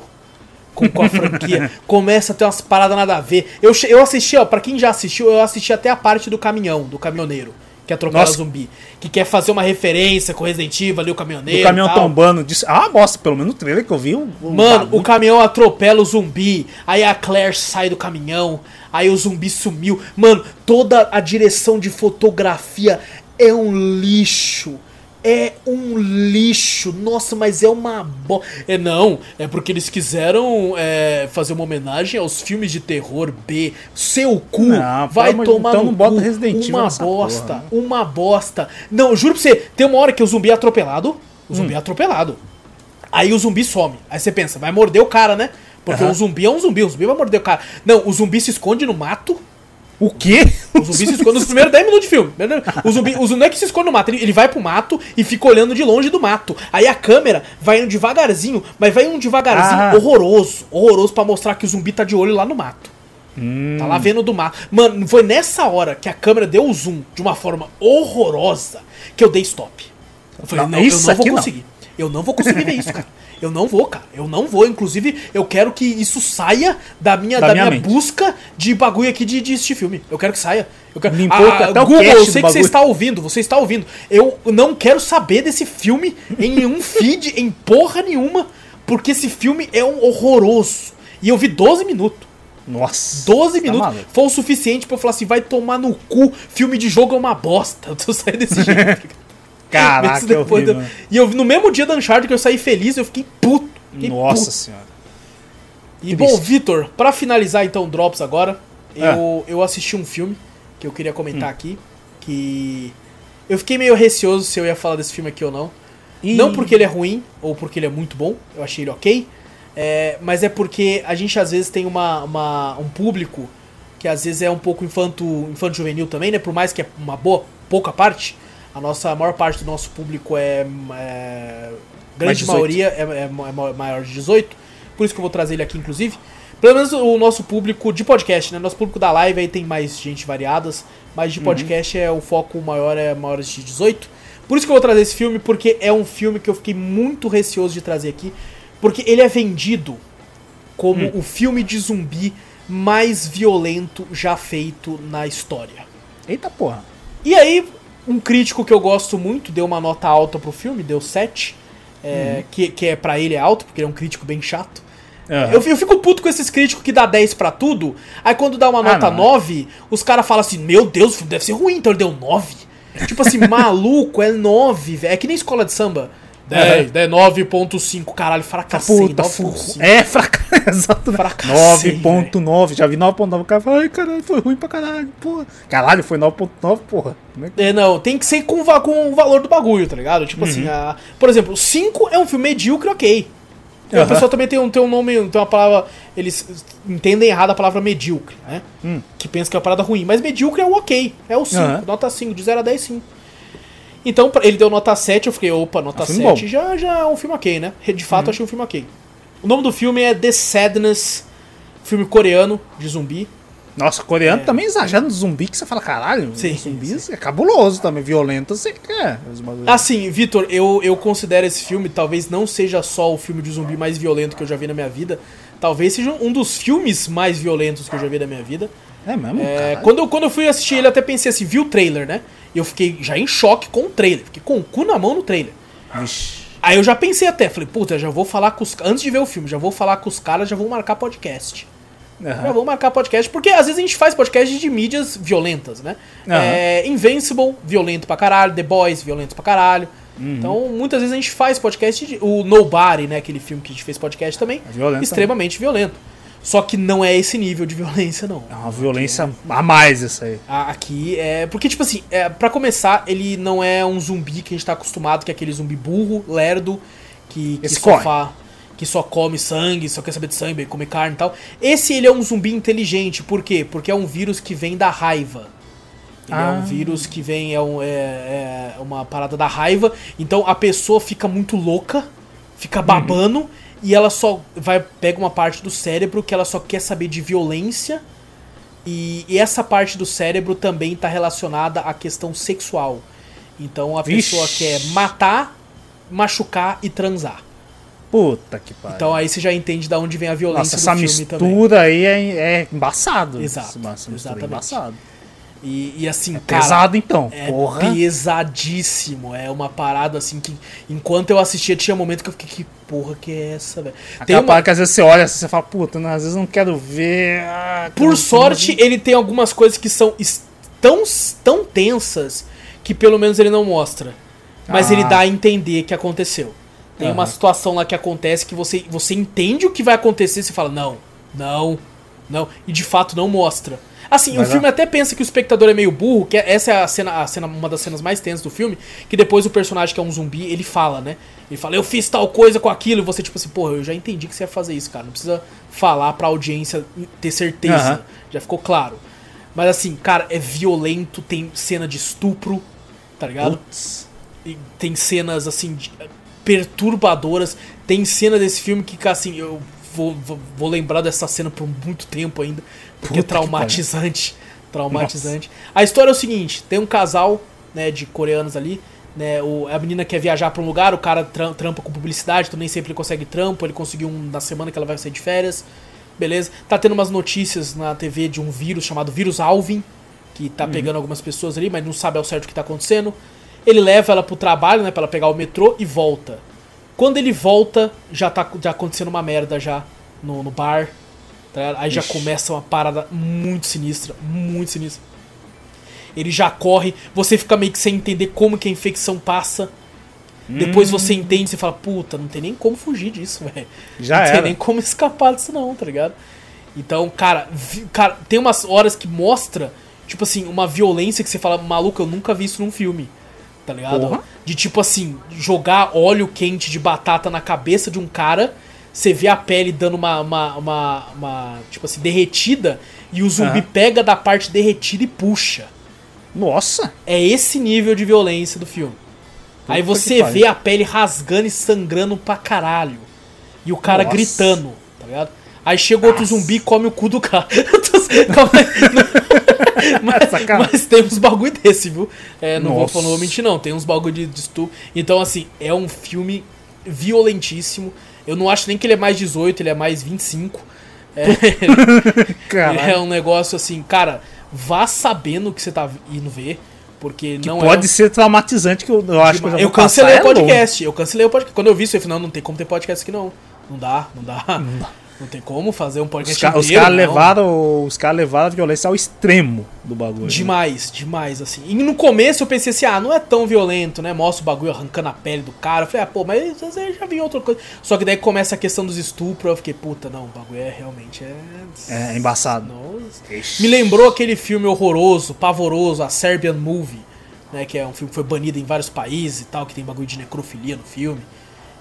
com, com a franquia. Começa a ter umas paradas nada a ver. Eu, eu assisti, ó, pra quem já assistiu, eu assisti até a parte do caminhão, do caminhoneiro. Que atropela Nossa. zumbi. Que quer fazer uma referência com o Resident Evil ali, o caminhoneiro. O caminhão tombando, disse, ah, bosta, pelo menos no trailer que eu vi. O, o Mano, bagulho. o caminhão atropela o zumbi, aí a Claire sai do caminhão, aí o zumbi sumiu. Mano, toda a direção de fotografia é um lixo. É um lixo. Nossa, mas é uma bo... É não, é porque eles quiseram é, fazer uma homenagem aos filmes de terror B. Seu cu Não, vai amor- tomar então no não bota. Resident Evil Uma bosta, porra, né? uma bosta. Não, juro pra você, tem uma hora que o zumbi é atropelado. O Hum. zumbi é atropelado. Aí o zumbi some. Aí você pensa, vai morder o cara, né? Porque Aham. o zumbi é um zumbi, o zumbi vai morder o cara. Não, o zumbi se esconde no mato. O quê? O zumbi se esconde nos primeiros 10 minutos de filme. O zumbi, o zumbi não é que se esconde no mato, ele, ele vai pro mato e fica olhando de longe do mato. Aí a câmera vai indo devagarzinho, mas vai indo devagarzinho Ah. horroroso. Horroroso pra mostrar que o zumbi tá de olho lá no mato. Tá lá vendo do mato. Mano, foi nessa hora que a câmera deu o zoom de uma forma horrorosa que eu dei stop. Eu falei, Não, não, eu isso não vou conseguir. Eu não vou conseguir ver isso, cara. Eu não vou, cara. Eu não vou. Inclusive, eu quero que isso saia da minha, Da da minha mente. busca de bagulho aqui de, de assistir filme. Eu quero que saia. Eu quero... Limpou até o Google, eu sei que você está ouvindo. Você está ouvindo. Eu não quero saber desse filme em nenhum feed, em porra nenhuma. Porque esse filme é um horroroso. E eu vi 12 minutos. Nossa. 12 tá minutos maluco. foi o suficiente pra eu falar assim: vai tomar no cu, filme de jogo é uma bosta. Eu saindo desse jeito. Caraca, horrível. do- E eu, no mesmo dia da Uncharted que eu saí feliz, eu fiquei puto. Fiquei Nossa puto. senhora. E triste. bom, Vitor, pra finalizar então o Drops agora, É. eu, eu assisti um filme que eu queria comentar Hum. aqui. Que. Eu fiquei meio receoso se eu ia falar desse filme aqui ou não. Ih. Não porque ele é ruim, ou porque ele é muito bom, eu achei ele ok. é, mas é porque a gente às vezes tem uma, uma- um público que às vezes é um pouco infanto, infanto juvenil também, né? Por mais que é uma boa, pouca parte, a nossa a maior parte do nosso público é. é grande 18. maioria é, é ma- maior de 18. Por isso que eu vou trazer ele aqui, inclusive. Pelo menos o nosso público de podcast, né? Nosso público da live aí tem mais gente variadas, mas de podcast é o foco maior é maiores de 18. Por isso que eu vou trazer esse filme, porque é um filme que eu fiquei muito receoso de trazer aqui, porque ele é vendido como o filme de zumbi mais violento já feito na história. Eita porra. E aí, um crítico que eu gosto muito deu uma nota alta pro filme, deu 7. é, que, que é para ele é alto, porque ele é um crítico bem chato. Aham. Eu, eu fico puto com esses críticos que dá 10 pra tudo. Aí quando dá uma Ah, nota não. 9, os caras falam assim: Meu Deus, o filme deve ser ruim, então ele deu 9. Tipo assim, maluco, é 9, velho. É que nem escola de samba. 10, é 9.5, caralho, fracassei. Puta, 9.5. É, fraca... Exato. Fracassei, 9.9. Já vi 9.9. O cara fala, ai, caralho, foi ruim pra caralho, porra. Caralho, foi 9.9, porra. É É, não, tem que ser com, com o valor do bagulho, tá ligado? Tipo assim, Uhum. a, por exemplo, 5 é um filme medíocre, ok. E A Aham. pessoa também tem um, tem um nome, tem uma palavra. Eles entendem errado a palavra medíocre, né? Hum. Que pensa que é uma parada ruim. Mas medíocre é o ok. É o 5. Aham. Nota 5, de 0 a 10, 5. Então, ele deu nota 7, eu fiquei, opa, nota É filme 7 bom. já, já é um filme ok, né? De fato, Uhum. achei um filme ok. O nome do filme é The Sadness, filme coreano de zumbi. Nossa, coreano também exagera no zumbi, que você fala, caralho, É. Sim, zumbis é cabuloso também, violento, você quer. os bagulhos. Assim, Vitor, eu, eu considero esse filme, talvez não seja só o filme de zumbi mais violento que eu já vi na minha vida, talvez seja um dos filmes mais violentos que eu já vi na minha vida. É mesmo? É, quando, eu, quando eu fui assistir ele, eu até pensei assim, vi o trailer, né? E eu fiquei já em choque com o trailer, fiquei com o cu na mão no trailer. Vixe. Aí eu já pensei até, falei, puta, já vou falar com os antes de ver o filme, já vou falar com os caras, já vou marcar podcast. Aham. Já vou marcar podcast, porque às vezes a gente faz podcast de mídias violentas, né? Aham. É, Invincible, violento pra caralho, The Boys, violento pra caralho. Uhum. Então, muitas vezes a gente faz podcast de. O Nobody, né? Aquele filme que a gente fez podcast também. É violento extremamente violento. Só que não é esse nível de violência, não. É uma violência a mais isso aí. Aqui é. Porque, tipo assim, é, para começar, ele não é um zumbi que a gente tá acostumado, que é aquele zumbi burro, lerdo, que, que só fa- que só come sangue, só quer saber de sangue, come carne e tal. Esse ele é um zumbi inteligente, por quê? Porque é um vírus que vem da raiva. Ele é Ah. um vírus que vem, é, um- é- é uma parada da raiva. Então a pessoa fica muito louca, fica babando, e ela só vai pega uma parte do cérebro que ela só quer saber de violência. E, e essa parte do cérebro também está relacionada à questão sexual. Então a Vixe. pessoa quer matar, machucar e transar. Puta que pariu. Então aí você já entende de onde vem a violência Nossa, essa do filme também. mistura aí é, é embaçado. Exato, Essa mistura é exatamente. embaçado. E, e assim, cara, Pesado então. É Porra. pesadíssimo. É uma parada assim que, enquanto eu assistia, tinha momento que eu fiquei, que porra que é essa, velho? Tem uma- parada que às vezes você olha assim, você fala, puta, não, às vezes eu não quero ver. ah, Por sorte, ele tem algumas coisas que são tão, tão tensas que pelo menos ele não mostra. mas Ah. ele dá a entender que aconteceu. Tem uma Aham. situação lá que acontece que você, você entende o que vai acontecer, você fala, não, não, não, e de fato não mostra. Assim, Vai o filme até pensa que o espectador é meio burro, que essa é a cena, a cena, uma das cenas mais tensas do filme, que depois o personagem que é um zumbi, ele fala, né? Ele fala, eu fiz tal coisa com aquilo, e você tipo assim, porra, eu já entendi que você ia fazer isso, cara, não precisa falar pra audiência ter certeza, Aham. já ficou claro. Mas assim, cara, é violento, tem cena de estupro, tá ligado? E tem cenas assim de- perturbadoras. Tem cena desse filme que, assim, eu vou, vou, vou lembrar dessa cena por muito tempo ainda, porque é traumatizante. Traumatizante. A história é o seguinte: tem um casal, né, de coreanos ali. Né, o, a menina quer viajar pra um lugar, o cara tram- trampa com publicidade, então nem sempre ele consegue trampo, ele conseguiu um na semana que ela vai sair de férias. Beleza? Tá tendo umas notícias na TV de um vírus chamado vírus Alvin, que tá pegando algumas pessoas ali, mas não sabe ao certo o que tá acontecendo. Ele leva ela pro trabalho, né, pra ela pegar o metrô e volta. Quando ele volta, já tá já acontecendo uma merda já no, no bar. tá? Aí já Ixi. começa uma parada muito sinistra, muito sinistra. Ele já corre, você fica meio que sem entender como que a infecção passa. Depois Hum. você entende, você fala, puta, não tem nem como fugir disso, velho. Já não tem era. nem como escapar disso não, tá ligado? Então, cara, vi- cara, tem umas horas que mostra, tipo assim, uma violência que você fala, maluco, eu nunca vi isso num filme. Tá ligado? Porra. De tipo assim, jogar óleo quente de batata na cabeça de um cara, você vê a pele dando uma, uma, uma, uma, tipo assim, derretida, e o zumbi pega da parte derretida e puxa. Nossa! É esse nível de violência do filme. Puta Aí você vê a pele rasgando e sangrando pra caralho. E o cara Nossa. gritando, tá ligado? Aí chega outro zumbi e come o cu do cara. Calma aí. mas, mas tem uns bagulho desse, viu? É, não, vou, Nossa. não vou mentir, não. Tem uns bagulho de, de estupro. Então, assim, é um filme violentíssimo. Eu não acho nem que ele é mais 18, ele é mais 25. É, é um negócio assim, cara, vá sabendo o que você tá indo ver. Porque não Pode é. ser traumatizante, que eu, eu acho que eu já Eu cancelei o é longe. podcast. Eu cancelei o podcast. Quando eu vi isso, eu falei, não, não tem como ter podcast aqui, não. Não dá, não dá. Não, tem como fazer um Os, podcast ca- os inteiro, caras não. levaram, os caras levaram a violência ao extremo do bagulho. né? Demais, demais, assim. E no começo eu pensei assim, ah, não é tão violento, né? Mostra o bagulho arrancando a pele do cara. Eu falei, ah, pô, mas às vezes eu já vi outra coisa. Só que daí começa a questão dos estupros, eu fiquei, puta, não, o bagulho é realmente é. É embaçado. Nossa. Me lembrou aquele filme horroroso, pavoroso, a Serbian Movie, né? Que é um filme que foi banido em vários países e tal, que tem bagulho de necrofilia no filme.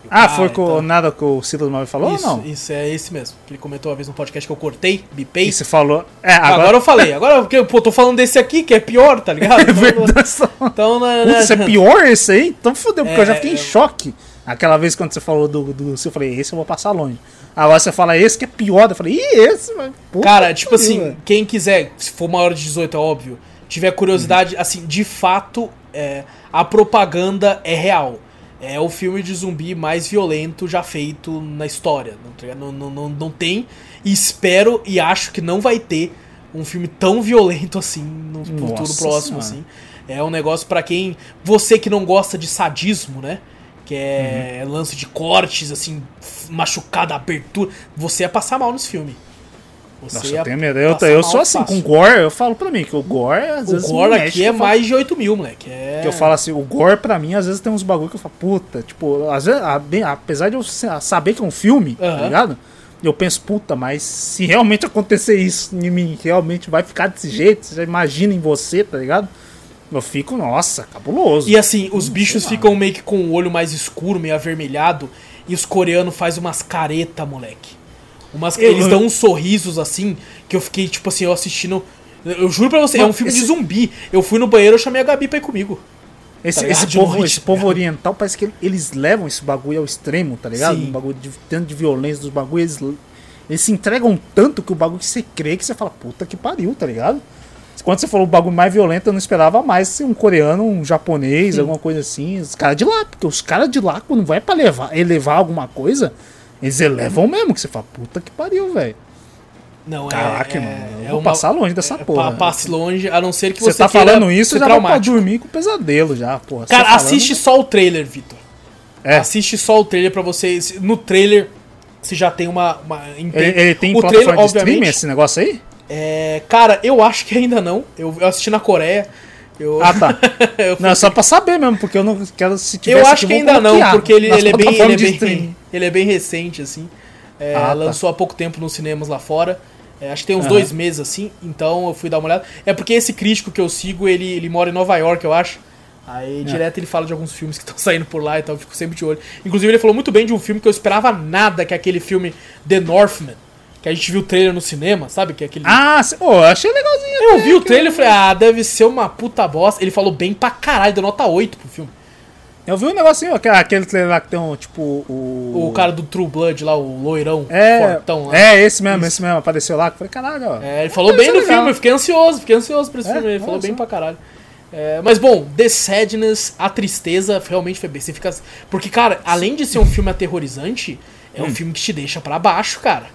Ah, cara foi com tal. nada que o Silas Malve falou Isso, ou não? isso, é esse mesmo. Ele comentou uma vez no podcast que eu cortei, bipei. E você falou. É, Agora, agora. eu falei, agora porque pô, tô falando desse aqui, que é pior, tá ligado? É verdade. Então, né, Putz, isso é pior esse aí? Então fodeu, porque eu já É, fiquei em é. choque. Aquela vez quando você falou do, do eu falei, esse eu vou passar longe. Agora você fala esse que é pior, eu falei, ih, esse, puta Cara, tipo assim, velho. quem quiser, se for maior de 18, é óbvio, tiver curiosidade, assim, de fato, é, a propaganda é real. É o filme de zumbi mais violento já feito na história. Não, não, não, não, tem. E espero e acho que não vai ter um filme tão violento assim no futuro próximo, Senhora. assim. É um negócio pra quem. Você que não gosta de sadismo, né? Que é Uhum. lance de cortes, assim, machucada, abertura. Você ia passar mal nesse filme. Você Nossa, eu tenho medo. Eu, eu sou assim, fácil. com gore, eu falo pra mim que o gore, às O vezes. gore me aqui é falo- mais de 8 mil, moleque. É... Que eu falo assim, o gore pra mim, às vezes tem uns bagulho que eu falo, puta, tipo, às vezes, apesar de eu sa- saber que é um filme, tá ligado? Eu penso, puta, mas se realmente acontecer isso em mim, realmente vai ficar desse jeito, você já imagina em você, tá ligado? Eu fico, nossa, cabuloso. E assim, os bichos ficam meio que com o olho mais escuro, meio avermelhado, e os coreanos fazem umas careta, moleque. Umas, Eu- eles dão uns sorrisos assim, que eu fiquei, tipo assim, eu assistindo. Eu juro pra você, é Mano, um filme de esse- zumbi. Eu fui no banheiro, eu chamei a Gabi pra ir comigo. Esse, tá esse De povo, noite, esse povo oriental, parece que eles levam esse bagulho ao extremo, tá ligado? Sim. Um bagulho de tanto de violência dos bagulhos. Eles, eles se entregam tanto que o bagulho que você crê que você fala, puta que pariu, tá ligado? Quando você falou o bagulho mais violento, eu não esperava mais ser um coreano, um japonês, alguma coisa assim. Os caras de lá, porque os caras de lá, quando vai pra levar, elevar alguma coisa, eles elevam mesmo, que você fala, puta que pariu, velho. Não, é. Caraca, é, mano. Eu é vou uma- passar longe dessa é, porra. pa- Passe longe, a não ser que Você você, tá falando isso, já vai pra dormir com pesadelo já, porra. Cara, falando- assiste só o trailer, Vitor. É. Assiste só o trailer pra você. se- No trailer, você já tem uma. uma Ele, ele tem o plataforma trailer, de streaming esse negócio aí? É, cara, eu acho que ainda não. Eu, eu assisti na Coreia. Eu, Ah, tá. Não, é só pra saber mesmo, porque eu não quero se tivesse Eu acho que ainda não, porque ele, ele é bem, ele, é bem, ele é bem recente, assim. É, Ah, tá. lançou há pouco tempo nos cinemas lá fora. É, acho que tem uns Aham. dois meses, assim. Então eu fui dar uma olhada. É porque esse crítico que eu sigo, ele, ele mora em Nova York, eu acho. Aí direto ele fala de alguns filmes que estão saindo por lá, então eu fico sempre de olho. Inclusive ele falou muito bem de um filme que eu esperava nada, que é aquele filme The Northman. Que a gente viu o trailer no cinema, sabe? Que é aquele... Ah, cê- ô, eu achei legalzinho. eu até, vi o trailer e falei, ah, deve ser uma puta bosta. Ele falou bem pra caralho, deu nota 8 pro filme. Eu vi um negocinho, aquele- aquele trailer lá que tem um, tipo, o... O cara do True Blood lá, o loirão, É, fortão lá. é esse mesmo, esse mesmo, apareceu lá, que falei, caralho, ó. É, ele falou bem do legal. filme, eu fiquei ansioso, fiquei ansioso pra esse É? filme, ele falou bem pra caralho. É, mas bom, The Sadness, a tristeza, realmente foi bem. Você fica. Porque, cara, além de ser um filme aterrorizante, é um Hum. filme que te deixa pra baixo, cara.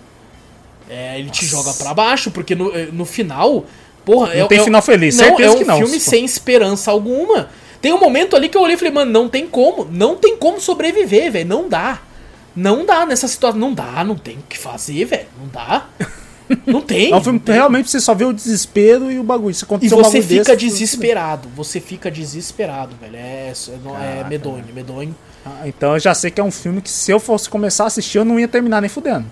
É, ele te joga pra baixo, porque no, eh, no final. Porra, Não é, tem é- final feliz, não, certeza é um que não. filme sem esperança alguma. Tem um momento ali que eu olhei e falei, mano, não tem como. Não tem como sobreviver, velho. Não dá. Não dá nessa situação. Não dá, não tem o que fazer, velho. Não dá. Não tem. É um filme que realmente você só vê o desespero e o bagulho. Se E acontecer um você bagulho fica desse, desesperado. Você fica desesperado, velho. É, é, é Caraca, medonho, medonho. Ah, então eu já sei que é um filme que se eu fosse começar a assistir, eu não ia terminar nem fudendo.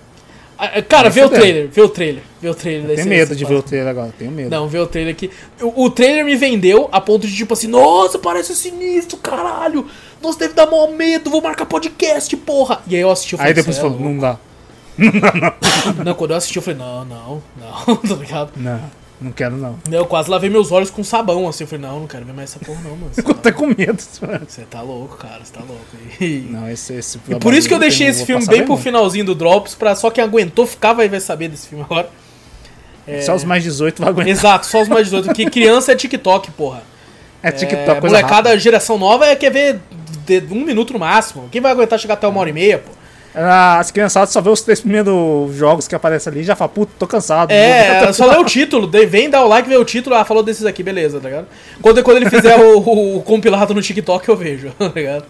Ah, ah, Cara, vê o fudendo. trailer, vê o trailer. Vê o trailer. Tenho medo de ver o trailer agora, tenho medo. Não, vê o trailer aqui. O, o trailer me vendeu a ponto de tipo assim, nossa, parece sinistro, caralho. Nossa, deve dar maior medo, vou marcar podcast, porra. E aí eu assisti, falei, Aí depois "Cê é falou, louco." não dá. Não, quando eu assisti, eu falei, não, não, não, tá ligado? Não, não quero não. Eu quase lavei meus olhos com sabão, assim. Eu falei, não, não quero ver mais essa porra, não, mano. Você tá, com medo. você tá louco, cara, você tá louco. E, Não, esse, esse e por isso que eu deixei esse filme bem pro finalzinho do Drops, pra só quem aguentou ficar vai vai saber desse filme agora. É, Só os mais 18 vai aguentar. Exato, só os mais 18, porque criança é TikTok, porra. É É, TikTok, coisa molecada, rápida. geração nova é quer ver de um minuto no máximo. Quem vai aguentar chegar até uma hora e meia, pô? As criançadas só vê os três primeiros jogos que aparecem ali e já fala, puta, tô cansado. É, só lê o título, vem dar o like, vê o título, ah, falou desses aqui, beleza, tá ligado? Quando, quando ele fizer o, o- o compilado no TikTok, eu vejo, tá ligado?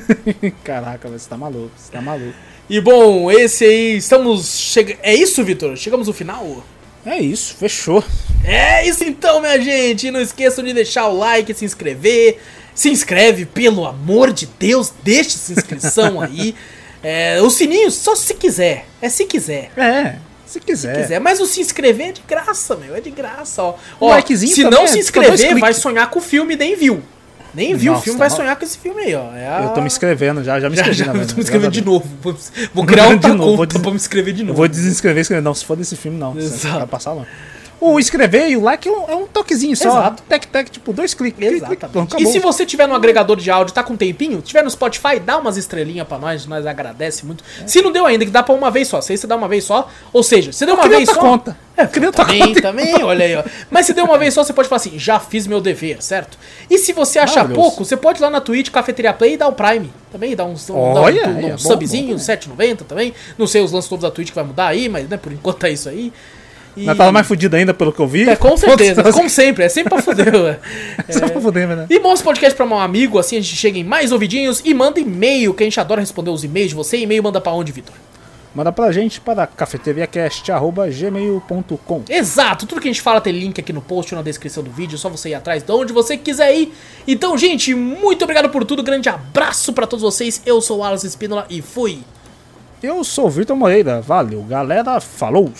Caraca, você tá maluco, você tá maluco. E bom, esse aí, estamos. Chega... É isso, Vitor? Chegamos no final? É isso, fechou. É isso então, minha gente. Não esqueçam de deixar o like, se inscrever. Se inscreve, pelo amor de Deus, deixe essa inscrição aí. É, o sininho, só se quiser. É se quiser. É, se quiser. Se quiser. Mas o se inscrever é de graça, meu. É de graça, ó. O Ó, likezinho se não é se inscrever, vai sonhar com o filme, nem viu. Nem viu o Nossa, filme, tá vai mal. sonhar com esse filme aí, ó. É a- Eu tô me inscrevendo já, já me Já, inscrevi já, verdade. tô me inscrevendo de novo. Vou, vou criar De outra novo, vou conta des- pra me inscrever de. Eu novo. vou desinscrever, inscrever. Não, se for desse filme, não. Exato. vai passar lá. O inscrever e o like é um, é um toquezinho só. Exato. Tec, tec, tipo, dois cliques. clique, clique, Exatamente. pronto, e se você tiver no agregador de áudio, tá com um tempinho, tiver no Spotify, dá umas estrelinhas pra nós, nós agradece muito. Se não deu ainda, que dá pra uma vez só. Se aí você dá uma vez só, ou seja, se deu uma vez só. conta. É, Cria também, conta. também, olha aí, ó. Mas se deu uma vez só, você pode falar assim, já fiz meu dever, certo? E se você achar pouco, você pode ir lá na Twitch, Cafeteria Play e dar o Prime. Também dá uns um, Olha, um, um é bom, subzinho, bom, 7,90 também. Não sei os lances todos da Twitch que vai mudar aí, mas né, por enquanto é isso aí. E... Tava mais fudido ainda, pelo que eu vi. É, com certeza, Outros- como sempre, é sempre pra foder. ué. Só pra fuder, né? E mostra o podcast pra um amigo, assim a gente chega em mais ouvidinhos e manda e-mail, que a gente adora responder os e-mails de você. E-mail manda pra onde, Vitor? Manda pra gente para cafeteriacast.gmail.com Exato, tudo que a gente fala tem link aqui no post ou na descrição do vídeo, é só você ir atrás de onde você quiser ir. Então, gente, muito obrigado por tudo, grande abraço pra todos vocês. Eu sou o Alas Espínola e fui. Eu sou o Vitor Moreira. Valeu, galera. Falou!